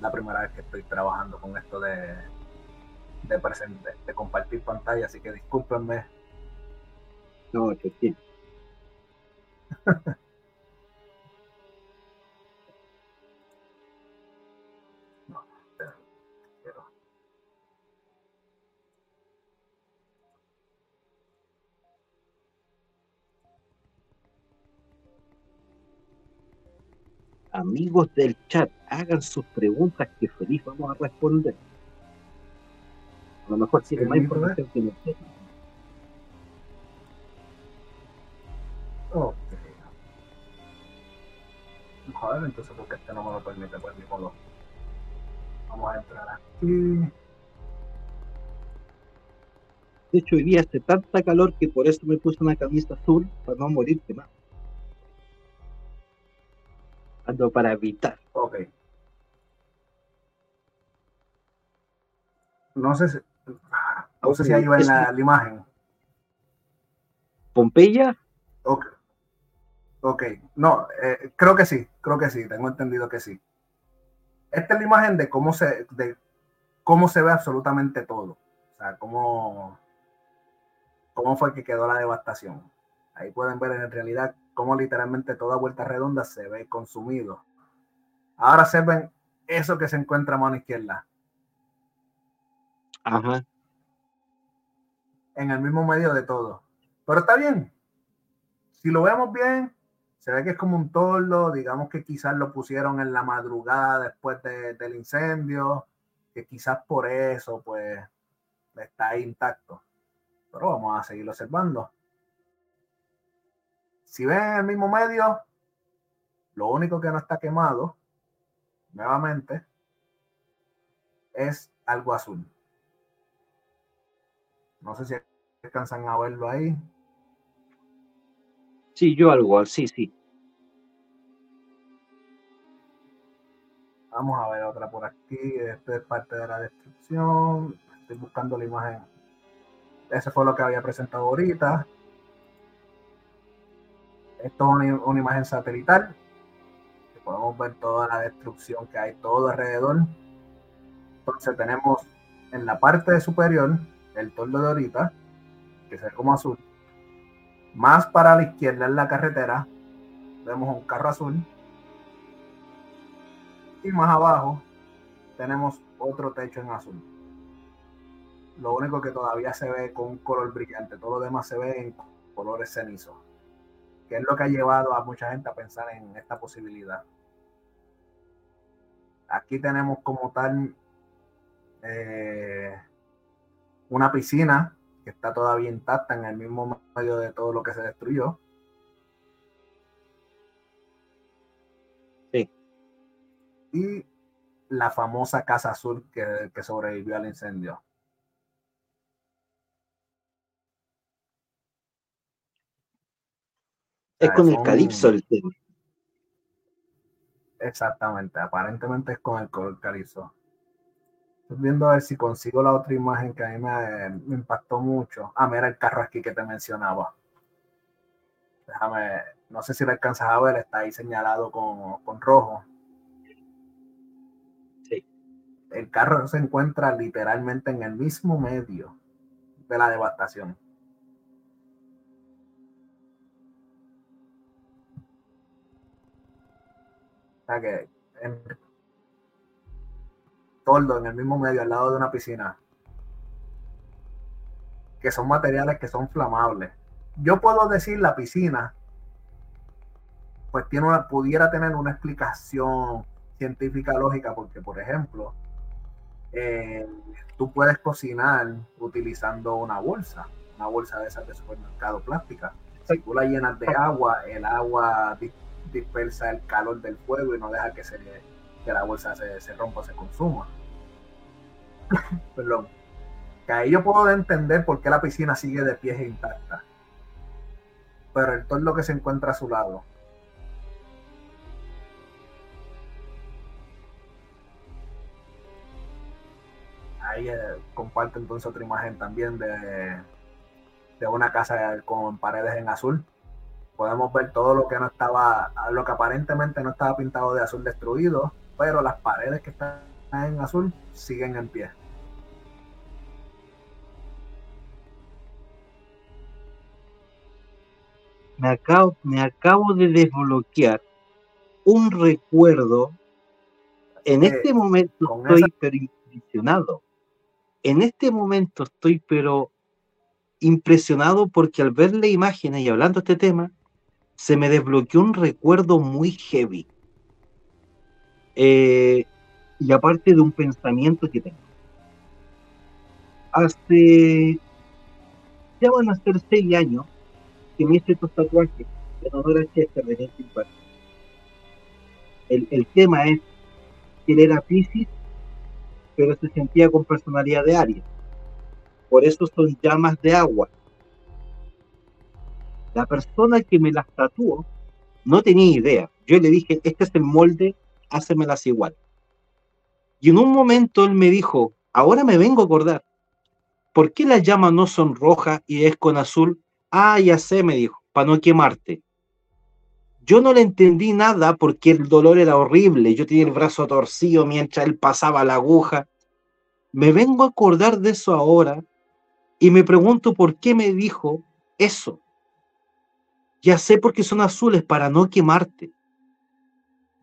la primera vez que estoy trabajando con esto de, de, presente, de compartir pantalla, así que discúlpenme. No, que sí. amigos del chat, hagan sus preguntas que feliz vamos a responder. A lo mejor tiene más información que nosotros. Ok. Joder, entonces porque este no me lo permite, pues ni modo. Vamos a entrar aquí. De hecho, hoy día hace tanta calor que por eso me puse una camisa azul para no morir más. Ando para evitar. Ok. No sé si, no sé si ahí va en la, la imagen. ¿Pompeya? Ok. Ok. No, eh, creo que sí, creo que sí, tengo entendido que sí. Esta es la imagen de cómo se, de cómo se ve absolutamente todo. O sea, cómo, cómo fue que quedó la devastación. Ahí pueden ver en realidad cómo literalmente toda vuelta redonda se ve consumido. Ahora se ven eso que se encuentra a mano izquierda. Ajá. En el mismo medio de todo. Pero está bien. Si lo vemos bien, se ve que es como un tordo. Digamos que quizás lo pusieron en la madrugada después de, del incendio. Que quizás por eso, pues, está intacto. Pero vamos a seguir observando. Si ven en el mismo medio, lo único que no está quemado, nuevamente, es algo azul. No sé si alcanzan a verlo ahí. Sí, yo algo, sí, sí. Vamos a ver otra por aquí. Esto es parte de la descripción. Estoy buscando la imagen. Ese fue lo que había presentado ahorita. Esto es una, una imagen satelital. Podemos ver toda la destrucción que hay todo alrededor. Entonces tenemos en la parte superior el tordo de ahorita, que se ve como azul. Más para la izquierda en la carretera vemos un carro azul. Y más abajo tenemos otro techo en azul. Lo único que todavía se ve con un color brillante, todo lo demás se ve en colores cenizos, que es lo que ha llevado a mucha gente a pensar en esta posibilidad. Aquí tenemos como tal eh, una piscina que está todavía intacta en el mismo medio de todo lo que se destruyó. Sí. Y la famosa Casa Azul que, que sobrevivió al incendio. Es con el calipso el tema. Exactamente, aparentemente es con el calipso. Estoy viendo a ver si consigo la otra imagen que a mí me, me, impactó mucho. Ah, mira el carro aquí que te mencionaba. Déjame, no sé si lo alcanzas a ver, está ahí señalado con, con rojo. Sí. El carro se encuentra literalmente en el mismo medio de la devastación. O sea que en, toldo en el mismo medio, al lado de una piscina, que son materiales que son flamables. Yo puedo decir la piscina, pues tiene una, pudiera tener una explicación científica lógica, porque por ejemplo, eh, tú puedes cocinar utilizando una bolsa, una bolsa de esas de supermercado plástica. Si tú la llenas de agua, el agua dispersa el calor del fuego y no deja que se que la bolsa se, se rompa, se consuma. Perdón. Que ahí yo puedo entender por qué la piscina sigue de pie intacta. Pero el torno que se encuentra a su lado. Ahí eh, comparte entonces otra imagen también de, de una casa con paredes en azul podemos ver todo lo que no estaba, lo que aparentemente no estaba pintado de azul destruido, pero las paredes que están en azul siguen en pie. Me acabo, me acabo de desbloquear un recuerdo. En Eh, este momento estoy esa- pero impresionado. En este momento estoy pero impresionado porque al ver la imágenes y hablando de este tema, se me desbloqueó un recuerdo muy heavy. Eh, y aparte de un pensamiento que tengo. Hace, ya van a ser seis años que me hice estos tatuajes en honor a Chester de. El, el tema es que él era Pisces, pero se sentía con personalidad de Aries. Por eso son llamas de agua. La persona que me las tatuó no tenía idea. Yo le dije, este es el molde, hácemelas igual. Y en un momento él me dijo, ahora me vengo a acordar, ¿por qué las llamas no son rojas y es con azul? Ah, ya sé, me dijo, para no quemarte. Yo no le entendí nada porque el dolor era horrible. Yo tenía el brazo torcido mientras él pasaba la aguja. Me vengo a acordar de eso ahora y me pregunto por qué me dijo eso. Ya sé por qué son azules para no quemarte.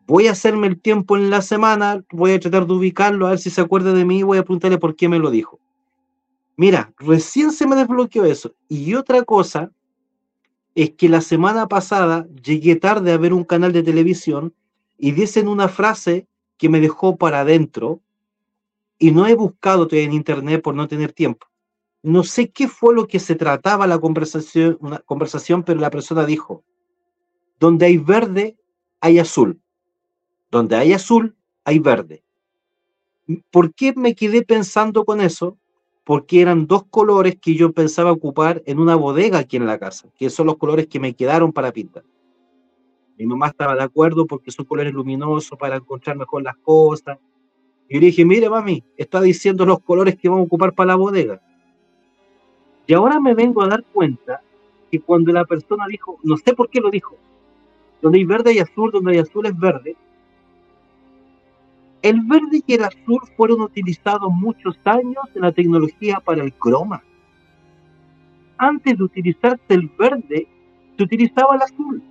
Voy a hacerme el tiempo en la semana, voy a tratar de ubicarlo, a ver si se acuerda de mí voy a preguntarle por qué me lo dijo. Mira, recién se me desbloqueó eso. Y otra cosa es que la semana pasada llegué tarde a ver un canal de televisión y dicen una frase que me dejó para adentro y no he buscado todavía en internet por no tener tiempo. No sé qué fue lo que se trataba la conversación, conversación, pero la persona dijo, donde hay verde, hay azul. Donde hay azul, hay verde. ¿Por qué me quedé pensando con eso? porque eran dos colores que yo pensaba ocupar en una bodega aquí en la casa, que son los colores que me quedaron para pintar. Mi mamá estaba de acuerdo porque son colores luminosos para encontrar mejor las cosas. Y le dije, mire mami, está diciendo los colores que vamos a ocupar para la bodega. Y ahora me vengo a dar cuenta que cuando la persona dijo, no sé por qué lo dijo, donde hay verde y azul, donde hay azul es verde, el verde y el azul fueron utilizados muchos años en la tecnología para el croma. Antes de utilizarse el verde, se utilizaba el azul.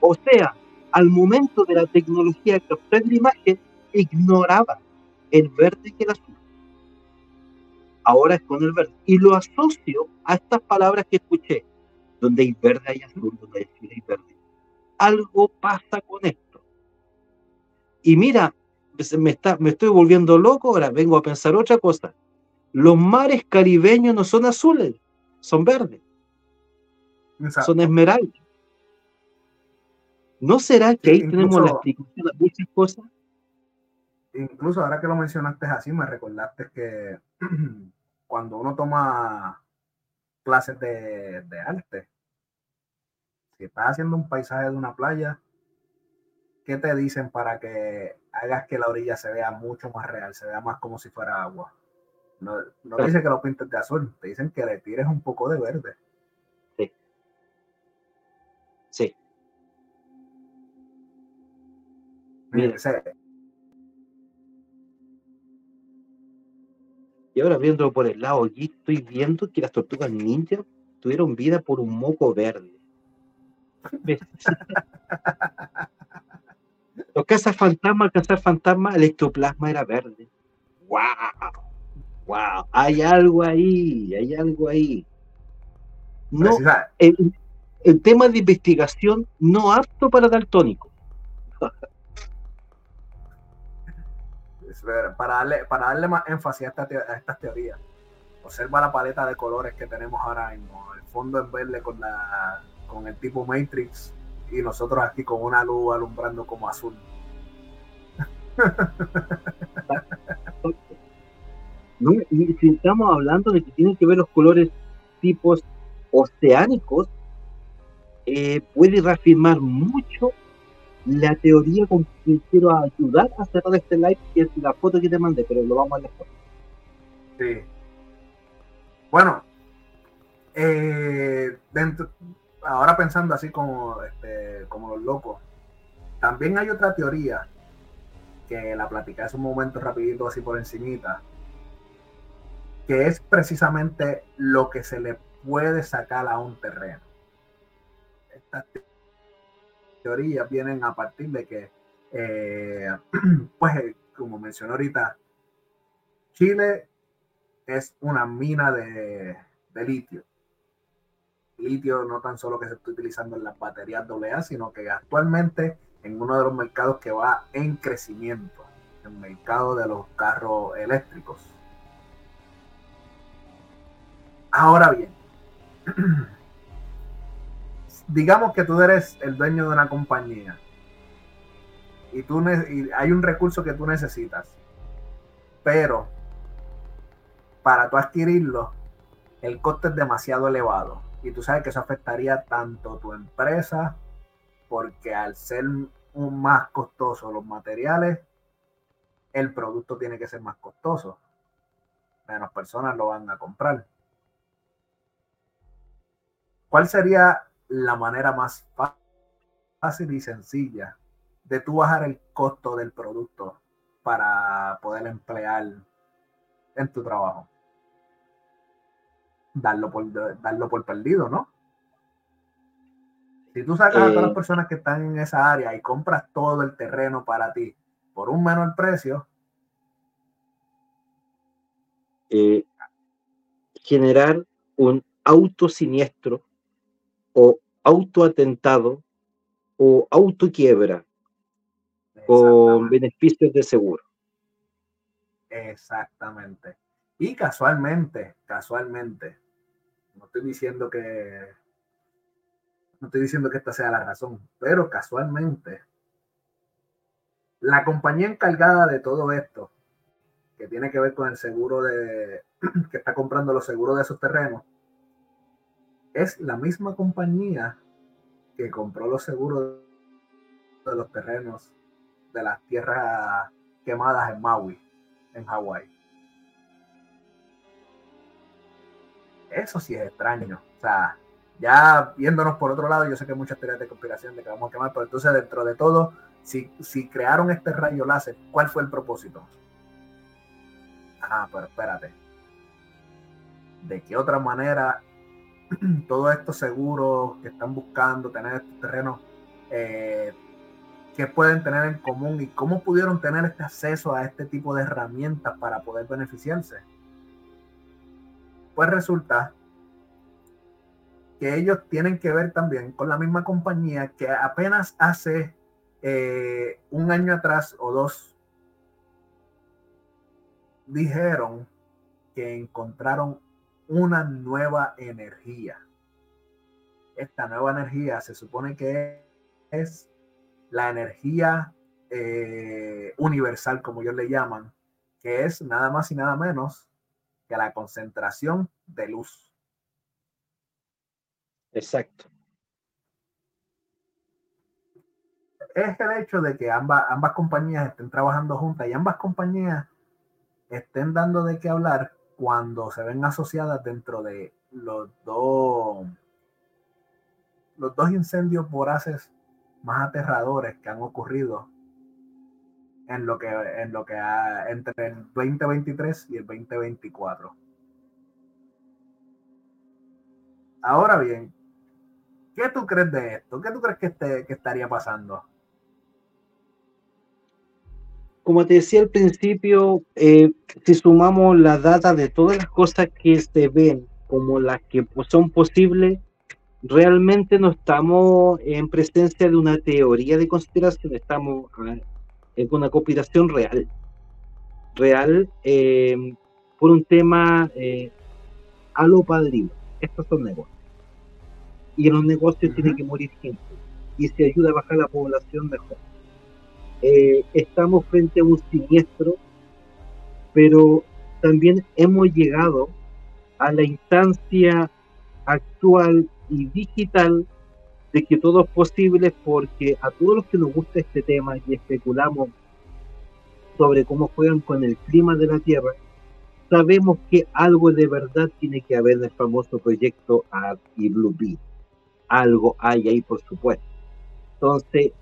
O sea, al momento de la tecnología de captar la imagen, ignoraba el verde y el azul. Ahora es con el verde. Y lo asocio a estas palabras que escuché, donde hay verde hay azul, donde hay azul hay verde. Algo pasa con esto y mira, me, está, me estoy volviendo loco, ahora vengo a pensar otra cosa. Los mares caribeños no son azules, son verdes. Son esmeraldas. ¿No será que ahí tenemos la explicación de muchas cosas? Incluso ahora que lo mencionaste así, me recordaste que cuando uno toma clases de, de arte, si estás haciendo un paisaje de una playa, ¿qué te dicen para que hagas que la orilla se vea mucho más real, se vea más como si fuera agua? No, no te dicen que lo pintes de azul, te dicen que le tires un poco de verde. Sí. Sí. Mira. Y ahora viendo por el lado aquí, estoy viendo que las tortugas ninja tuvieron vida por un moco verde. Los cazas fantasma, cazar fantasma, el ectoplasma era verde. ¡Wow! ¡Wow! Hay algo ahí, hay algo ahí. No, el, el tema de investigación no apto para daltónico. para, darle, para darle más énfasis a, esta a estas teorías, observa la paleta de colores que tenemos ahora mismo. El fondo en verde con, la, con el tipo Matrix y nosotros aquí con una luz alumbrando como azul. y si estamos hablando de que tienen que ver los colores tipos oceánicos, eh, puede reafirmar mucho la teoría con que quiero ayudar a cerrar este live, que es la foto que te mandé, pero lo vamos a después. Sí. Bueno, eh, dentro, ahora pensando así como, este, como los locos, también hay otra teoría que la platicé hace un momento rapidito así por encimita, que es precisamente lo que se le puede sacar a un terreno. Estas teorías vienen a partir de que, eh, pues como mencioné ahorita, Chile es una mina de litio litio no tan solo que se está utilizando en las baterías AA, sino que actualmente en uno de los mercados que va en crecimiento, el mercado de los carros eléctricos. Ahora bien, digamos que tú eres el dueño de una compañía y, tú y hay un recurso que tú necesitas, pero para tú adquirirlo, el coste es demasiado elevado y tú sabes que eso afectaría tanto tu empresa porque al ser más costosos los materiales, el producto tiene que ser más costoso. Menos personas lo van a comprar. ¿Cuál sería la manera más fácil y sencilla de tú bajar el costo del producto para poder emplear en tu trabajo? Darlo por, darlo por perdido, ¿no? Si tú sacas a todas las eh. personas que están en esa área y compras todo el terreno para ti por un menor precio, eh, generar un auto siniestro o autoatentado o autoquiebra con beneficios de seguro. Exactamente. Y casualmente, casualmente, no estoy diciendo que no estoy diciendo que esta sea la razón, pero casualmente la compañía encargada de todo esto, que tiene que ver con el seguro de que está comprando los seguros de esos terrenos, es la misma compañía que compró los seguros de los terrenos de las tierras quemadas en Maui, en Hawái. Eso sí es extraño. O sea, ya viéndonos por otro lado, yo sé que hay muchas teorías de conspiración de que vamos a quemar, pero entonces dentro de todo, si, si crearon este rayo láser, ¿cuál fue el propósito? Ah, pero espérate. ¿De qué otra manera todos estos seguros que están buscando tener estos terrenos, eh, que pueden tener en común y cómo pudieron tener este acceso a este tipo de herramientas para poder beneficiarse? Pues resulta que ellos tienen que ver también con la misma compañía que apenas hace eh, un año atrás o dos dijeron que encontraron una nueva energía. Esta nueva energía se supone que es la energía eh, universal, como ellos le llaman, que es nada más y nada menos que la concentración de luz. Exacto. Es el hecho de que ambas, ambas compañías estén trabajando juntas y ambas compañías estén dando de qué hablar cuando se ven asociadas dentro de los dos, los dos incendios voraces más aterradores que han ocurrido en lo que, en lo que ha, entre el 2023 y el 2024. Ahora bien, ¿qué tú crees de esto? ¿Qué tú crees que, este, que estaría pasando? como te decía al principio, eh, si sumamos la data de todas las cosas que se ven como las que son posibles, realmente no estamos en presencia de una teoría de conspiración, estamos en una conspiración real. Real eh, por un tema eh, a lo padrino. Estos son negocios. Y en los negocios tiene que morir gente. Y si ayuda a bajar la población, mejor. Eh, estamos frente a un siniestro, pero también hemos llegado a la instancia actual y digital de que todo es posible porque a todos los que nos gusta este tema y especulamos sobre cómo juegan con el clima de la Tierra, sabemos que algo de verdad tiene que haber en el famoso proyecto Art y Blue Bee. Algo hay ahí, por supuesto. Entonces,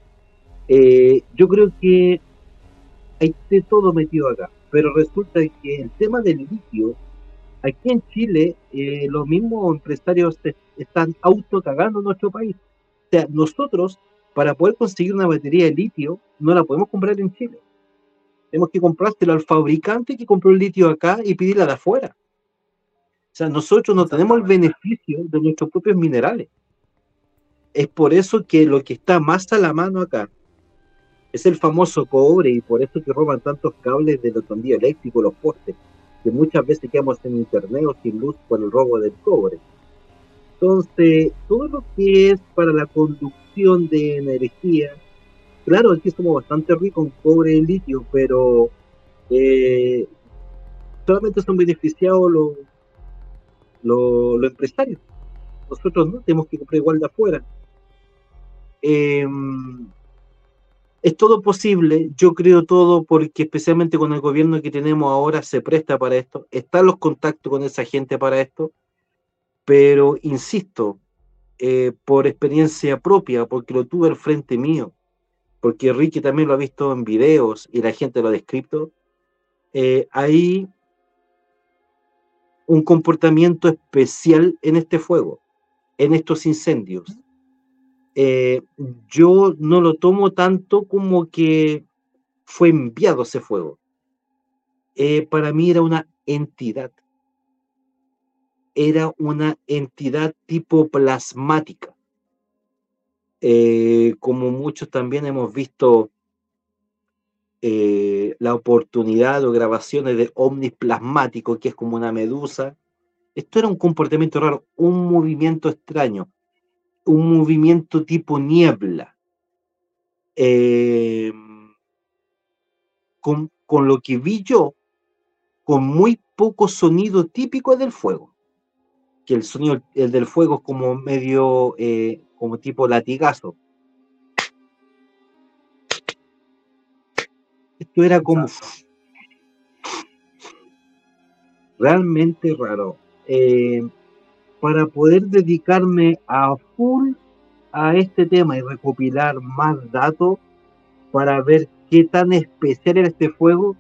eh, yo creo que hay de todo metido acá, pero resulta que el tema del litio, aquí en Chile, eh, los mismos empresarios están autocagando en nuestro país. O sea, nosotros, para poder conseguir una batería de litio, no la podemos comprar en Chile. Tenemos que comprárselo al fabricante que compró el litio acá y pedirla de afuera. O sea, nosotros no tenemos el beneficio de nuestros propios minerales. Es por eso que lo que está más a la mano acá es el famoso cobre y por eso que roban tantos cables de los tendillos eléctricos, los postes, que muchas veces quedamos en internet o sin luz por el robo del cobre. Entonces, todo lo que es para la conducción de energía, claro, aquí somos bastante ricos en cobre y litio, pero eh, solamente son beneficiados los, los, los empresarios. Nosotros no tenemos que comprar igual de afuera. em, es todo posible, yo creo todo, porque especialmente con el gobierno que tenemos ahora se presta para esto, están los contactos con esa gente para esto, pero insisto, eh, por experiencia propia, porque lo tuve al frente mío, porque Ricky también lo ha visto en videos y la gente lo ha descrito, eh, hay un comportamiento especial en este fuego, en estos incendios. Eh, yo no lo tomo tanto como que fue enviado ese fuego. para mí era una entidad era una entidad tipo plasmática. Eh, como muchos también hemos visto eh, la oportunidad o grabaciones de ovnis plasmáticos, que es como una medusa. Esto era un comportamiento raro, un movimiento extraño, un movimiento tipo niebla. Eh, con, con lo que vi yo, con muy poco sonido típico del fuego que el sonido el del fuego es como medio, eh, como tipo latigazo. Esto era como realmente raro. Eh, para poder dedicarme a full a este tema y recopilar más datos para ver qué tan especial era este fuego,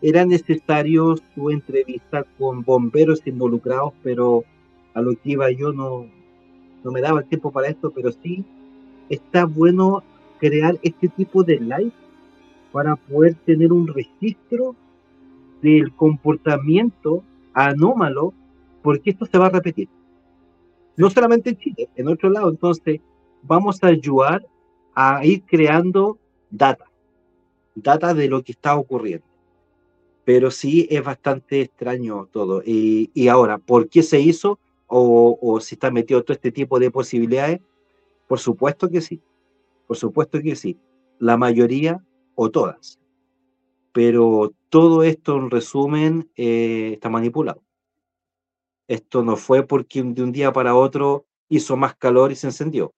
era necesario su entrevista con bomberos involucrados, pero a lo que iba yo no, no me daba el tiempo para esto, pero sí está bueno crear este tipo de live para poder tener un registro del comportamiento anómalo, porque esto se va a repetir. No solamente en Chile, en otro lado. Entonces, vamos a ayudar a ir creando data, data de lo que está ocurriendo. Pero sí es bastante extraño todo. Y, y ahora, ¿por qué se hizo? O, si está metido todo este tipo de posibilidades? Por supuesto que sí, por supuesto que sí, la mayoría o todas. Pero todo esto en resumen eh, está manipulado. Esto no fue porque de un día para otro hizo más calor y se encendió.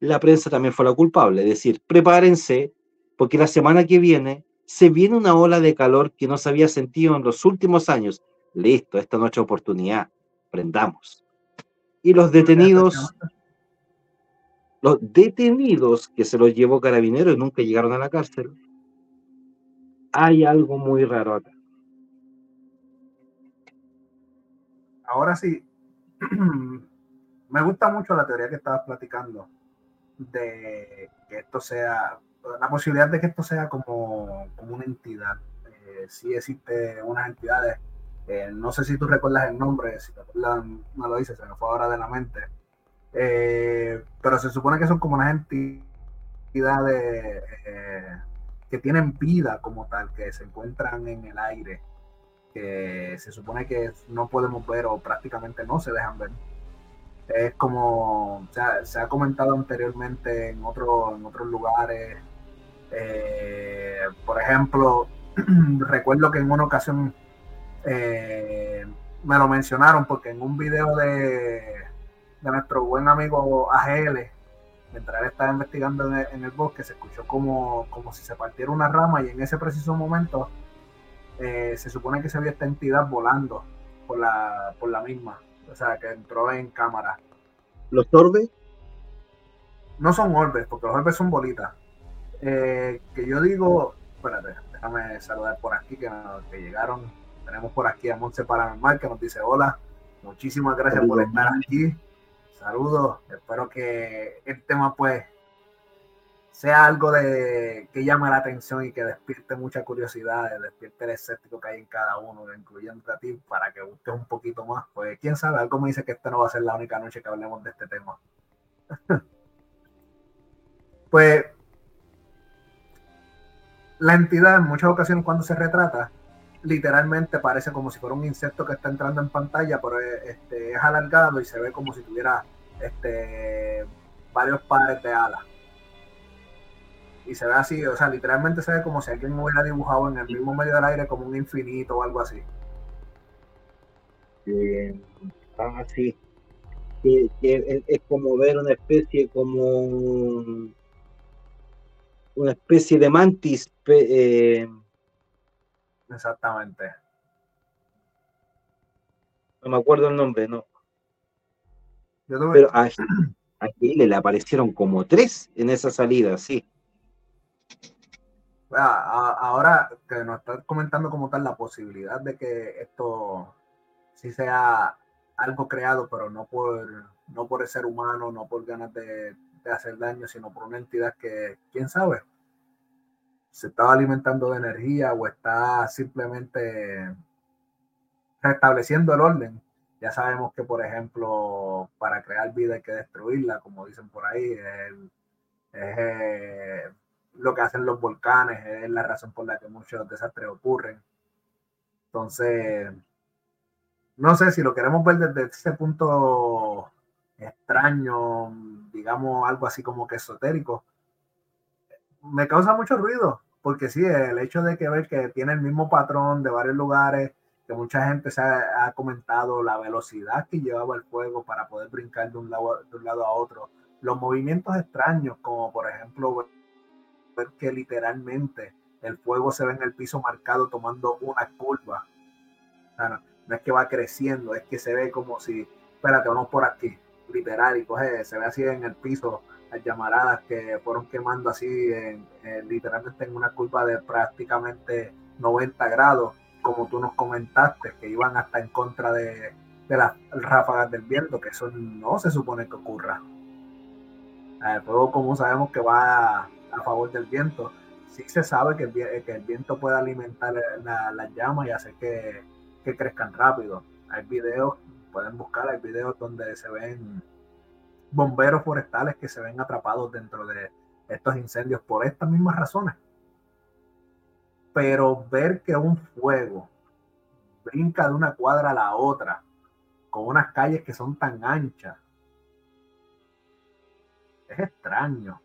La prensa también fue la culpable, es decir, prepárense porque la semana que viene se viene una ola de calor que no se había sentido en los últimos años. Listo, esta es oportunidad prendamos. Y los detenidos, los detenidos que se los llevó Carabineros y nunca llegaron a la cárcel, hay algo muy raro acá. Ahora sí, me gusta mucho la teoría que estabas platicando de que esto sea, la posibilidad de que esto sea como, como una entidad. Eh, sí existe unas entidades eh, no sé si tú recuerdas el nombre, si te acuerdas, no lo dices, se me fue ahora de la mente. Eh, pero se supone que son como unas entidades eh, que tienen vida como tal, que se encuentran en el aire, que se supone que no podemos ver o prácticamente no se dejan ver. Es como se ha comentado anteriormente en, otro, en otros lugares. por ejemplo, recuerdo que en una ocasión eh, me lo mencionaron porque en un video de, de nuestro buen amigo AGL, mientras él estaba investigando en el, bosque, se escuchó como, como, si se partiera una rama y en ese preciso momento eh, se supone que se vio esta entidad volando por la, por la misma, o sea, que entró en cámara. ¿Los orbes? No son orbes, porque los orbes son bolitas. Eh, que yo digo, espérate, déjame saludar por aquí que, que llegaron tenemos por aquí a Montse Paranormal que nos dice hola. Muchísimas gracias por estar aquí. Saludos. Espero que el tema pues sea algo de que llame la atención y que despierte mucha curiosidad, despierte el escéptico que hay en cada uno, incluyendo a ti, para que busques un poquito más. Pues quién sabe, algo me dice que esta no va a ser la única noche que hablemos de este tema. pues la entidad en muchas ocasiones cuando se retrata literalmente parece como si fuera un insecto que está entrando en pantalla, pero es, este, es alargado y se ve como si tuviera este, varios pares de alas. Y se ve así, o sea, literalmente se ve como si alguien hubiera dibujado en el mismo medio del aire como un infinito o algo así. así. que, es, como ver una especie como una especie de mantis. Eh, Exactamente. No me acuerdo el nombre, no. Pero a, le aparecieron como tres en esa salida, sí. Ahora que nos estás comentando como tal la posibilidad de que esto sí sea algo creado, pero no por, no por el ser humano, no por ganas de, hacer daño, sino por una entidad que, quién sabe, se estaba alimentando de energía o está simplemente restableciendo el orden. Ya sabemos que, por ejemplo, para crear vida hay que destruirla, como dicen por ahí. Es, eh, lo que hacen los volcanes, es la razón por la que muchos desastres ocurren. Entonces, no sé si lo queremos ver desde ese punto extraño, digamos algo así como que esotérico, me causa mucho ruido, porque sí, el hecho de que ver que tiene el mismo patrón de varios lugares, que mucha gente se ha, comentado la velocidad que llevaba el fuego para poder brincar de un, lado, de un lado a otro, los movimientos extraños, como por ejemplo ver que literalmente el fuego se ve en el piso marcado tomando una curva. No es que va creciendo, es que se ve como si, espérate, vamos por aquí, literal, y coge, se ve así en el piso llamaradas que fueron quemando así, en, literalmente en una curva de prácticamente 90 grados, como tú nos comentaste, que iban hasta en contra de, las ráfagas del viento, que eso no se supone que ocurra. El fuego, como sabemos que va a, favor del viento, sí se sabe que el, que el viento puede alimentar las llamas y hacer que, que crezcan rápido. Hay videos, pueden buscar, hay videos donde se ven bomberos forestales que se ven atrapados dentro de estos incendios por estas mismas razones. Pero ver que un fuego brinca de una cuadra a la otra, con unas calles que son tan anchas, es extraño.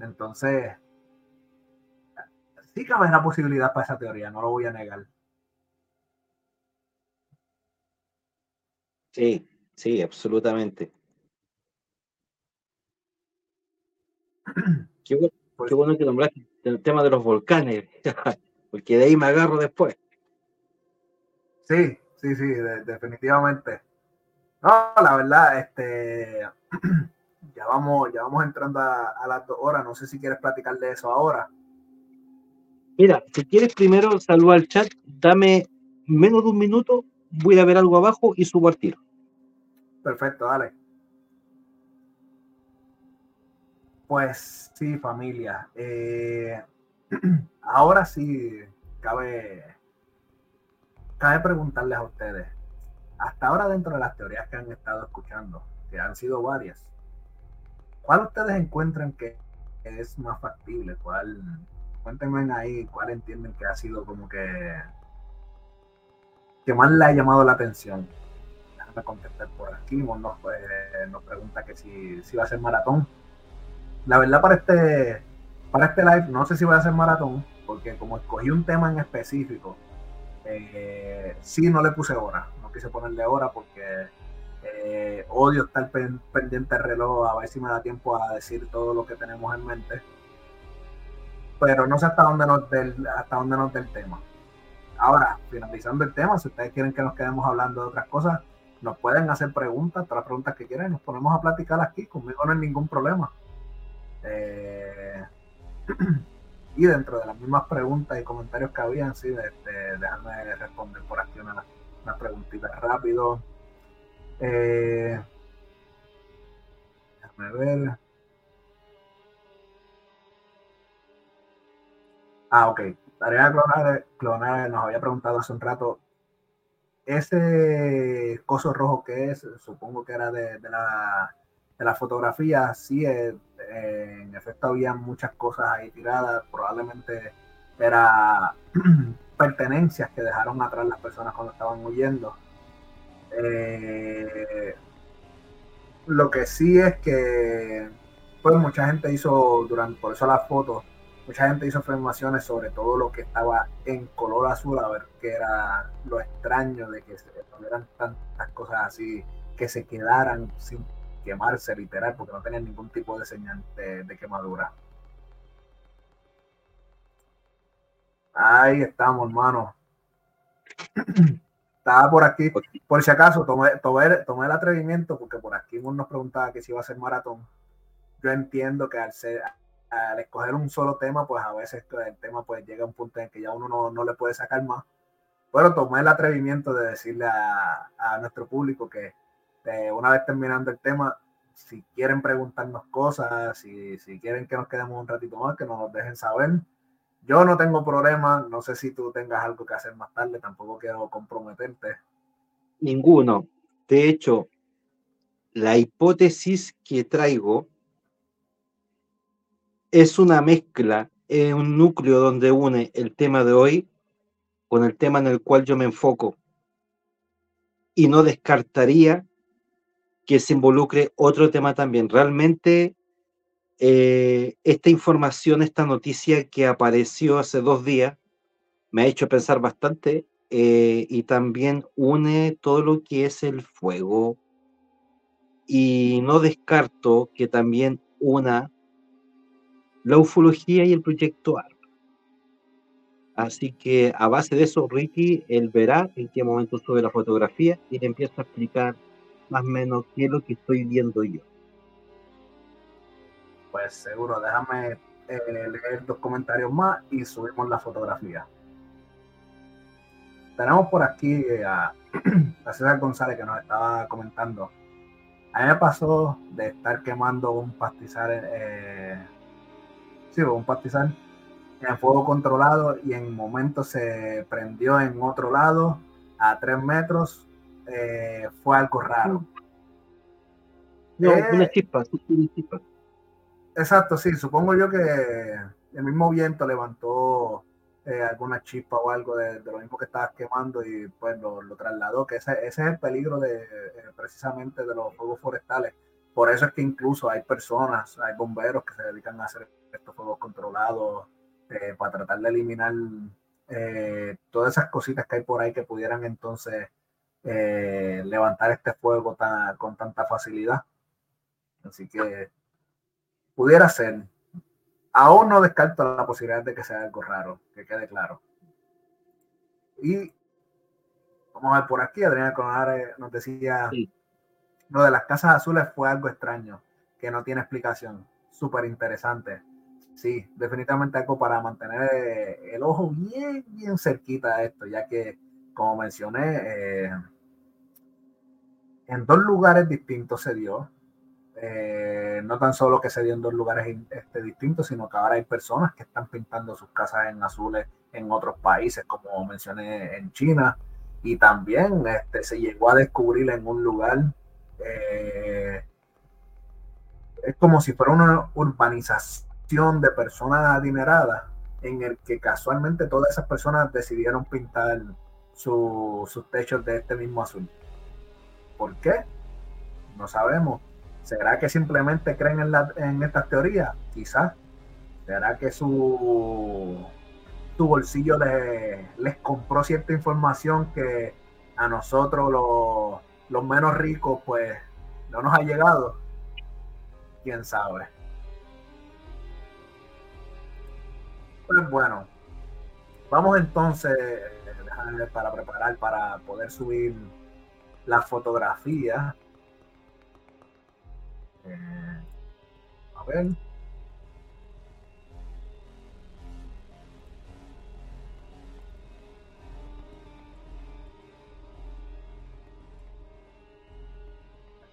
Entonces, sí cabe la posibilidad para esa teoría, no lo voy a negar. Sí, sí, absolutamente. Qué bueno, que nombraste el tema de los volcanes, porque de ahí me agarro después. Sí, sí, sí, definitivamente. No, la verdad, este, ya vamos, ya vamos entrando a, las dos horas. No sé si quieres platicar de eso ahora. Mira, si quieres primero saludar al chat, dame menos de un minuto voy a ver algo abajo y subo al tiro. Perfecto, dale. Pues sí, familia. Eh, ahora sí cabe, cabe preguntarles a ustedes. Hasta ahora dentro de las teorías que han estado escuchando, que han sido varias, ¿cuál ustedes encuentran que es más factible? ¿Cuál? Cuéntenme ahí cuál entienden que ha sido como que que más le ha llamado la atención? Déjame contestar por aquí. Nos, eh, nos pregunta que si, si va a ser maratón. La verdad, para este, para este live, no sé si va a ser maratón, porque como escogí un tema en específico, eh, sí no le puse hora. No quise ponerle hora porque eh, odio estar pendiente del reloj a ver si me da tiempo a decir todo lo que tenemos en mente. Pero no sé hasta dónde nos del, hasta dónde nos del tema. Ahora, finalizando el tema, si ustedes quieren que nos quedemos hablando de otras cosas, nos pueden hacer preguntas, todas las preguntas que quieran, nos ponemos a platicar aquí, conmigo no hay ningún problema. Eh, y dentro de las mismas preguntas y comentarios que habían, sí, este, déjame responder por aquí una, una preguntita rápido. Eh, déjame ver. Ah, ok. Tarea clonar, nos había preguntado hace un rato, ese coso rojo que es, supongo que era de, la, de la fotografía, sí, eh, en efecto había muchas cosas ahí tiradas, probablemente era pertenencias que dejaron atrás las personas cuando estaban huyendo. Eh, lo que sí es que pues mucha gente hizo durante por eso las fotos mucha gente hizo afirmaciones sobre todo lo que estaba en color azul, a ver qué era lo extraño de que se tuvieran tantas cosas así que se quedaran sin quemarse literal porque no tenían ningún tipo de señal de, quemadura. Ahí estamos, hermano. Estaba por aquí, por si acaso, tomé, tomé, el atrevimiento porque por aquí uno nos preguntaba que si iba a ser maratón. Yo entiendo que al, ser, al escoger un solo tema, pues a veces el tema pues llega a un punto en que ya uno no, no le puede sacar más. Pero tomé el atrevimiento de decirle a, a nuestro público que este, una vez terminando el tema, si quieren preguntarnos cosas, si, si quieren que nos quedemos un ratito más, que nos dejen saber. Yo no tengo problema, no sé si tú tengas algo que hacer más tarde, tampoco quiero comprometerte. Ninguno. De hecho, la hipótesis que traigo es una mezcla, es un núcleo donde une el tema de hoy con el tema en el cual yo me enfoco. Y no descartaría que se involucre otro tema también. Realmente eh, esta información, esta noticia que apareció hace dos días, me ha hecho pensar bastante eh, y también une todo lo que es el fuego. Y no descarto que también una la ufología y el proyecto ARP. Así que a base de eso, Ricky, él verá en qué momento sube la fotografía y le empieza a explicar más o menos qué es lo que estoy viendo yo. Pues seguro, déjame eh, leer dos comentarios más y subimos la fotografía. Tenemos por aquí a, a César González que nos estaba comentando. A mí me pasó de estar quemando un pastizal, eh, sí, un pastizal en fuego controlado y en momento se prendió en otro lado a tres metros eh, fue algo raro. No, eh, una chispa, Exacto, sí, supongo yo que el mismo viento levantó eh, alguna chispa o algo de, lo mismo que estabas quemando y pues lo, trasladó, que ese, es el peligro de precisamente de los fuegos forestales. Por eso es que incluso hay personas, hay bomberos que se dedican a hacer estos fuegos controlados para tratar de eliminar todas esas cositas que hay por ahí que pudieran entonces eh, levantar este fuego con tanta facilidad. Así que pudiera ser. Aún no descarto la posibilidad de que sea algo raro, que quede claro. Y vamos a ver por aquí, Adriana Conare nos decía, lo de las casas azules fue algo extraño, que no tiene explicación. Súper interesante. Sí, definitivamente algo para mantener el ojo bien, bien cerquita de esto, ya que, como mencioné, eh, en dos lugares distintos se dio. Eh, no tan solo que se dio en dos lugares este, distintos, sino que ahora hay personas que están pintando sus casas en azules en otros países, como mencioné en China, y también este, se llegó a descubrir en un lugar, eh, es como si fuera una urbanización de personas adineradas, en el que casualmente todas esas personas decidieron pintar sus techos de este mismo azul. ¿Por qué? No sabemos. ¿Será que simplemente creen en, la, en estas teorías? Quizás. ¿Será que su, su bolsillo les, compró cierta información que a nosotros los, los menos ricos pues no nos ha llegado? ¿Quién sabe? Pues bueno, vamos entonces para preparar para poder subir la fotografía. Eh, a ver.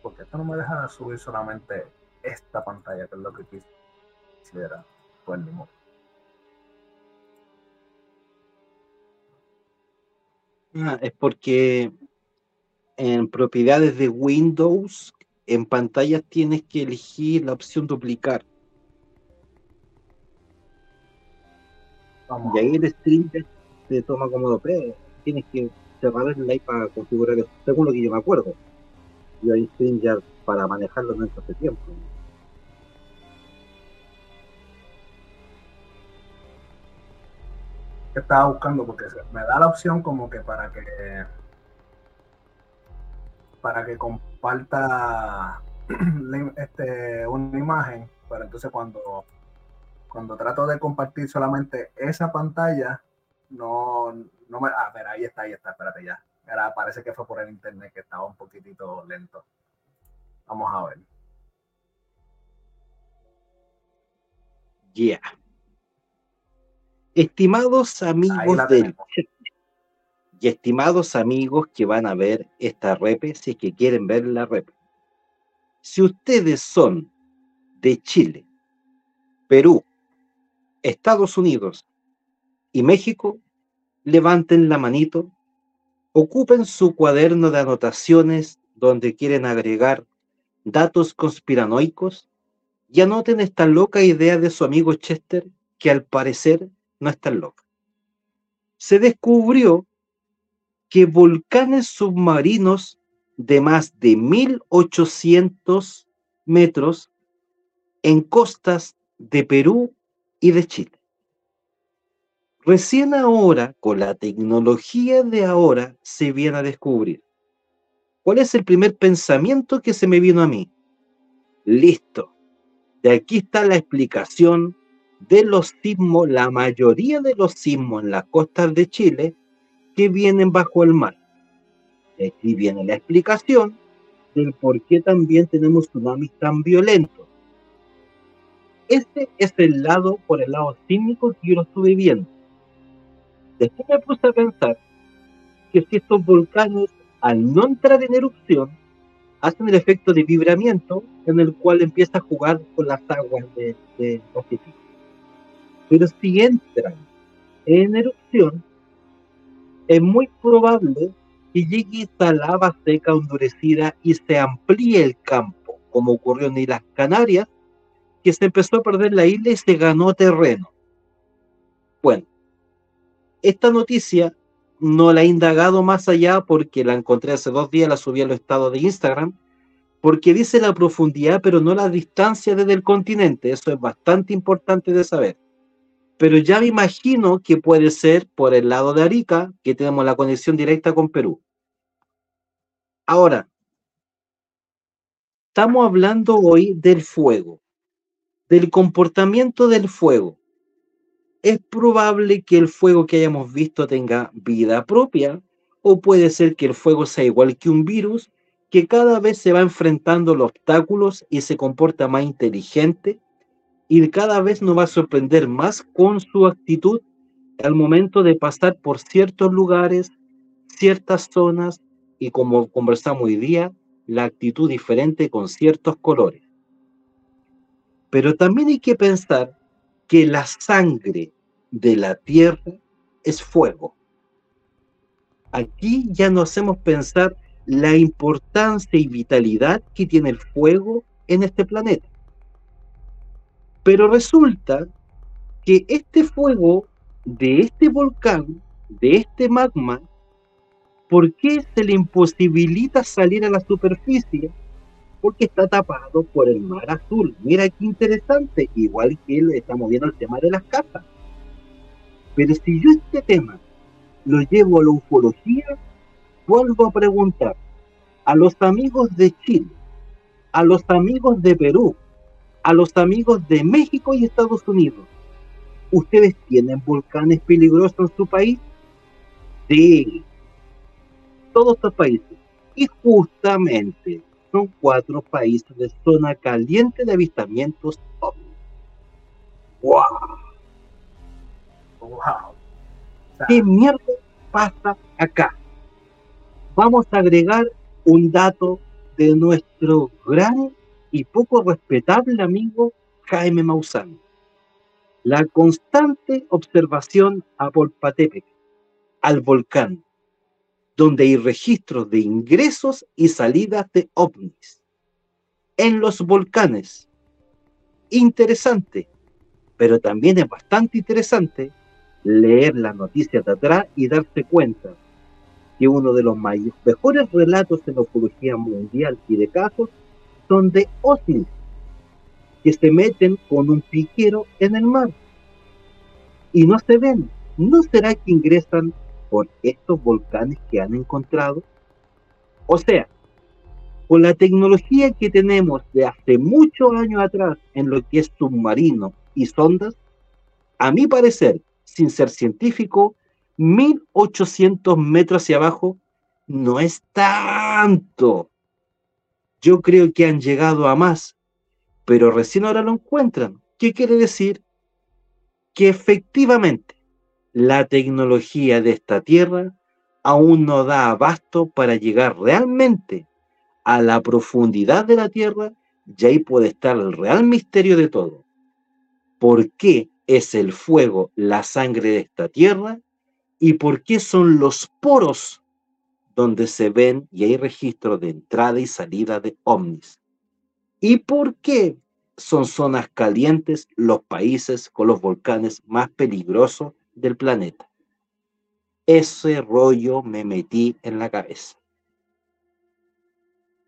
Porque esto no me deja subir solamente esta pantalla, que es lo que quisiera. Pues ni Ah, es porque en propiedades de Windows, en pantallas tienes que elegir la opción duplicar. Y ahí el stream te toma como. Eh, tienes que cerrar el live para configurar eso, según lo que yo me acuerdo. Yo hay ya para manejarlo en hace tiempo. Estaba buscando porque me da la opción como que para que para que comparta este, una imagen, pero entonces cuando, cuando trato de compartir solamente esa pantalla, no, no me... Ah, ver, ahí está, ahí está, espérate ya. Era, parece que fue por el internet que estaba un poquitito lento. Vamos a ver. Ya. Estimados amigos del y estimados amigos que van a ver esta repe, si es que quieren ver la repe. Si ustedes son de Chile, Perú, Estados Unidos y México, levanten la manito, ocupen su cuaderno de anotaciones donde quieren agregar datos conspiranoicos y anoten esta loca idea de su amigo Chester, que al parecer no es tan loca. Se descubrió que volcanes submarinos de más de 1800 metros en costas de Perú y de Chile. Recién ahora, con la tecnología de ahora, se viene a descubrir. ¿Cuál es el primer pensamiento que se me vino a mí? Listo. De aquí está la explicación de los sismos, la mayoría de los sismos en las costas de Chile que vienen bajo el mar. Y aquí viene la explicación del por qué también tenemos tsunamis tan violentos. Este es el lado, por el lado sísmico que yo lo estuve viendo. Después me puse a pensar que si estos volcanes, al no entrar en erupción, hacen el efecto de vibramiento en el cual empieza a jugar con las aguas del de Pacífico. Pero si entran en erupción, es muy probable que llegue esta lava seca endurecida y se amplíe el campo, como ocurrió en Islas Canarias, que se empezó a perder la isla y se ganó terreno. Bueno, esta noticia no la he indagado más allá porque la encontré hace dos días, la subí al estado de Instagram, porque dice la profundidad, pero no la distancia desde el continente. Eso es bastante importante de saber pero ya me imagino que puede ser por el lado de Arica, que tenemos la conexión directa con Perú. Ahora, estamos hablando hoy del fuego, del comportamiento del fuego. Es probable que el fuego que hayamos visto tenga vida propia, o puede ser que el fuego sea igual que un virus, que cada vez se va enfrentando los obstáculos y se comporta más inteligente y cada vez nos va a sorprender más con su actitud al momento de pasar por ciertos lugares, ciertas zonas y como conversamos hoy día, la actitud diferente con ciertos colores. Pero también hay que pensar que la sangre de la tierra es fuego. Aquí ya nos hacemos pensar la importancia y vitalidad que tiene el fuego en este planeta. Pero resulta que este fuego de este volcán, de este magma, ¿por qué se le imposibilita salir a la superficie? Porque está tapado por el mar azul. Mira qué interesante, igual que estamos viendo el tema de las casas. Pero si yo este tema lo llevo a la ufología, vuelvo a preguntar a los amigos de Chile, a los amigos de Perú, a los amigos de México y Estados Unidos. ¿Ustedes tienen volcanes peligrosos en su país? Sí, todos estos países. Y justamente son cuatro países de zona caliente de avistamientos. ¡Wow! ¡Wow! ¿Qué mierda pasa acá? Vamos a agregar un dato de nuestro gran y poco respetable amigo Jaime Maussan. La constante observación a Volpatepec, al volcán, donde hay registros de ingresos y salidas de ovnis. En los volcanes. Interesante, pero también es bastante interesante leer las noticias de atrás y darse cuenta que uno de los mejores relatos en ufología mundial y de casos son de ovnis que se meten con un piquero en el mar y no se ven. ¿No será que ingresan por estos volcanes que han encontrado? O sea, con la tecnología que tenemos de hace muchos años atrás en lo que es submarino y sondas, a mi parecer, sin ser científico, 1800 metros hacia abajo no es tanto. Yo creo que han llegado a más, pero recién ahora lo encuentran. ¿Qué quiere decir? Que efectivamente la tecnología de esta Tierra aún no da abasto para llegar realmente a la profundidad de la Tierra y ahí puede estar el real misterio de todo. ¿Por qué es el fuego la sangre de esta Tierra? ¿Y por qué son los poros donde se ven y hay registros de entrada y salida de ovnis? ¿Y por qué son zonas calientes los países con los volcanes más peligrosos del planeta? Ese rollo me metí en la cabeza.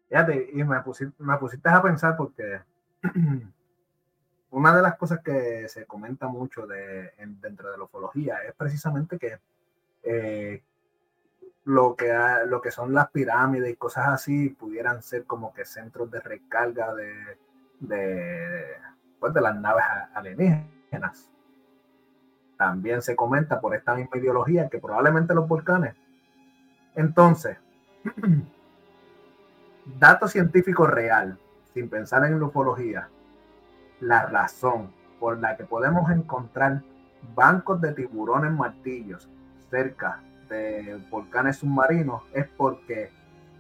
Fíjate, y me pusiste, me pusiste a pensar porque una de las cosas que se comenta mucho de, dentro de la ufología es precisamente que eh, lo que, lo que son las pirámides y cosas así pudieran ser como que centros de recarga de, de, pues de las naves alienígenas. También se comenta por esta misma ideología que probablemente los volcanes. Entonces, dato científico real, sin pensar en ufología, la razón por la que podemos encontrar bancos de tiburones martillos cerca de volcanes submarinos es porque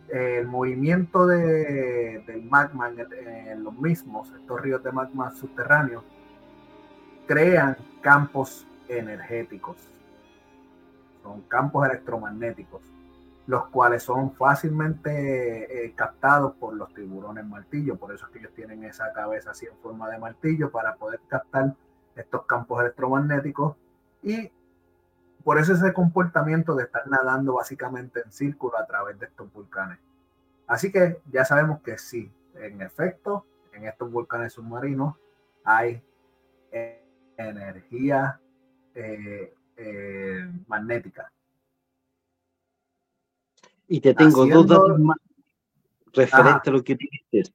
el movimiento de, del magma en, los mismos, estos ríos de magma subterráneos, crean campos energéticos. Son campos electromagnéticos los cuales son fácilmente eh, captados por los tiburones martillo. Por eso es que ellos tienen esa cabeza así en forma de martillo para poder captar estos campos electromagnéticos y por eso ese comportamiento de estar nadando básicamente en círculo a través de estos volcanes. Así que ya sabemos que sí, en efecto, en estos volcanes submarinos hay eh, energía eh, magnética y te tengo dos datos más referente a lo que dices.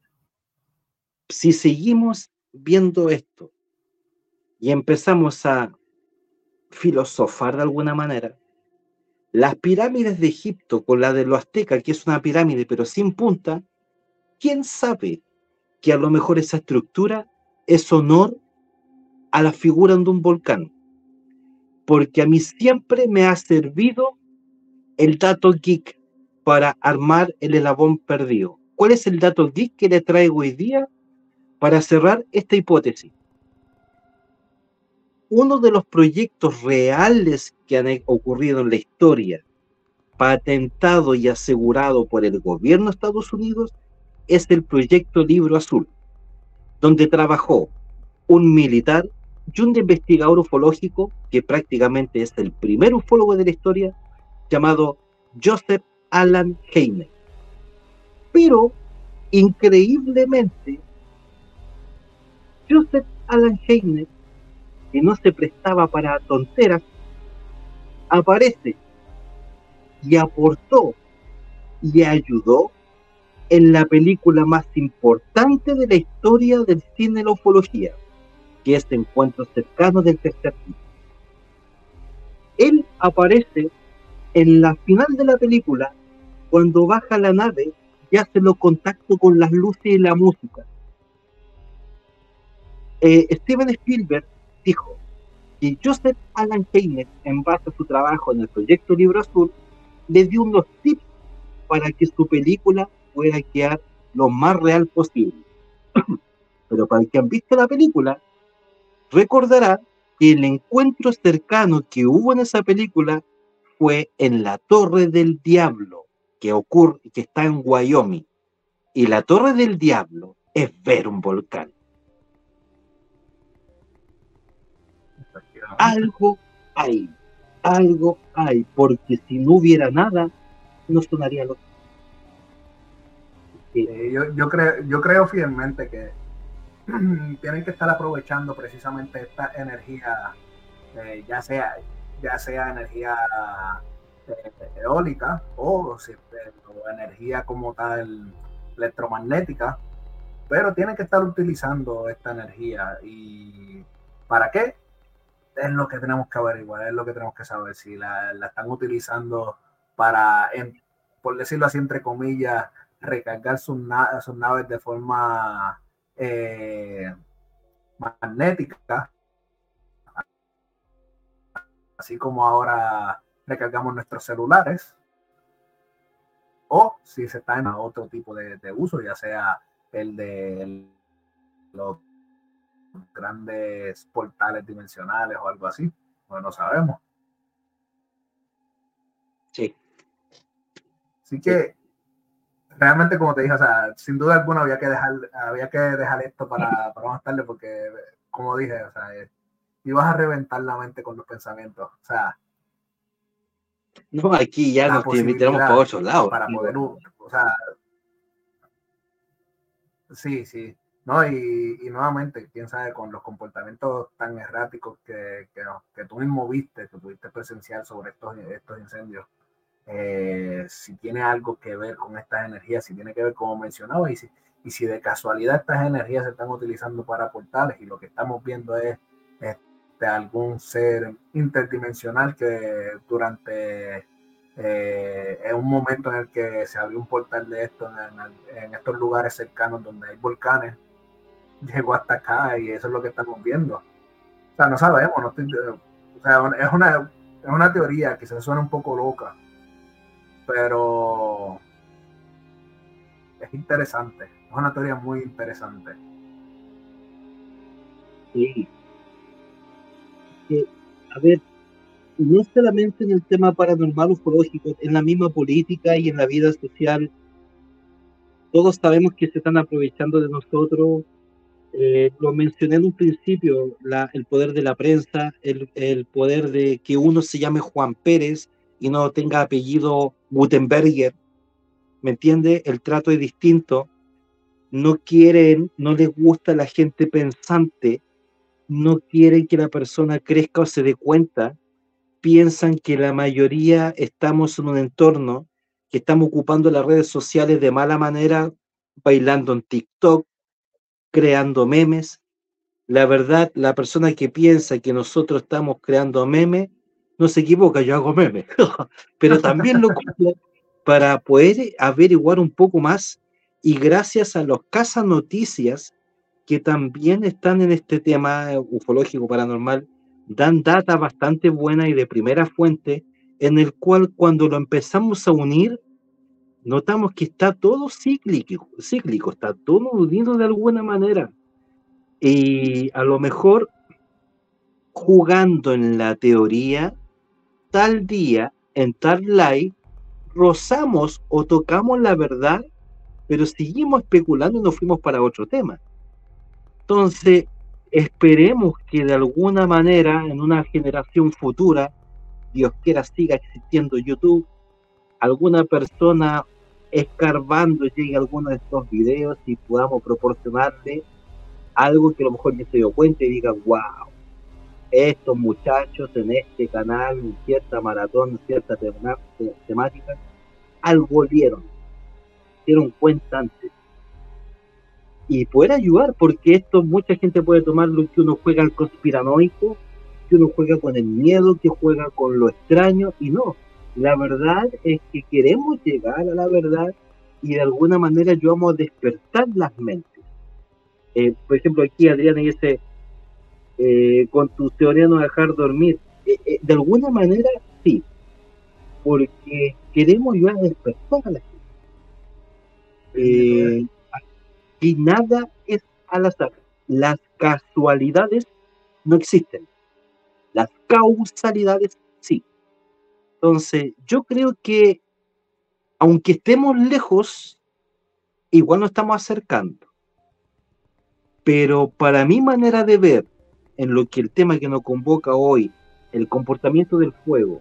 Si seguimos viendo esto y empezamos a filosofar de alguna manera, las pirámides de Egipto con la de los aztecas, que es una pirámide pero sin punta, ¿quién sabe que a lo mejor esa estructura es honor a la figura de un volcán? Porque a mí siempre me ha servido el dato geek para armar el elabón perdido. ¿Cuál es el dato geek que le traigo hoy día para cerrar esta hipótesis? Uno de los proyectos reales que han ocurrido en la historia, patentado y asegurado por el gobierno de Estados Unidos, es el proyecto Libro Azul, donde trabajó un militar y un investigador ufológico que prácticamente es el primer ufólogo de la historia, llamado Joseph Alan Heine. Pero, increíblemente, Joseph Alan Heine, no se prestaba para tonteras, aparece y aportó y ayudó en la película más importante de la historia del cine de la ufología, que es Encuentros cercanos del tercer tipo. Él aparece en la final de la película, cuando baja la nave, ya se lo contacto con las luces y la música. Eh, Steven Spielberg dijo que Joseph Alan Keynes, en base a su trabajo en el proyecto Libro Azul, le dio unos tips para que su película pueda quedar lo más real posible. Pero para el que han visto la película, recordará que el encuentro cercano que hubo en esa película fue en la Torre del Diablo, que ocurre, que está en Wyoming. Y la Torre del Diablo es ver un volcán. Algo hay, algo hay, porque si no hubiera nada, no sonaría lo yo, yo, creo, yo creo fielmente que tienen que estar aprovechando precisamente esta energía, eh, ya sea ya sea energía eh, eólica o, energía como tal electromagnética, pero tienen que estar utilizando esta energía. ¿Y para qué? Es lo que tenemos que averiguar, es lo que tenemos que saber. Si la, están utilizando para, por decirlo así, entre comillas, recargar sus, naves de forma eh, magnética, así como ahora recargamos nuestros celulares, o si se está en otro tipo de, uso, ya sea el de los grandes portales dimensionales o algo así, pues no sabemos. Sí. Así que realmente como te dije, o sea, sin duda alguna había que dejar, había que dejar esto para, para más tarde porque, como dije, o sea, eh, ibas a reventar la mente con los pensamientos. O sea, no, aquí ya nos invitamos por otro lado. Para poder, o sea, sí, sí. No, y, y, nuevamente, quién sabe, con los comportamientos tan erráticos que, que, que tú mismo viste, que pudiste presenciar sobre estos, estos incendios, eh, si tiene algo que ver con estas energías, si tiene que ver, como mencionaba, y si, y si de casualidad estas energías se están utilizando para portales y lo que estamos viendo es este, algún ser interdimensional que durante eh, en un momento en el que se abrió un portal de esto en, estos lugares cercanos donde hay volcanes, llegó hasta acá y eso es lo que estamos viendo. O sea, no sabemos, no o sea, es una, es una teoría que se suena un poco loca, pero es interesante, es una teoría muy interesante. Sí. a ver, no solamente en el tema paranormal ufológico, en la misma política y en la vida social, todos sabemos que se están aprovechando de nosotros. Eh, lo mencioné en un principio, el poder de la prensa, el, el poder de que uno se llame Juan Pérez y no tenga apellido Gutenberger, ¿me entiende? El trato es distinto. No quieren, no les gusta la gente pensante, no quieren que la persona crezca o se dé cuenta. Piensan que la mayoría estamos en un entorno que estamos ocupando las redes sociales de mala manera, bailando en TikTok, creando memes. La verdad, la persona que piensa que nosotros estamos creando memes no se equivoca, yo hago memes, pero también lo para poder averiguar un poco más y gracias a los casas noticias que también están en este tema ufológico paranormal, dan data bastante buena y de primera fuente, en el cual cuando lo empezamos a unir, notamos que está todo cíclico, cíclico está todo unido de alguna manera. Y a lo mejor jugando en la teoría, tal día, en tal live, rozamos o tocamos la verdad, pero seguimos especulando y nos fuimos para otro tema. Entonces, esperemos que de alguna manera, en una generación futura, Dios quiera siga existiendo YouTube, alguna persona escarbando llegue alguno de estos videos y podamos proporcionarle algo que a lo mejor ya se dio cuenta y diga, wow, estos muchachos en este canal, en cierta maratón, en cierta temática, algo vieron, dieron cuenta antes. Y poder ayudar, porque esto mucha gente puede tomarlo que uno juega al conspiranoico, que uno juega con el miedo, que juega con lo extraño, y no. La verdad es que queremos llegar a la verdad y de alguna manera ayudamos a despertar las mentes. Eh, por ejemplo, aquí Adriana dice, eh, con tu teoría no dejar dormir. Eh, de alguna manera, sí, porque queremos ayudar a despertar a la gente. y nada es al azar. Las casualidades no existen. Las causalidades sí. Entonces, yo creo que aunque estemos lejos, igual nos estamos acercando. Pero para mi manera de ver, en lo que el tema que nos convoca hoy, el comportamiento del fuego,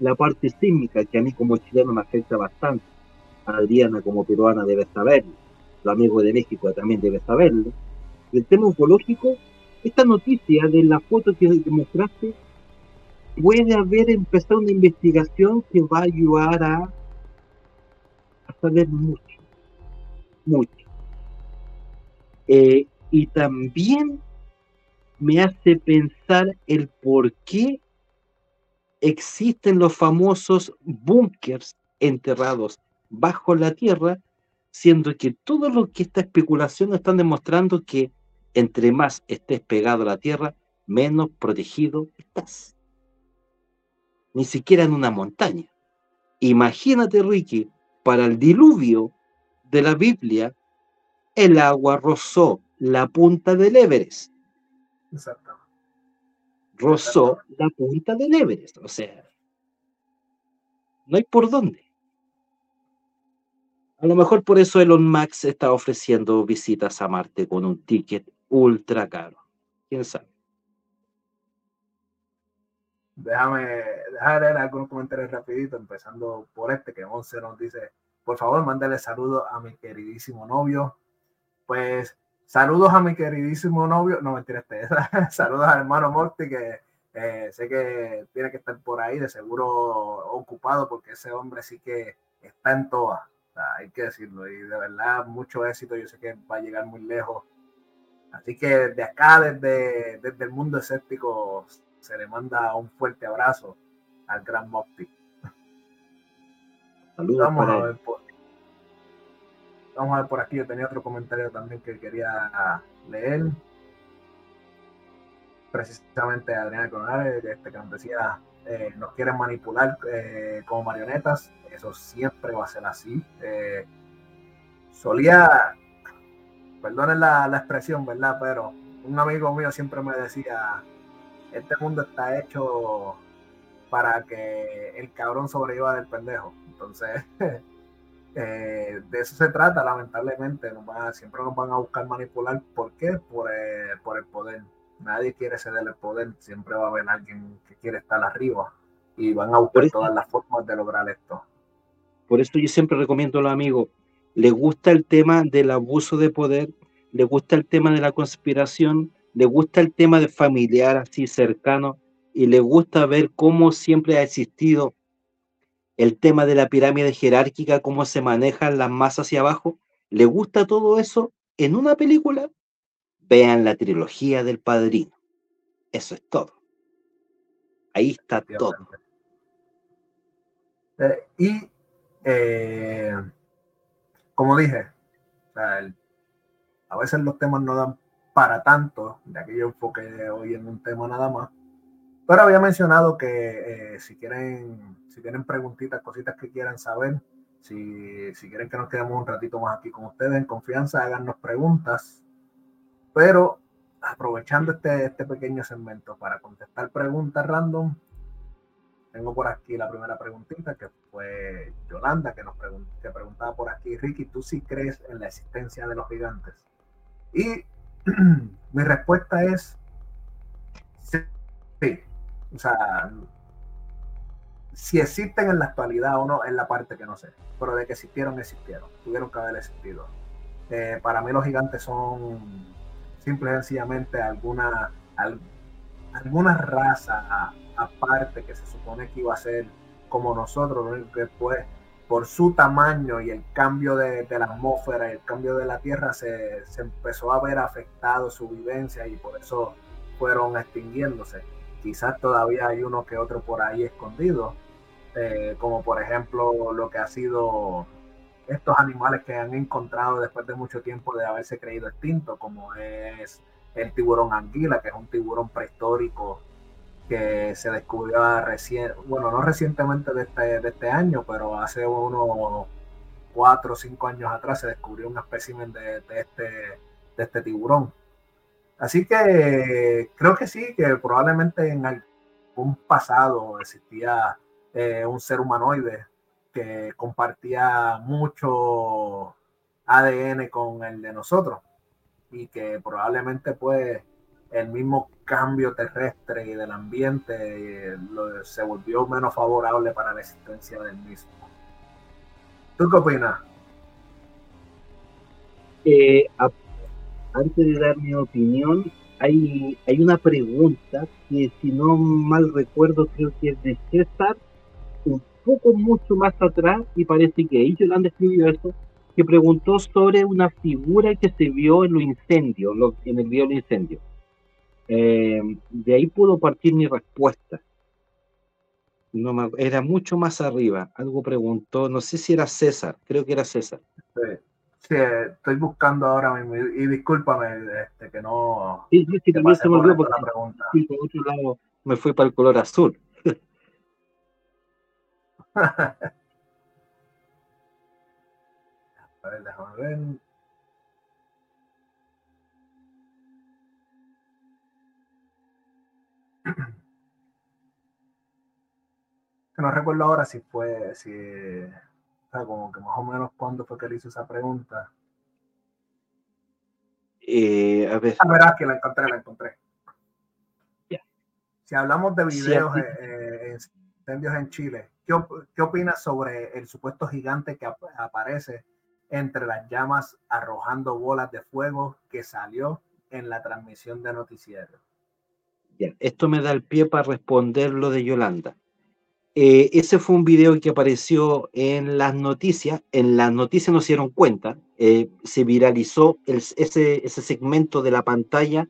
la parte sísmica, que a mí como chileno me afecta bastante, a Adriana como peruana debe saberlo, los amigos de México también debe saberlo, el tema ufológico, esta noticia de la foto que, mostraste, puede haber empezado una investigación que va a ayudar a, saber mucho. mucho. Eh, y también me hace pensar el por qué existen los famosos búnkers enterrados bajo la tierra, siendo que todo lo que esta especulación están demostrando que entre más estés pegado a la tierra, menos protegido estás. Ni siquiera en una montaña. Imagínate, Ricky, para el diluvio de la Biblia, el agua rozó la punta del Everest. Exacto. Rozó la punta del Everest. O sea, no hay por dónde. A lo mejor por eso Elon Musk está ofreciendo visitas a Marte con un ticket ultra caro. ¿Quién sabe? Déjame, leer algunos comentarios rapidito, empezando por este que Once nos dice, por favor, mándale saludos a mi queridísimo novio. Pues saludos a mi queridísimo novio, no mentira, este, saludos al hermano Morty que eh, sé que tiene que estar por ahí, de seguro ocupado, porque ese hombre sí que está en todas, hay que decirlo, y de verdad mucho éxito, yo sé que va a llegar muy lejos. Así que de acá, desde, desde el mundo escéptico, se le manda un fuerte abrazo al gran Morty. Saludos Vamos a, ver por, vamos a ver por aquí. Yo tenía otro comentario también que quería leer. Precisamente Adriana Coronel, este, que nos decía, eh, nos quieren manipular eh, como marionetas. Eso siempre va a ser así. Eh, solía, perdonen la, la expresión, ¿verdad? Pero un amigo mío siempre me decía, este mundo está hecho para que el cabrón sobreviva del pendejo. Entonces, eh, de eso se trata, lamentablemente. Nos van a- siempre nos van a buscar manipular. ¿Por qué? Por, eh, por el poder. Nadie quiere ceder el poder. Siempre va a haber alguien que quiere estar arriba. Y van a buscar eso- todas las formas de lograr esto. Por eso yo siempre recomiendo a los amigos, les gusta el tema del abuso de poder, les gusta el tema de la conspiración, les gusta el tema de familiar así cercano y les gusta ver cómo siempre ha existido el tema de la pirámide jerárquica, cómo se manejan las masas hacia abajo. ¿Les gusta todo eso en una película? Vean la trilogía del padrino. Eso es todo. Ahí está todo. Eh, y eh, como dije, a veces los temas no dan para tanto, ya que yo enfoqué hoy en un tema nada más. Pero había mencionado que eh, si quieren, si tienen preguntitas, cositas que quieran saber, si, si quieren que nos quedemos un ratito más aquí con ustedes en confianza, háganos preguntas. Pero aprovechando este, este pequeño segmento para contestar preguntas random, tengo por aquí la primera preguntita que fue Yolanda que nos que preguntaba por aquí, Ricky, ¿tú sí crees en la existencia de los gigantes? Y mi respuesta es sí. O sea, si existen en la actualidad o no, es la parte que no sé. Pero de que existieron, existieron. Tuvieron que haber existido. Eh, para mí los gigantes son simple y sencillamente alguna, al- alguna raza aparte que se supone que iba a ser como nosotros, lo único que fue por su tamaño y el cambio de, la atmósfera y el cambio de la tierra se, se empezó a ver afectado su vivencia y por eso fueron extinguiéndose. Quizás todavía hay uno que otro por ahí escondido, eh, como por ejemplo lo que ha sido estos animales que han encontrado después de mucho tiempo de haberse creído extintos, como es el tiburón anguila, que es un tiburón prehistórico que se descubrió recién, bueno, no recientemente de este, de este año, pero hace unos cuatro o cinco años atrás se descubrió un espécimen de, este, de este tiburón. Así que creo que sí, que probablemente en algún pasado existía eh, un ser humanoide que compartía mucho ADN con el de nosotros y que probablemente pues el mismo cambio terrestre y del ambiente lo- se volvió menos favorable para la existencia del mismo. ¿Tú qué opinas? Eh, a- antes de dar mi opinión, hay, hay una pregunta que si no mal recuerdo creo que es de César, un poco mucho más atrás y parece que ahí Yolanda escribió eso, que preguntó sobre una figura que se vio en los incendios, en el video del incendio. Eh, de ahí pudo partir mi respuesta. No era mucho más arriba. Algo preguntó, no sé si era César, creo que era César. Sí, estoy buscando ahora mismo y, discúlpame este, que no. Sí, sí, también se me olvidó porque fui por otro lado me fui para el color azul. A ver, déjame ver. No recuerdo ahora si fue, si, o sea, como que más o menos cuándo fue que le hizo esa pregunta. Eh, a ver. Ah, verás que la encontré, la encontré. Si hablamos de videos de incendios en Chile, ¿qué, ¿qué, opinas sobre el supuesto gigante que aparece entre las llamas arrojando bolas de fuego que salió en la transmisión de noticiero? Esto me da el pie para responder lo de Yolanda. Eh, ese fue un video que apareció en las noticias. En las noticias nos dieron cuenta, eh, se viralizó ese, segmento de la pantalla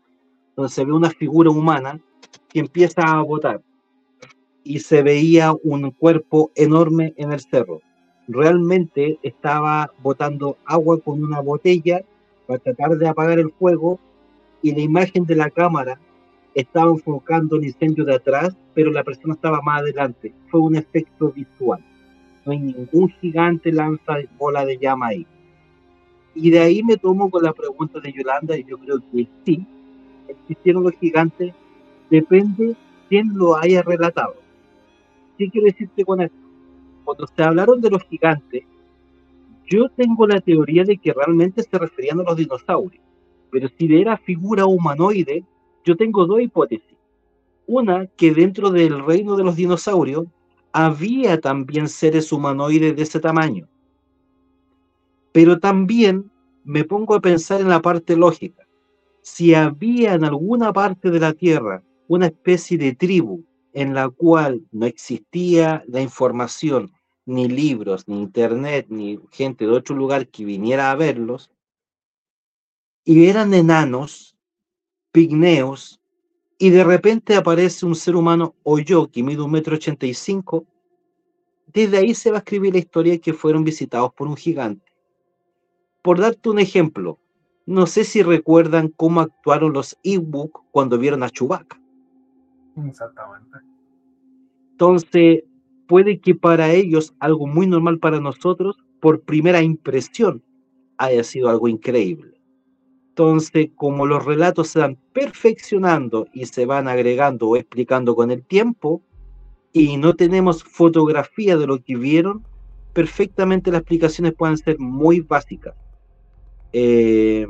donde se ve una figura humana que empieza a botar y se veía un cuerpo enorme en el cerro. Realmente estaba botando agua con una botella para tratar de apagar el fuego y la imagen de la cámara estaba enfocando el incendio de atrás, pero la persona estaba más adelante. Fue un efecto visual. No hay ningún gigante lanza bola de llama ahí. Y de ahí me tomo con la pregunta de Yolanda, y yo creo que sí, existieron los gigantes, depende quién lo haya relatado. ¿Qué quiero decirte con esto? Cuando se hablaron de los gigantes, yo tengo la teoría de que realmente se referían a los dinosaurios, pero si era figura humanoide, yo tengo dos hipótesis. Una, que dentro del reino de los dinosaurios había también seres humanoides de ese tamaño. Pero también me pongo a pensar en la parte lógica. Si había en alguna parte de la Tierra una especie de tribu en la cual no existía la información, ni libros, ni internet, ni gente de otro lugar que viniera a verlos, y eran enanos, pigneos, y de repente aparece un ser humano o yo que mide un metro ochenta y cinco, desde ahí se va a escribir la historia de que fueron visitados por un gigante. Por darte un ejemplo, no sé si recuerdan cómo actuaron los Ewok cuando vieron a Chewbacca. Exactamente. Entonces, puede que para ellos algo muy normal para nosotros, por primera impresión, haya sido algo increíble. Entonces, como los relatos se van perfeccionando y se van agregando o explicando con el tiempo, y no tenemos fotografía de lo que vieron, perfectamente las explicaciones pueden ser muy básicas. Eh,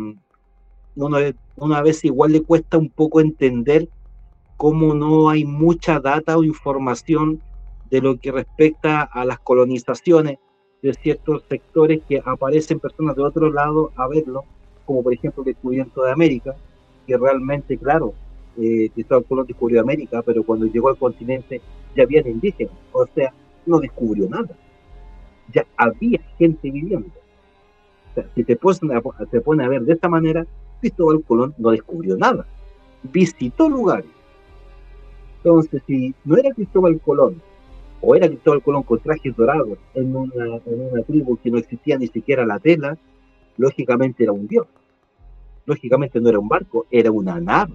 una vez igual le cuesta un poco entender cómo no hay mucha data o información de lo que respecta a las colonizaciones de ciertos sectores que aparecen personas de otro lado a verlo como por ejemplo el descubrimiento de América, que realmente, claro, eh, Cristóbal Colón descubrió América, pero cuando llegó al continente ya había indígenas, o sea, no descubrió nada, ya había gente viviendo. O sea, si te pones, te pone a ver de esta manera, Cristóbal Colón no descubrió nada, visitó lugares. Entonces, si no era Cristóbal Colón, o era Cristóbal Colón con trajes dorados en una, en una tribu que no existía ni siquiera la tela, lógicamente era un dios. Lógicamente no era un barco, era una nave.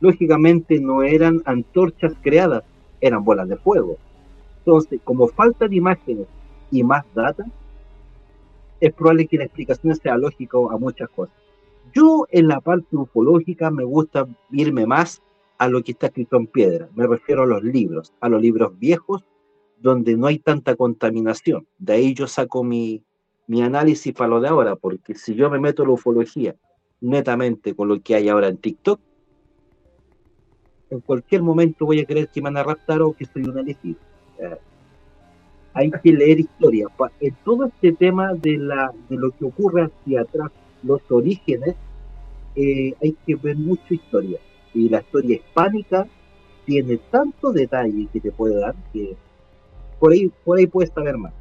Lógicamente no eran antorchas creadas, eran bolas de fuego. Entonces, como falta de imágenes y más data, es probable que la explicación sea lógica a muchas cosas. Yo en la parte ufológica me gusta irme más a lo que está escrito en piedra. Me refiero a los libros, a los libros viejos donde no hay tanta contaminación. De ahí yo saco mi, mi análisis para lo de ahora, porque si yo me meto en la ufología netamente con lo que hay ahora en TikTok, en cualquier momento voy a creer que me van a raptar o que soy un elegido. hay que leer historia. En todo este tema de, la, de lo que ocurre hacia atrás, los orígenes, eh, hay que ver mucha historia. Y la historia hispánica tiene tanto detalle que te puede dar que por ahí, por ahí puedes saber más.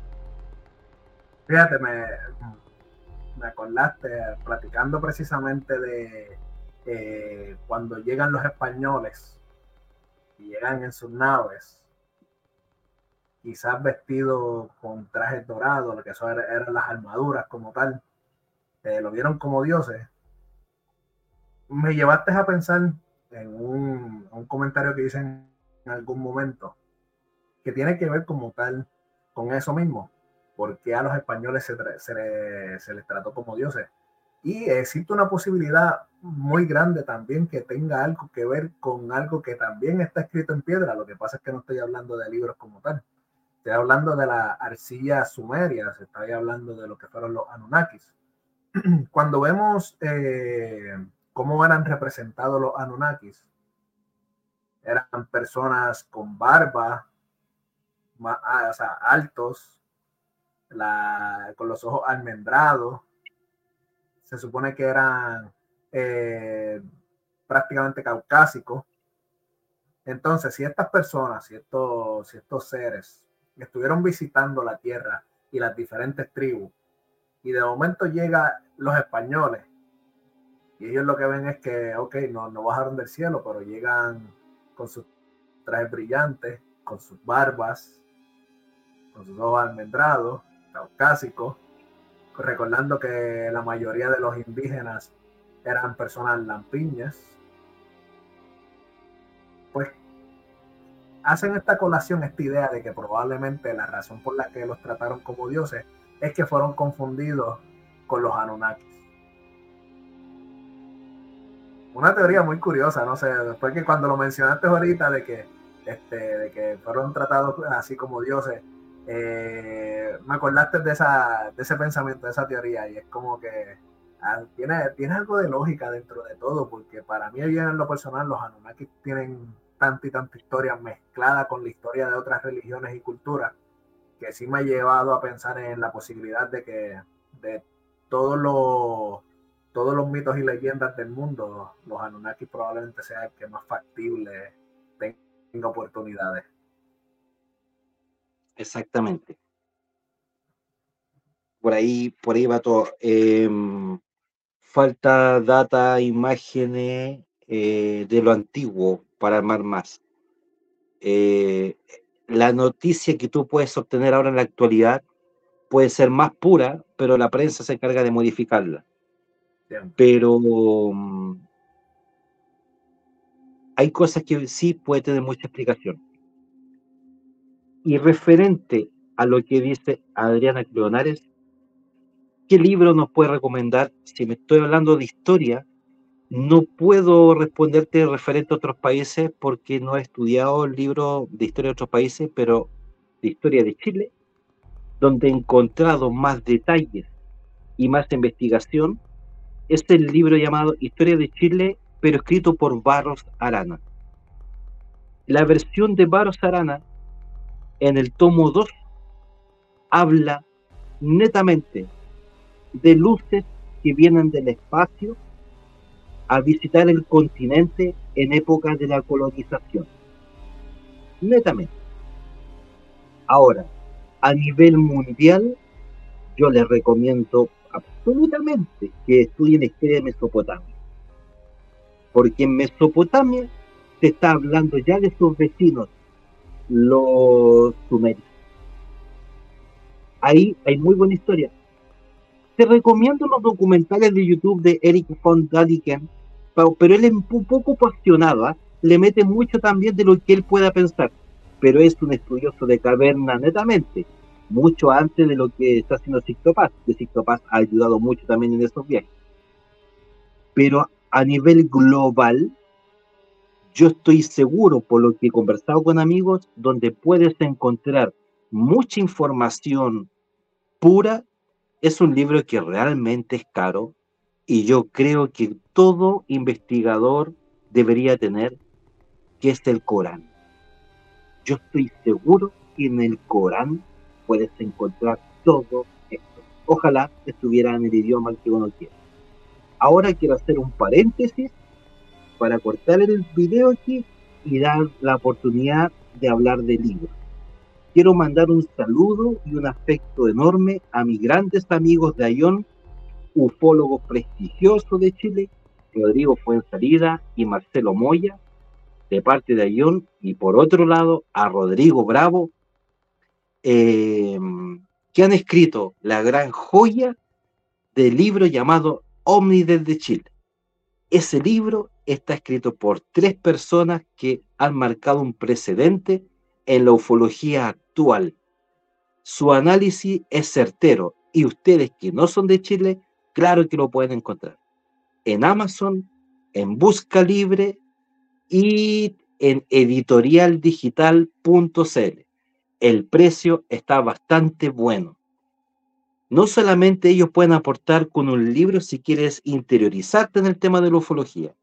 Fíjate, me, me acordaste, platicando precisamente de eh, cuando llegan los españoles y llegan en sus naves, quizás vestidos con trajes dorados, lo que son eran las armaduras como tal, eh, lo vieron como dioses. Me llevaste a pensar en un, un comentario que hice en algún momento, que tiene que ver como tal con eso mismo, porque a los españoles se, se, les trató como dioses. Y existe una posibilidad muy grande también que tenga algo que ver con algo que también está escrito en piedra. Lo que pasa es que no estoy hablando de libros como tal. Estoy hablando de la arcilla sumeria, estoy hablando de lo que fueron los Anunnakis. Cuando vemos eh, cómo eran representados los Anunnakis, eran personas con barba, ah, o sea, altos, con los ojos almendrados. Se supone que eran eh, prácticamente caucásicos. Entonces, si estas personas, si estos, si estos seres estuvieron visitando la tierra y las diferentes tribus, y de momento llegan los españoles, y ellos lo que ven es que, ok, no, no bajaron del cielo, pero llegan con sus trajes brillantes, con sus barbas, con sus ojos almendrados, caucásicos, recordando que la mayoría de los indígenas eran personas lampiñas, pues hacen esta colación, esta idea de que probablemente la razón por la que los trataron como dioses es que fueron confundidos con los Anunnakis. Una teoría muy curiosa, no sé, después que cuando lo mencionaste ahorita de que, este, de que fueron tratados así como dioses, eh, me acordaste de, esa, de ese pensamiento, de esa teoría, y es como que ah, tiene, tiene algo de lógica dentro de todo, porque para mí bien en lo personal los Anunnaki tienen tanta y tanta historia mezclada con la historia de otras religiones y culturas, que sí me ha llevado a pensar en la posibilidad de que de todos los todos los mitos y leyendas del mundo, los Anunnaki probablemente sea el que más factible tenga oportunidades. Exactamente. Por ahí, por ahí va todo. Em, falta data, imágenes eh, de lo antiguo para armar más. Eh, la noticia que tú puedes obtener ahora en la actualidad puede ser más pura, pero la prensa se encarga de modificarla. Pero mm, hay cosas que sí puede tener mucha explicación. Y referente a lo que dice Adriana Cleonares, ¿qué libro nos puede recomendar? Si me estoy hablando de historia, no puedo responderte referente a otros países porque no he estudiado el libro de historia de otros países, pero de historia de Chile, donde he encontrado más detalles y más investigación es el libro llamado Historia de Chile, pero escrito por Barros Arana. La versión de Barros Arana, en el tomo 2, habla netamente de luces que vienen del espacio a visitar el continente en época de la colonización. Netamente. Ahora, a nivel mundial, yo les recomiendo absolutamente que estudien historia de Mesopotamia. Porque en Mesopotamia se está hablando ya de sus vecinos, los sumerios. Ahí hay muy buena historia. Te recomiendo los documentales de YouTube de Eric von Daliken, pero él es un poco apasionado, ¿ah? le mete mucho también de lo que él pueda pensar, pero es un estudioso de caverna netamente mucho antes de lo que está haciendo Sixto Paz, que Sixto Paz ha ayudado mucho también en esos viajes. Pero a nivel global, yo estoy seguro, por lo que he conversado con amigos, donde puedes encontrar mucha información pura, es un libro que realmente es caro y yo creo que todo investigador debería tener, que es el Corán. Yo estoy seguro que en el Corán puedes encontrar todo esto. Ojalá estuviera en el idioma que uno quiere. Ahora quiero hacer un paréntesis para cortar el video aquí y dar la oportunidad de hablar de libros. Quiero mandar un saludo y un afecto enorme a mis grandes amigos de Ayón, ufólogos prestigiosos de Chile, Rodrigo Fuensalida y Marcelo Moya, de parte de Ayón, y por otro lado a Rodrigo Bravo, eh, que han escrito la gran joya del libro llamado Omni desde Chile. Ese libro está escrito por tres personas que han marcado un precedente en la ufología actual. Su análisis es certero y ustedes que no son de Chile, claro que lo pueden encontrar en Amazon, en Busca Libre y en editorialdigital.cl. El precio está bastante bueno. No solamente ellos pueden aportar con un libro si quieres interiorizarte en el tema de la ufología,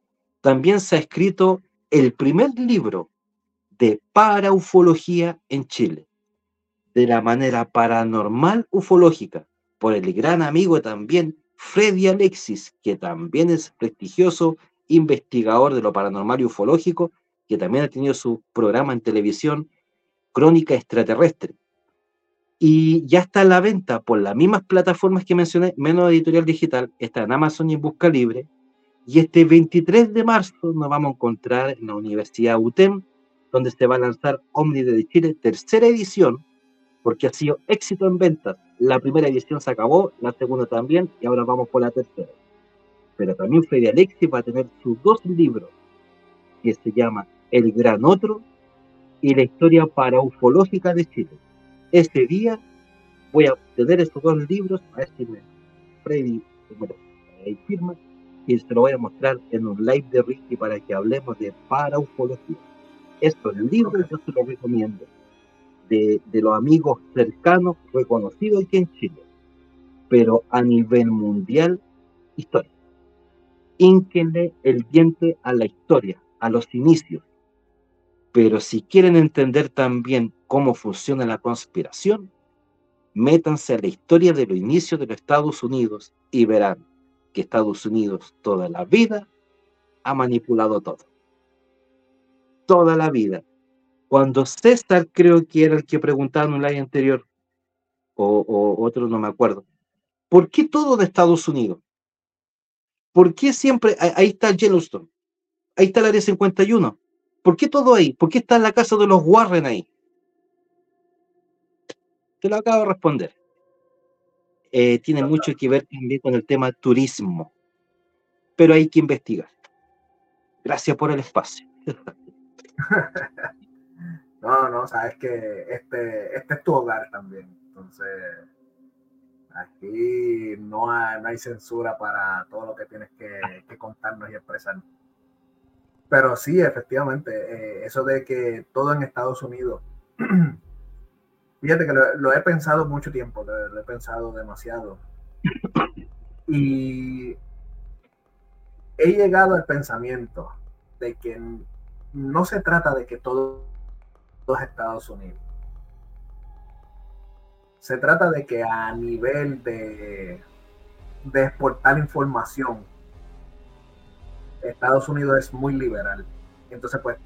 también se ha escrito el primer libro de paraufología en Chile, de la manera paranormal ufológica, por el gran amigo también Freddy Alexis, que también es prestigioso investigador de lo paranormal y ufológico, que también ha tenido su programa en televisión, Crónica Extraterrestre. Y ya está a la venta por las mismas plataformas que mencioné, menos editorial digital, está en Amazon y en Busca Libre. Y este 23 de marzo nos vamos a encontrar en la Universidad UTEM, donde se va a lanzar Omni de Chile, tercera edición, porque ha sido éxito en ventas. La primera edición se acabó, la segunda también, y ahora vamos por la tercera. Pero también Freddy Alexis va a tener sus dos libros, que se llama El Gran Otro y la historia paraufológica de Chile. Este día voy a tener estos dos libros, a este Freddy me firma, y se lo voy a mostrar en un live de Ricky para que hablemos de paraufología. Estos libros yo se los recomiendo de, los amigos cercanos reconocidos aquí en Chile, pero a nivel mundial, historia. Ínquenle el diente a la historia, a los inicios. Pero si quieren entender también cómo funciona la conspiración, métanse a la historia de los inicios de los Estados Unidos y verán que Estados Unidos toda la vida ha manipulado todo. Toda la vida cuando César creo que era el que preguntaba en un live anterior, o, otro no me acuerdo, ¿por qué todo de Estados Unidos? ¿Por qué siempre, ahí está Yellowstone, ahí está el área 51, ¿por qué todo ahí? ¿Por qué está la casa de los Warren ahí? Te lo acabo de responder. Eh, tiene mucho que ver también con el tema turismo, pero hay que investigar. Gracias por el espacio. No, no, sabes que este, este es tu hogar también. Entonces, aquí no hay, censura para todo lo que tienes que, contarnos y expresar. Pero sí, efectivamente, eh, eso de que todo en Estados Unidos, fíjate que lo, he pensado mucho tiempo, lo, he pensado demasiado. Y he llegado al pensamiento de que no se trata de que todo Estados Unidos. Se trata de que a nivel de, de exportar información, Estados Unidos es muy liberal. Entonces, pues,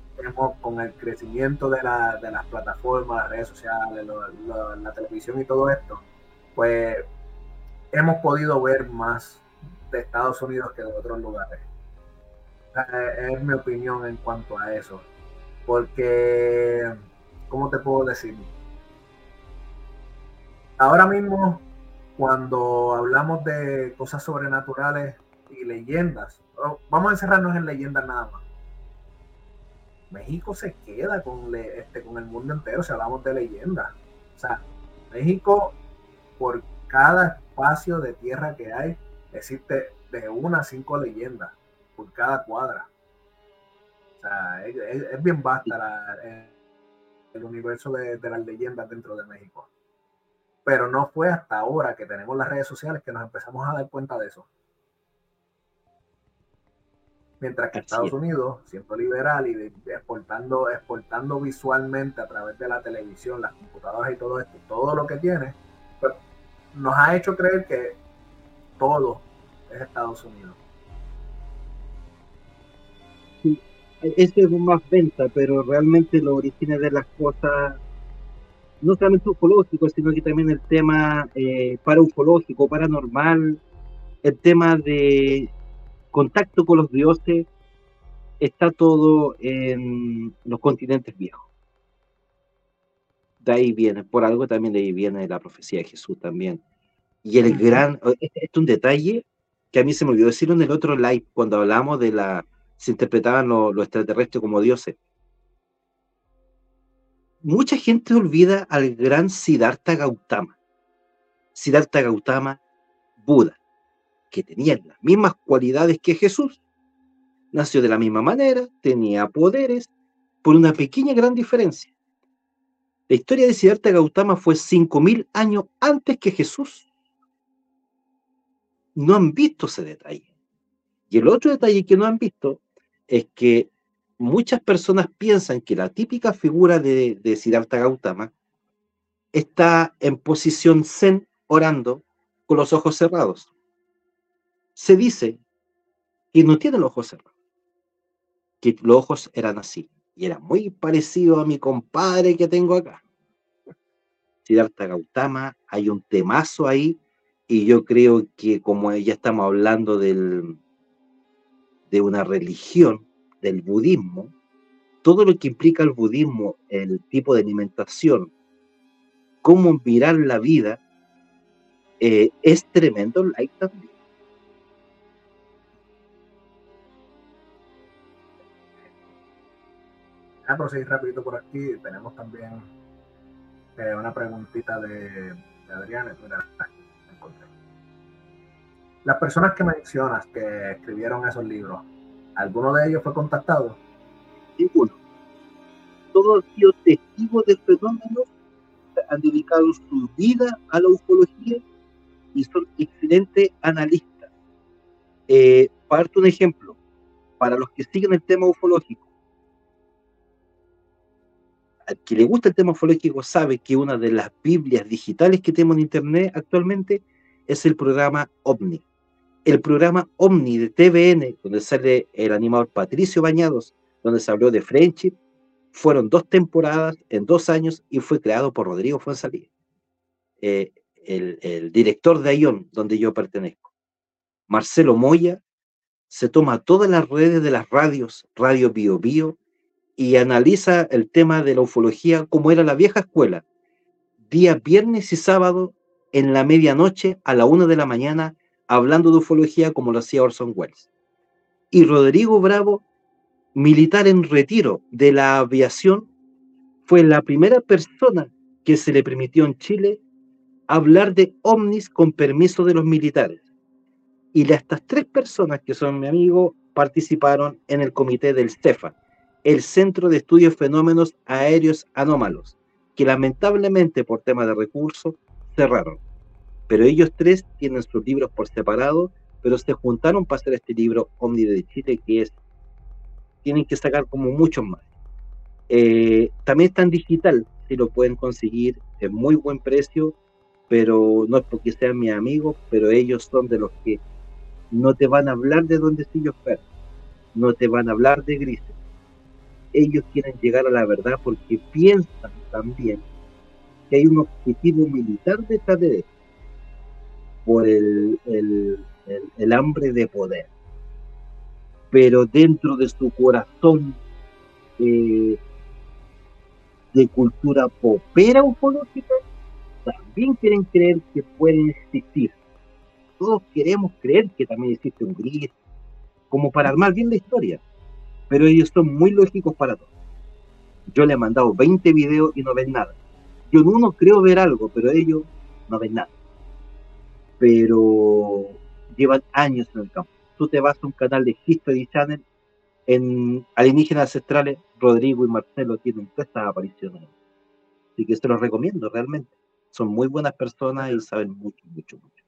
con el crecimiento de, la, de las plataformas, las redes sociales, la televisión y todo esto, pues hemos podido ver más de Estados Unidos que de otros lugares. Es mi opinión en cuanto a eso. Porque ¿cómo te puedo decir? Ahora mismo, cuando hablamos de cosas sobrenaturales y leyendas, vamos a encerrarnos en leyendas nada más. México se queda con, este, con el mundo entero si hablamos de leyendas. O sea, México, por cada espacio de tierra que hay, existe de una a cinco leyendas por cada cuadra. O sea, es, bien vasta el universo de, las leyendas dentro de México. Pero no fue hasta ahora que tenemos las redes sociales que nos empezamos a dar cuenta de eso. Mientras que Estados Unidos, siendo liberal y exportando, exportando visualmente a través de la televisión, las computadoras y todo esto, todo lo que tiene, pues, nos ha hecho creer que todo es Estados Unidos. ese es más venta, pero realmente los orígenes de las cosas, no solamente ufológico, sino que también el tema eh, para ufológico, paranormal, el tema de contacto con los dioses está todo en los continentes viejos. De ahí viene, por algo también de ahí viene la profecía de Jesús también. Y el gran, este es un detalle que a mí se me olvidó decirlo en el otro live, cuando hablamos de la, se interpretaban los lo extraterrestres como dioses. Mucha gente olvida al gran Siddhartha Gautama. Siddhartha Gautama, Buda, que tenía las mismas cualidades que Jesús. Nació de la misma manera, tenía poderes, por una pequeña gran diferencia. La historia de Siddhartha Gautama fue 5.000 años antes que Jesús. No han visto ese detalle. Y el otro detalle que no han visto es que muchas personas piensan que la típica figura de, de Siddhartha Gautama está en posición zen orando con los ojos cerrados. Se dice que no tiene los ojos cerrados, que los ojos eran así. Y era muy parecido a mi compadre que tengo acá. Siddhartha Gautama, hay un temazo ahí, y yo creo que como ya estamos hablando del, de una religión, del budismo, todo lo que implica el budismo, el tipo de alimentación, cómo mirar la vida, eh, es tremendo también. A proseguir rapidito por aquí. Tenemos también eh, una preguntita de, de Adriana. Las personas que mencionas que escribieron esos libros, ¿alguno de ellos fue contactado? Ninguno. Todos han sido testigos del fenómeno, han dedicado su vida a la ufología y son excelentes analistas. Eh, un ejemplo, para los que siguen el tema ufológico, al que le gusta el tema ufológico sabe que una de las Biblias digitales que tenemos en Internet actualmente es el programa OVNI. El programa OVNI de TVN, donde sale el animador Patricio Bañados, donde se habló de Friendship, fueron dos temporadas en dos años y fue creado por Rodrigo Fuenzalía, eh, el, director de ION, donde yo pertenezco. Marcelo Moya se toma todas las redes de las radios, Radio Bio Bio, y analiza el tema de la ufología como era la vieja escuela. Día viernes y sábado en la medianoche a la una de la mañana hablando de ufología como lo hacía Orson Welles. Y Rodrigo Bravo, militar en retiro de la aviación, fue la primera persona que se le permitió en Chile hablar de ovnis con permiso de los militares. Y estas tres personas que son mi amigo participaron en el comité del CEFA, el Centro de Estudios Fenómenos Aéreos Anómalos, que lamentablemente por tema de recursos cerraron. Pero ellos tres tienen sus libros por separado, pero se juntaron para hacer este libro Omni de Chile, que es, tienen que sacar como muchos más. Eh, también está en digital, si lo pueden conseguir en muy buen precio, pero no es porque sean mis amigos, pero ellos son de los que no te van a hablar de donde ellos fueron, no te van a hablar de grises, ellos quieren llegar a la verdad porque piensan también que hay un objetivo militar detrás de eso, por el, el, el, hambre de poder. Pero dentro de su corazón eh, de cultura popera ufológica, también quieren creer que pueden existir. Todos queremos creer que también existe un gris, como para armar bien la historia pero ellos son muy lógicos para todo. Yo le he mandado 20 videos y no ven nada. Yo en uno creo ver algo, pero ellos no ven nada. Pero llevan años en el campo. Tú te vas a un canal de History Channel en Alienígenas Ancestrales, Rodrigo y Marcelo tienen estas apariciones. Así que se los recomiendo realmente. Son muy buenas personas y saben mucho, mucho, mucho.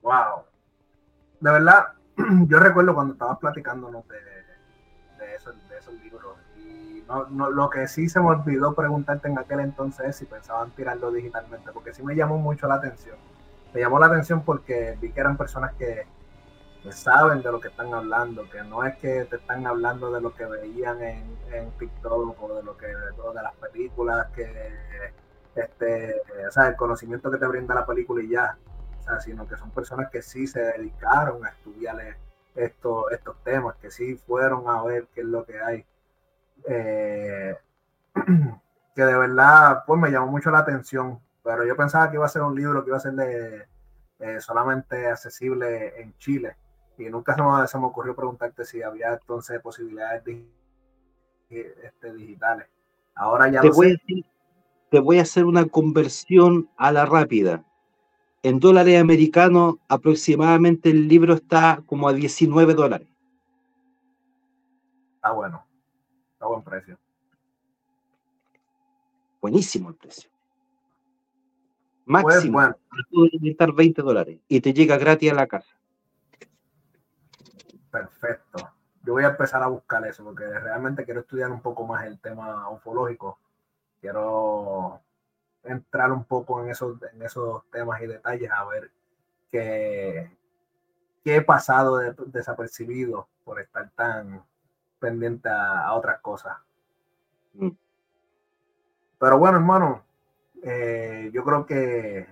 Wow. De verdad, yo recuerdo cuando estabas platicándonos de, esos, de esos libros y no, no, lo que sí se me olvidó preguntarte en aquel entonces es si pensaban tirarlo digitalmente, porque sí me llamó mucho la atención. Me llamó la atención porque vi que eran personas que, saben de lo que están hablando, que no es que te están hablando de lo que veían en, en TikTok o de lo que de las películas que este, o sea, el conocimiento que te brinda la película y ya, o sea, sino que son personas que sí se dedicaron a estudiar estos, estos temas, que sí fueron a ver qué es lo que hay. Eh, que de verdad, pues me llamó mucho la atención, pero yo pensaba que iba a ser un libro que iba a ser de, eh, solamente accesible en Chile y nunca se me, se me, ocurrió preguntarte si había entonces posibilidades este, digitales. Ahora ya te voy, A te voy a hacer una conversión a la rápida. En dólares americanos, aproximadamente el libro está como a 19 dólares. Está bueno. Está buen precio. Buenísimo el precio. Máximo. Bueno. estar 20 dólares y te llega gratis a la casa. Perfecto. Yo voy a empezar a buscar eso porque realmente quiero estudiar un poco más el tema ufológico. Quiero entrar un poco en esos, en esos temas y detalles a ver qué, qué he pasado desapercibido por estar tan pendiente a, otras cosas. Mm. Pero bueno, hermano, eh, yo creo que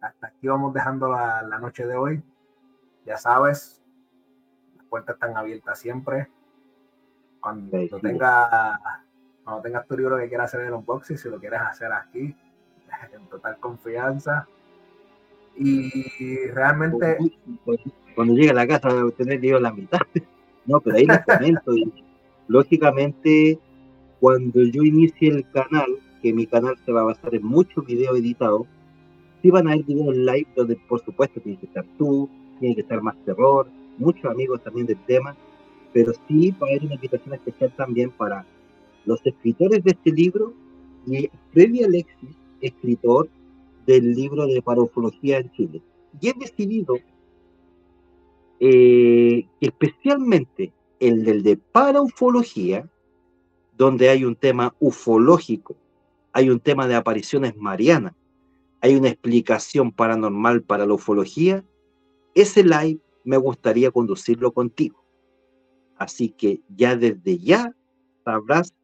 hasta aquí vamos dejando la, la noche de hoy. Ya sabes, puertas están abiertas siempre. Cuando tengas cuando tengas tu libro que quieras hacer el unboxing, si lo quieres hacer aquí, en total confianza. Y realmente. Cuando llegue a la casa, a tener libro la mitad. No, pero ahí les comento. lógicamente, cuando yo inicie el canal, que mi canal se va a basar en muchos videos editados, si van a haber videos live donde, por supuesto, tiene que estar tú, tiene que estar más terror, muchos amigos también del tema, pero sí va a haber una invitación especial también para los escritores de este libro y Freddy Alexis, escritor del libro de parofología en Chile. Y he decidido eh, especialmente el del de paraufología, donde hay un tema ufológico, hay un tema de apariciones marianas, hay una explicación paranormal para la ufología, ese live me gustaría conducirlo contigo. Así que ya desde ya sabrás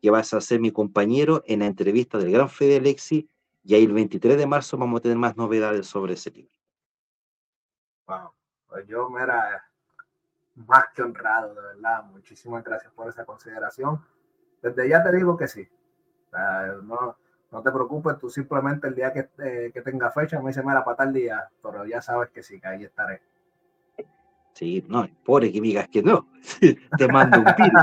que vas a ser mi compañero en la entrevista del gran Fede Alexi y ahí el 23 de marzo vamos a tener más novedades sobre ese libro. Wow, pues yo me era más que honrado, de verdad. Muchísimas gracias por esa consideración. Desde ya te digo que sí. no, no te preocupes, tú simplemente el día que, eh, que tenga fecha me dice, mira, para tal día, pero ya sabes que sí, que ahí estaré. Sí, no, pobre que me digas que no. Te mando un piro.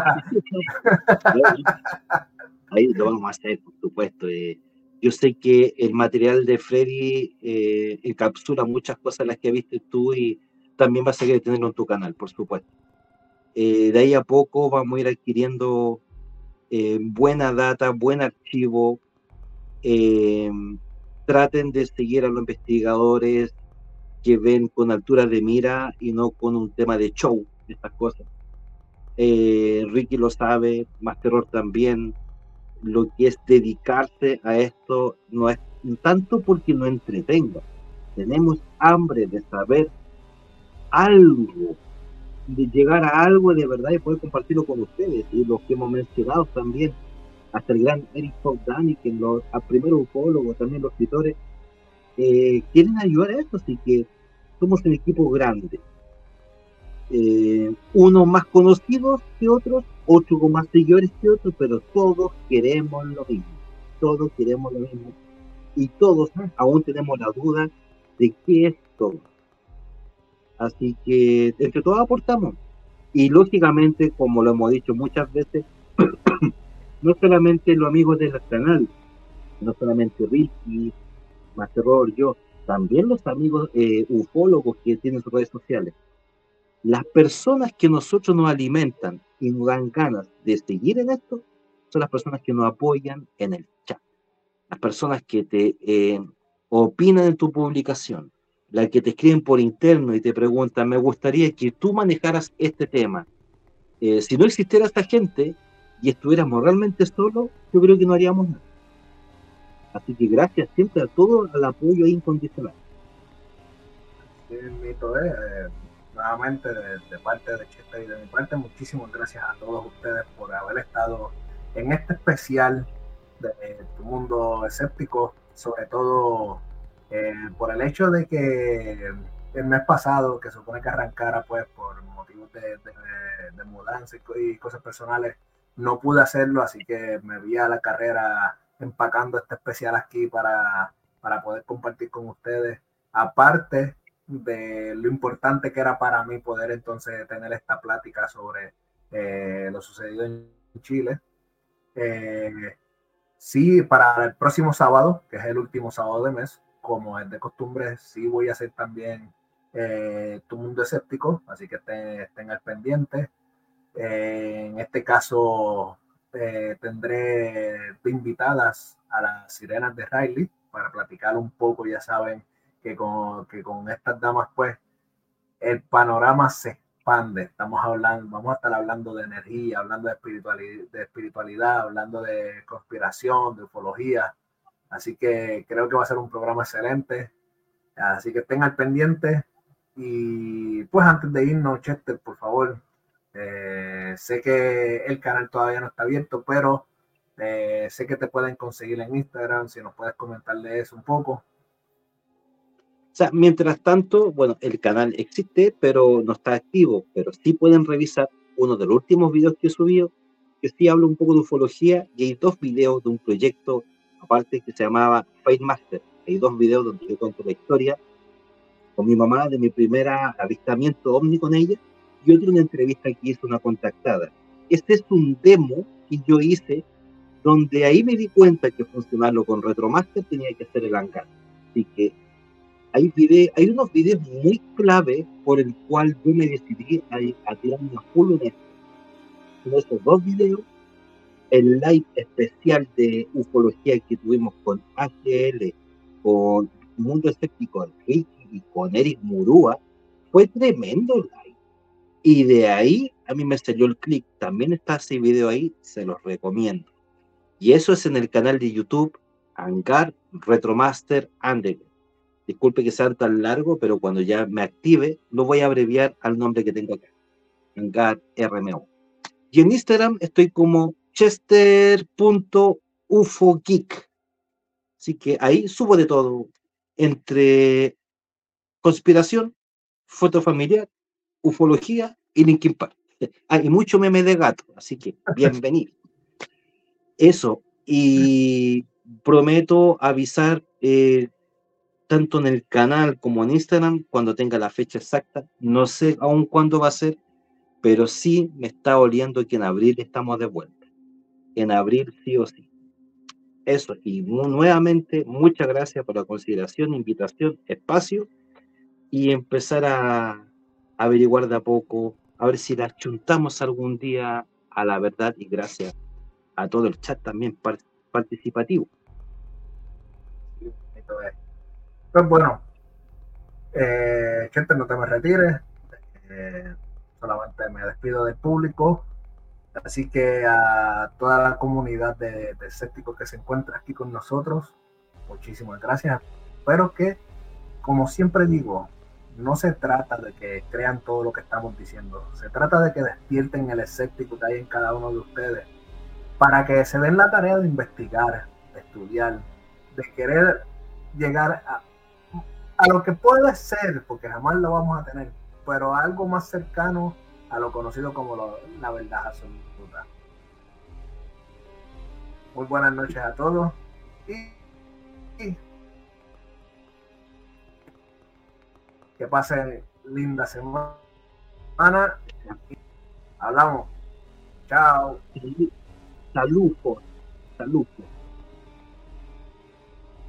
Ahí lo vamos a hacer, por supuesto. Eh. yo sé que el material de Freddy eh, encapsula muchas cosas las que viste tú y también vas a querer tenerlo en tu canal, por supuesto. Eh, de ahí a poco vamos a ir adquiriendo buena data, buen archivo. traten de seguir a los investigadores, que ven con altura de mira y no con un tema de show, estas cosas. Eh, Ricky lo sabe, Más Terror también, lo que es dedicarse a esto no es tanto porque no entretenga, tenemos hambre de saber algo, de llegar a algo de verdad y poder compartirlo con ustedes, y los que hemos mencionado también, hasta el gran Eric Dani, que los primeros ufólogos, también los escritores, eh, quieren ayudar a esto, así que somos un equipo grande. Eh, unos más conocidos que otros, otros con más seguidores que otros, pero todos queremos lo mismo. Todos queremos lo mismo. Y todos aún tenemos la duda de qué es todo. Así que entre todos aportamos. Y lógicamente, como lo hemos dicho muchas veces, no solamente los amigos del canal, no solamente Ricky, Masterrol, yo, también los amigos eh, ufólogos que tienen sus redes sociales. Las personas que nosotros nos alimentan y nos dan ganas de seguir en esto son las personas que nos apoyan en el chat. Las personas que te eh, opinan en tu publicación, las que te escriben por interno y te preguntan, me gustaría que tú manejaras este tema. Eh, si no existiera esta gente y estuviéramos realmente solos, yo creo que no haríamos nada. Así que gracias siempre a todo el apoyo incondicional. Sí, mito, eh, nuevamente de, parte de Chester y de mi parte, muchísimas gracias a todos ustedes por haber estado en este especial de tu mundo escéptico. sobre todo eh, por el hecho de que el mes pasado, que supone que arrancara pues por motivos de, de, mudanza y cosas personales, no pude hacerlo, así que me vi a la carrera empacando este especial aquí para, para poder compartir con ustedes. Aparte de lo importante que era para mí poder entonces tener esta plática sobre eh, lo sucedido en Chile. Eh, sí, para el próximo sábado, que es el último sábado de mes, como es de costumbre, sí voy a hacer también eh, Tu Mundo Escéptico, así que estén, al pendiente. Eh, en este caso, eh, tendré invitadas a las sirenas de Riley para platicar un poco, ya saben que con, que con estas damas, pues, el panorama se expande. Estamos hablando, vamos a estar hablando de energía, hablando de espiritualidad, hablando de conspiración, de ufología. Así que creo que va a ser un programa excelente. Así que estén al pendiente. Y pues antes de irnos, Chester, por favor, eh, sé que el canal todavía no está abierto, pero eh, sé que te pueden conseguir en Instagram, si nos puedes comentarle eso un poco. O sea, mientras tanto, bueno, el canal existe, pero no está activo, pero sí pueden revisar uno de los últimos videos que he subido, que sí habla un poco de ufología, y hay dos videos de un proyecto aparte que se llamaba Fate Master. Hay dos videos donde yo cuento la historia con mi mamá de mi primer avistamiento ovni con ella y otra una entrevista que hizo una contactada. Este es un demo que yo hice donde ahí me di cuenta que funcionarlo con Retromaster tenía que hacer el hangar. Así que hay, hay unos videos muy clave por el cual yo me decidí a, a tirar una full en esto. En esos dos videos, el live especial de ufología que tuvimos con AGL, con Mundo Escéptico, Ricky y con Eric Murúa, fue tremendo live. Y de ahí a mí me salió el clic. También está ese video ahí, se los recomiendo. Y eso es en el canal de YouTube Hangar Retromaster Underground. Disculpe que sea tan largo, pero cuando ya me active, lo voy a abreviar al nombre que tengo acá. Hangar RMO. Y en Instagram estoy como chester.ufogeek. Así que ahí subo de todo. Entre conspiración, foto familiar, ufología y Linkin Park. Hay mucho meme de gato, así que bienvenido. Eso, y prometo avisar eh, tanto en el canal como en Instagram cuando tenga la fecha exacta. No sé aún cuándo va a ser, pero sí me está oliendo que en abril estamos de vuelta. En abril sí o sí. Eso, y nuevamente muchas gracias por la consideración, invitación, espacio y empezar a averiguar de a poco, a ver si la chuntamos algún día a la verdad y gracias a todo el chat también participativo. Pues bueno, eh, gente, no te me retires. Eh, solamente me despido del público. Así que a toda la comunidad de, de escépticos que se encuentra aquí con nosotros, muchísimas gracias. Espero que, como siempre digo, no se trata de que crean todo lo que estamos diciendo. Se trata de que despierten el escéptico que hay en cada uno de ustedes para que se den la tarea de investigar, de estudiar, de querer llegar a, lo que puede ser, porque jamás lo vamos a tener, pero algo más cercano a lo conocido como la verdad absoluta. Muy buenas noches a todos y, que pasen linda semana. Hablamos. Chao. Salud, salud.